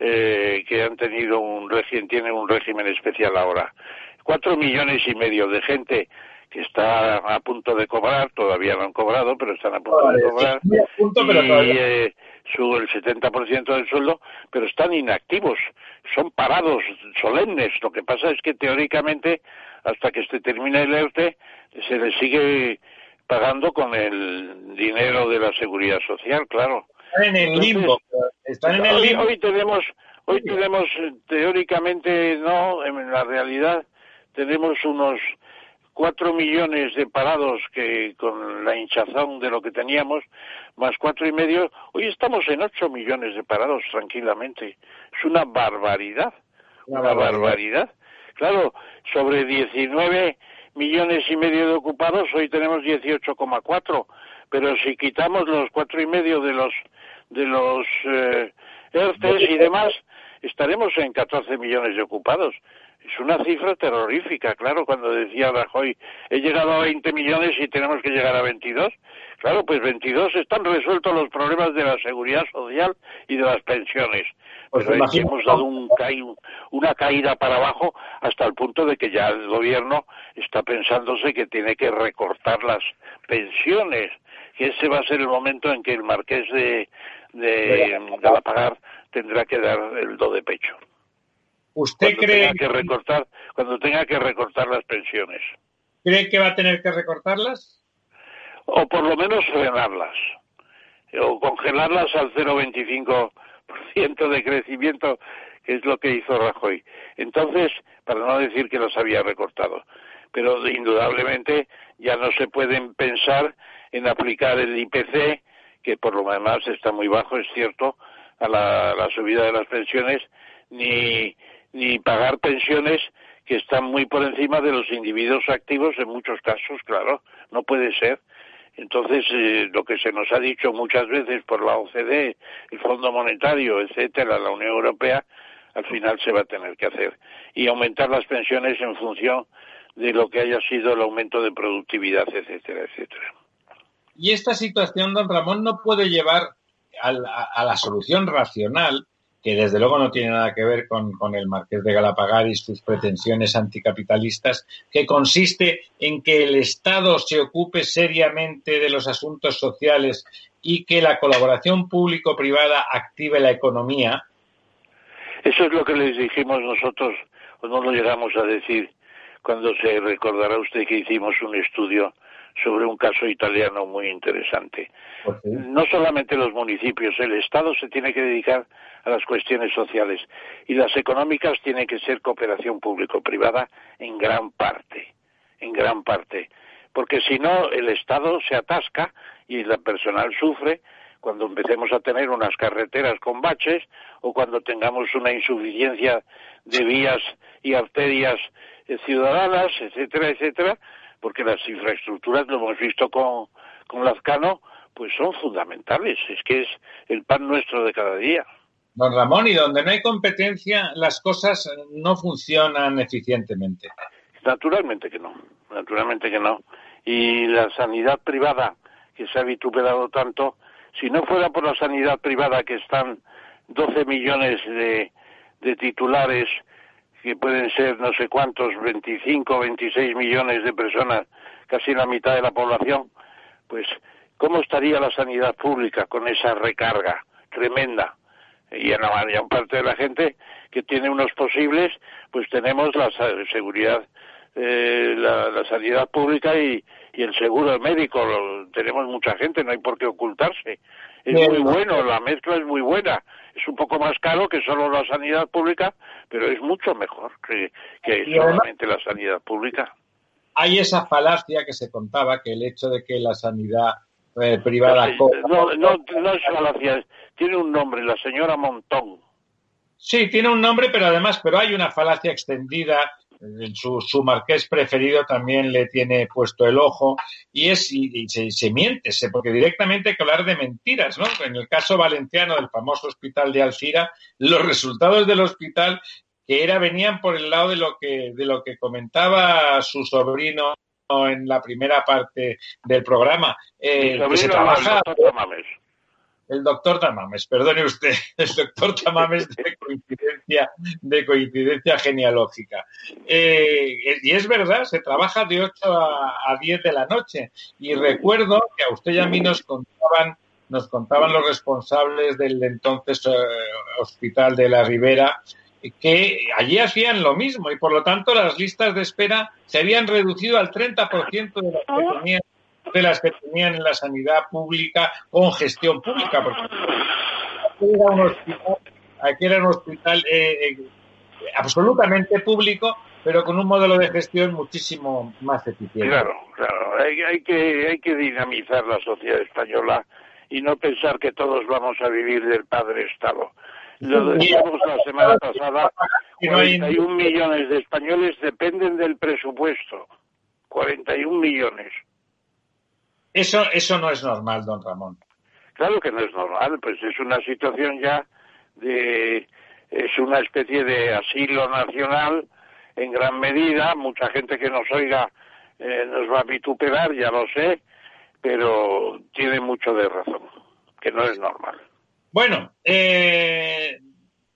[SPEAKER 3] eh, que han tenido un régimen, tienen un régimen especial ahora. Cuatro millones y medio de gente que está a punto de cobrar, todavía no han cobrado, pero están a punto de cobrar, y eh, su, el 70% del sueldo, pero están inactivos, son parados solemnes. Lo que pasa es que teóricamente hasta que se termine el ERTE, se le sigue pagando con el dinero de la seguridad social, claro.
[SPEAKER 2] Están en el limbo. Están en el limbo.
[SPEAKER 3] Hoy, tenemos, hoy tenemos teóricamente, no, en la realidad tenemos unos cuatro millones de parados que con la hinchazón de lo que teníamos, más cuatro y medio, hoy estamos en ocho millones de parados tranquilamente. Es una barbaridad, una, barbaridad. Claro, sobre 19 millones y medio de ocupados, hoy tenemos 18,4, pero si quitamos los cuatro y medio de los de los eh, ERTES y demás, estaremos en 14 millones de ocupados. Es una cifra terrorífica, claro, cuando decía Rajoy, he llegado a 20 millones y tenemos que llegar a 22. Claro, pues 22 están resueltos los problemas de la seguridad social y de las pensiones. Pues Pero hemos dado una caída para abajo hasta el punto de que ya el gobierno está pensándose que tiene que recortar las pensiones, que ese va a ser el momento en que el marqués de, de Galapagar tendrá que dar el do de pecho.
[SPEAKER 2] ¿Usted cree
[SPEAKER 3] que recortar cuando tenga que recortar las pensiones?
[SPEAKER 2] ¿Cree que va a tener que recortarlas?
[SPEAKER 3] O por lo menos frenarlas o congelarlas al 0,25 de crecimiento, que es lo que hizo Rajoy. Entonces, para no decir que los había recortado, pero indudablemente ya no se pueden pensar en aplicar el IPC, que por lo demás está muy bajo, es cierto, a la, subida de las pensiones, ni, ni pagar pensiones que están muy por encima de los individuos activos en muchos casos, claro, no puede ser. Entonces, eh, lo que se nos ha dicho muchas veces por la OCDE, el Fondo Monetario, etcétera, la Unión Europea, al final se va a tener que hacer. Y aumentar las pensiones en función de lo que haya sido el aumento de productividad, etcétera, etcétera.
[SPEAKER 2] Y esta situación, don Ramón, no puede llevar a la solución racional que desde luego no tiene nada que ver con, el Marqués de Galapagar y sus pretensiones anticapitalistas, que consiste en que el Estado se ocupe seriamente de los asuntos sociales y que la colaboración público-privada active la economía.
[SPEAKER 3] Eso es lo que les dijimos nosotros, o no lo llegamos a decir, cuando se recordará usted que hicimos un estudio sobre un caso italiano muy interesante. No solamente los municipios, el Estado se tiene que dedicar a las cuestiones sociales y las económicas tienen que ser cooperación público-privada en gran parte, en gran parte, porque si no el Estado se atasca y el personal sufre cuando empecemos a tener unas carreteras con baches o cuando tengamos una insuficiencia de vías y arterias eh, ciudadanas, etcétera, etcétera, porque las infraestructuras, lo hemos visto con, con Lazcano, pues son fundamentales, es que es el pan nuestro de cada día.
[SPEAKER 2] Don Ramón, y donde no hay competencia, las cosas no funcionan eficientemente.
[SPEAKER 3] Naturalmente que no, naturalmente que no. Y la sanidad privada, que se ha vituperado tanto, si no fuera por la sanidad privada, que están 12 millones de, de titulares, que pueden ser no sé cuántos, 25 o 26 millones de personas, casi la mitad de la población, pues ¿cómo estaría la sanidad pública con esa recarga tremenda? y en la mayor parte de la gente que tiene unos posibles, pues tenemos la seguridad, eh, la, sanidad pública y, el seguro médico. tenemos mucha gente, no hay por qué ocultarse. Es muy bueno, la mezcla es muy buena. Es un poco más caro que solo la sanidad pública, pero es mucho mejor que, solamente la sanidad pública.
[SPEAKER 2] Hay esa falacia que se contaba, que el hecho de que la sanidad eh, privada...
[SPEAKER 3] No, no, no es falacia, tiene un nombre, la señora Montón.
[SPEAKER 2] Sí, tiene un nombre, pero además, pero hay una falacia extendida. Su, su marqués preferido también le tiene puesto el ojo y es y, se, se, miente, porque directamente hay que hablar de mentiras, ¿no? En el caso valenciano del famoso hospital de Alcira, los resultados del hospital que era venían por el lado de lo que de lo que comentaba su sobrino en la primera parte del programa.
[SPEAKER 3] Eh, se trabaja,
[SPEAKER 2] el doctor Tamames, perdone usted, *laughs* el doctor Tamames de coincidencia, de coincidencia genealógica. Eh, y es verdad, se trabaja de 8 a, 10 de la noche. Y recuerdo que a usted y a mí nos contaban, nos contaban los responsables del entonces eh, Hospital de la Ribera que allí hacían lo mismo y por lo tanto las listas de espera se habían reducido al 30% de las que tenían de las que tenían en la sanidad pública con gestión pública, porque aquí era un hospital, aquí era un hospital eh, eh, absolutamente público, pero con un modelo de gestión muchísimo más eficiente.
[SPEAKER 3] Claro, claro, hay, que, hay que dinamizar la sociedad española y no pensar que todos vamos a vivir del padre Estado. Lo decíamos la semana pasada, 41 millones de españoles dependen del presupuesto. 41 millones.
[SPEAKER 2] Eso, eso no es normal, don Ramón.
[SPEAKER 3] Claro que no es normal, pues es una situación ya de, es una especie de asilo nacional en gran medida, mucha gente que nos oiga eh, nos va a vituperar, ya lo sé, pero tiene mucho de razón, que no es normal.
[SPEAKER 2] Bueno, eh,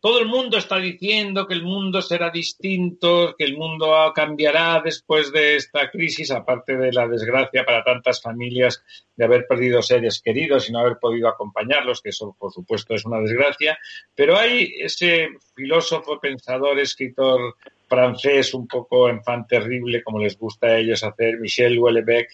[SPEAKER 2] todo el mundo está diciendo que el mundo será distinto, que el mundo cambiará después de esta crisis, aparte de la desgracia para tantas familias de haber perdido seres queridos y no haber podido acompañarlos, que eso por supuesto es una desgracia. Pero hay ese filósofo, pensador, escritor francés, un poco enfant terrible, como les gusta a ellos hacer, Michel Houellebecq,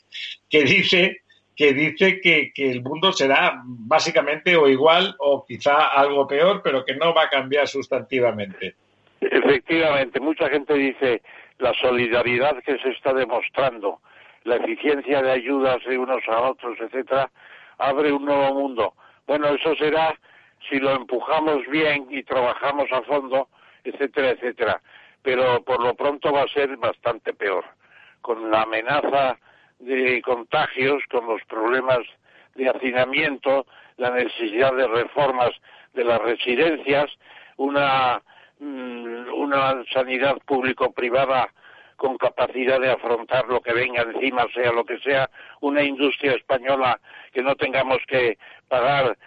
[SPEAKER 2] que dice que dice que, el mundo será básicamente o igual o quizá algo peor, pero que no va a cambiar sustantivamente.
[SPEAKER 3] Efectivamente, mucha gente dice la solidaridad que se está demostrando, la eficiencia de ayudas de unos a otros, etcétera, abre un nuevo mundo. Bueno, eso será si lo empujamos bien y trabajamos a fondo, etcétera, etcétera. Pero por lo pronto va a ser bastante peor, con la amenaza de contagios, con los problemas de hacinamiento, la necesidad de reformas de las residencias, una, mm, una sanidad público-privada con capacidad de afrontar lo que venga encima, sea lo que sea, una industria española que no tengamos que pagar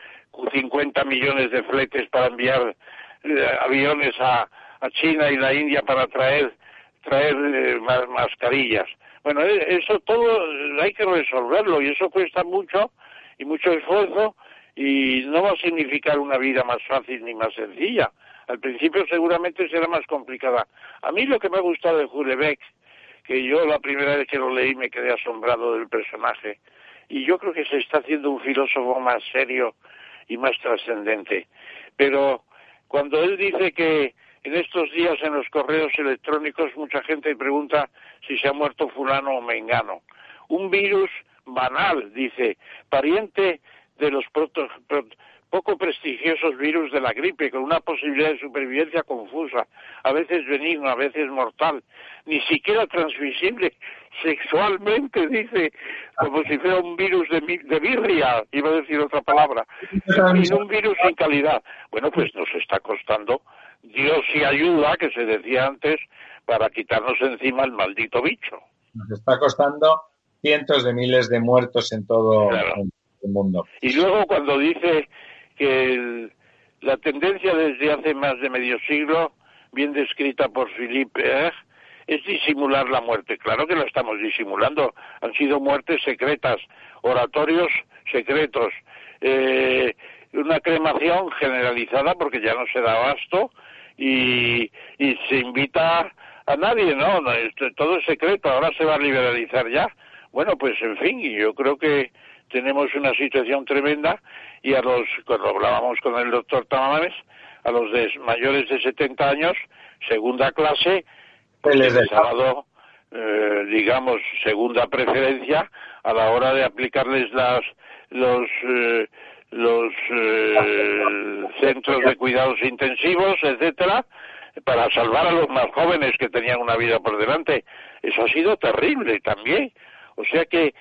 [SPEAKER 3] 50 millones de fletes para enviar eh, aviones a, a China y la India para traer traer eh, mascarillas. Bueno, e, eso todo hay que resolverlo y eso cuesta mucho y mucho esfuerzo y no va a significar una vida más fácil ni más sencilla. Al principio seguramente será más complicada. A mí lo que me ha gustado de Hulebeck, que yo la primera vez que lo leí me quedé asombrado del personaje, y yo creo que se está haciendo un filósofo más serio y más trascendente. Pero cuando él dice que en estos días en los correos electrónicos mucha gente pregunta si se ha muerto fulano o mengano. Un virus banal, dice, pariente de los poco prestigiosos virus de la gripe, con una posibilidad de supervivencia confusa, a veces benigna, a veces mortal, ni siquiera transmisible sexualmente, dice, como si fuera un virus de, de birria, iba a decir otra palabra, y un virus sin calidad. Bueno, pues nos está costando Dios y ayuda, que se decía antes, para quitarnos encima el maldito bicho.
[SPEAKER 2] Nos está costando cientos de miles de muertos en todo el mundo.
[SPEAKER 3] Y luego cuando dice que la tendencia desde hace más de medio siglo, bien descrita por Philippe es disimular la muerte. Claro que la estamos disimulando. Han sido muertes secretas, oratorios secretos, eh, una cremación generalizada porque ya no se da abasto y, y se invita a nadie, ¿no? todo es secreto, ahora se va a liberalizar ya. Bueno, pues en fin, yo creo que tenemos una situación tremenda y a los, cuando hablábamos con el doctor Tamames, a los de mayores de 70 años, segunda clase, pues les ha dado, eh, digamos, segunda preferencia a la hora de aplicarles las, los, eh, los eh, centros de cuidados intensivos, etcétera, para salvar a los más jóvenes que tenían una vida por delante. Eso ha sido terrible también. O sea que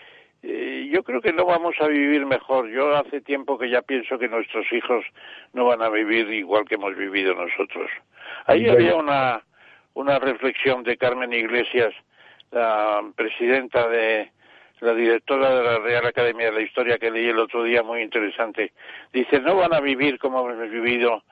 [SPEAKER 3] eh, yo creo que no vamos a vivir mejor. Yo hace tiempo que ya pienso que nuestros hijos no van a vivir igual que hemos vivido nosotros. Ahí había una, una reflexión de Carmen Iglesias, la presidenta de la directora de la Real Academia de la Historia que leí el otro día, muy interesante. Dice, no van a vivir como hemos vivido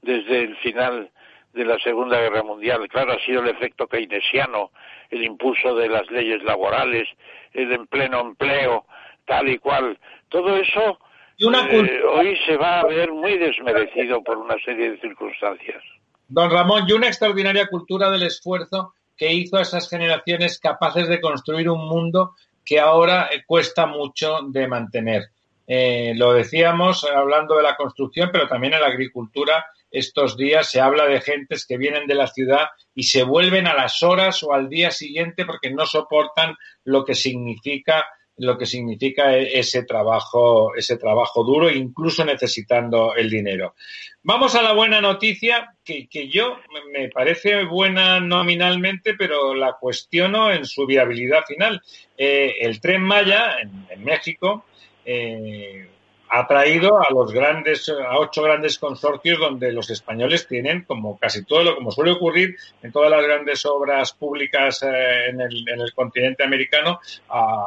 [SPEAKER 3] desde el final de la Segunda Guerra Mundial. Claro, ha sido el efecto keynesiano, el impulso de las leyes laborales, el en pleno empleo, tal y cual. Todo eso eh, hoy se va a ver muy desmerecido por una serie de circunstancias.
[SPEAKER 2] Don Ramón, y una extraordinaria cultura del esfuerzo que hizo a esas generaciones capaces de construir un mundo que ahora eh, cuesta mucho de mantener. Eh, lo decíamos hablando de la construcción, pero también en la agricultura estos días se habla de gentes que vienen de la ciudad y se vuelven a las horas o al día siguiente porque no soportan lo que significa lo que significa e-, ese trabajo, ese trabajo duro, incluso necesitando el dinero. Vamos a la buena noticia, que, yo me parece buena nominalmente, pero la cuestiono en su viabilidad final. Eh, el tren Maya en, México eh, ha traído a los grandes, a ocho grandes consorcios donde los españoles tienen, como casi todo lo como suele ocurrir en todas las grandes obras públicas eh, en, el, en, el, continente americano, a,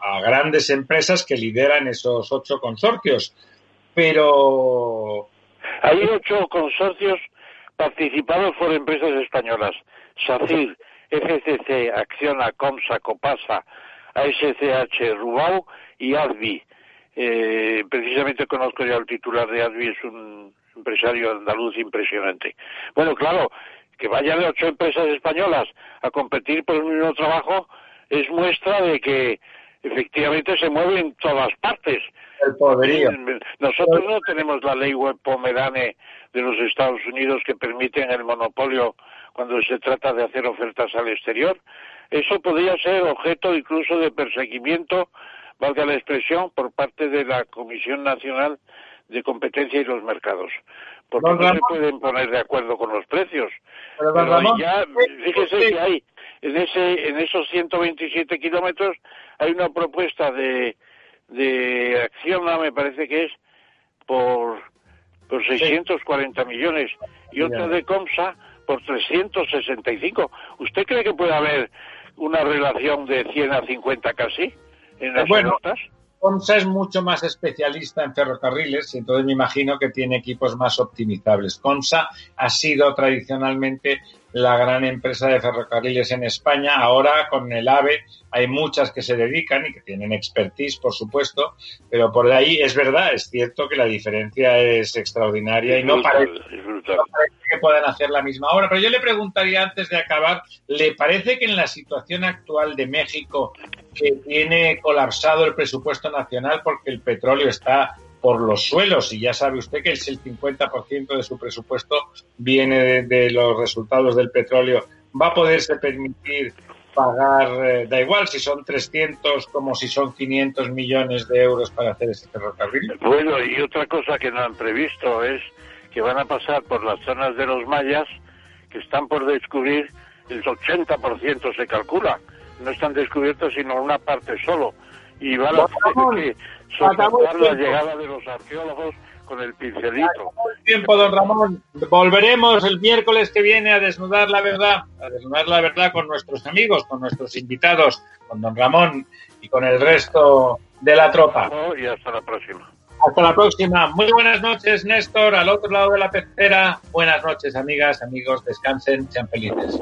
[SPEAKER 2] a, grandes empresas que lideran esos ocho consorcios. Pero.
[SPEAKER 3] Hay ocho consorcios participados por empresas españolas. SACIR, FCC, Acciona, Comsa, Copasa, ASCH, Rubau y ADVI eh, precisamente conozco ya al titular de ADVI, es un empresario andaluz impresionante. Bueno, claro, que vaya de ocho empresas españolas a competir por el mismo trabajo es muestra de que efectivamente se mueve en todas partes.
[SPEAKER 2] El poderío.
[SPEAKER 3] Nosotros no tenemos la ley web Pomerane de los Estados Unidos que permiten el monopolio cuando se trata de hacer ofertas al exterior. Eso podría ser objeto incluso de perseguimiento valga la expresión, por parte de la Comisión Nacional de Competencia y los Mercados. Porque no se pueden poner de acuerdo con los precios. Pero, ya, fíjese que hay, en, ese, en esos 127 kilómetros, hay una propuesta de, de acción, me parece que es, por, por 640 millones y otra de Comsa por 365. ¿Usted cree que puede haber una relación de 100 a 50 casi?
[SPEAKER 2] bueno, Comsa es mucho más especialista en ferrocarriles y entonces me imagino que tiene equipos más optimizables. Comsa ha sido tradicionalmente la gran empresa de ferrocarriles en España. Ahora con el AVE hay muchas que se dedican y que tienen expertise, por supuesto, pero por ahí es verdad, es cierto que la diferencia es extraordinaria y no parece, no parece, que puedan hacer la misma obra. Pero yo le preguntaría antes de acabar, ¿le parece que en la situación actual de México que tiene colapsado el presupuesto nacional porque el petróleo está por los suelos y ya sabe usted que es el 50% de su presupuesto viene de, los resultados del petróleo. ¿Va a poderse permitir pagar, eh, da igual si son 300 como si son 500 millones de euros para hacer ese ferrocarril.
[SPEAKER 3] Bueno, y otra cosa que no han previsto es que van a pasar por las zonas de los mayas que están por descubrir, el 80% se calcula. No están descubiertos sino una parte solo. Y van a tener que soportar la llegada de los arqueólogos con el pincelito.
[SPEAKER 2] Tiempo, don Ramón. Volveremos el miércoles que viene a desnudar la verdad, a desnudar la verdad con nuestros amigos, con nuestros invitados, con don Ramón y con el resto de la tropa.
[SPEAKER 3] Y hasta la próxima.
[SPEAKER 2] Hasta la próxima. Muy buenas noches, Néstor, al otro lado de la pecera. Buenas noches, amigas, amigos. Descansen, sean felices.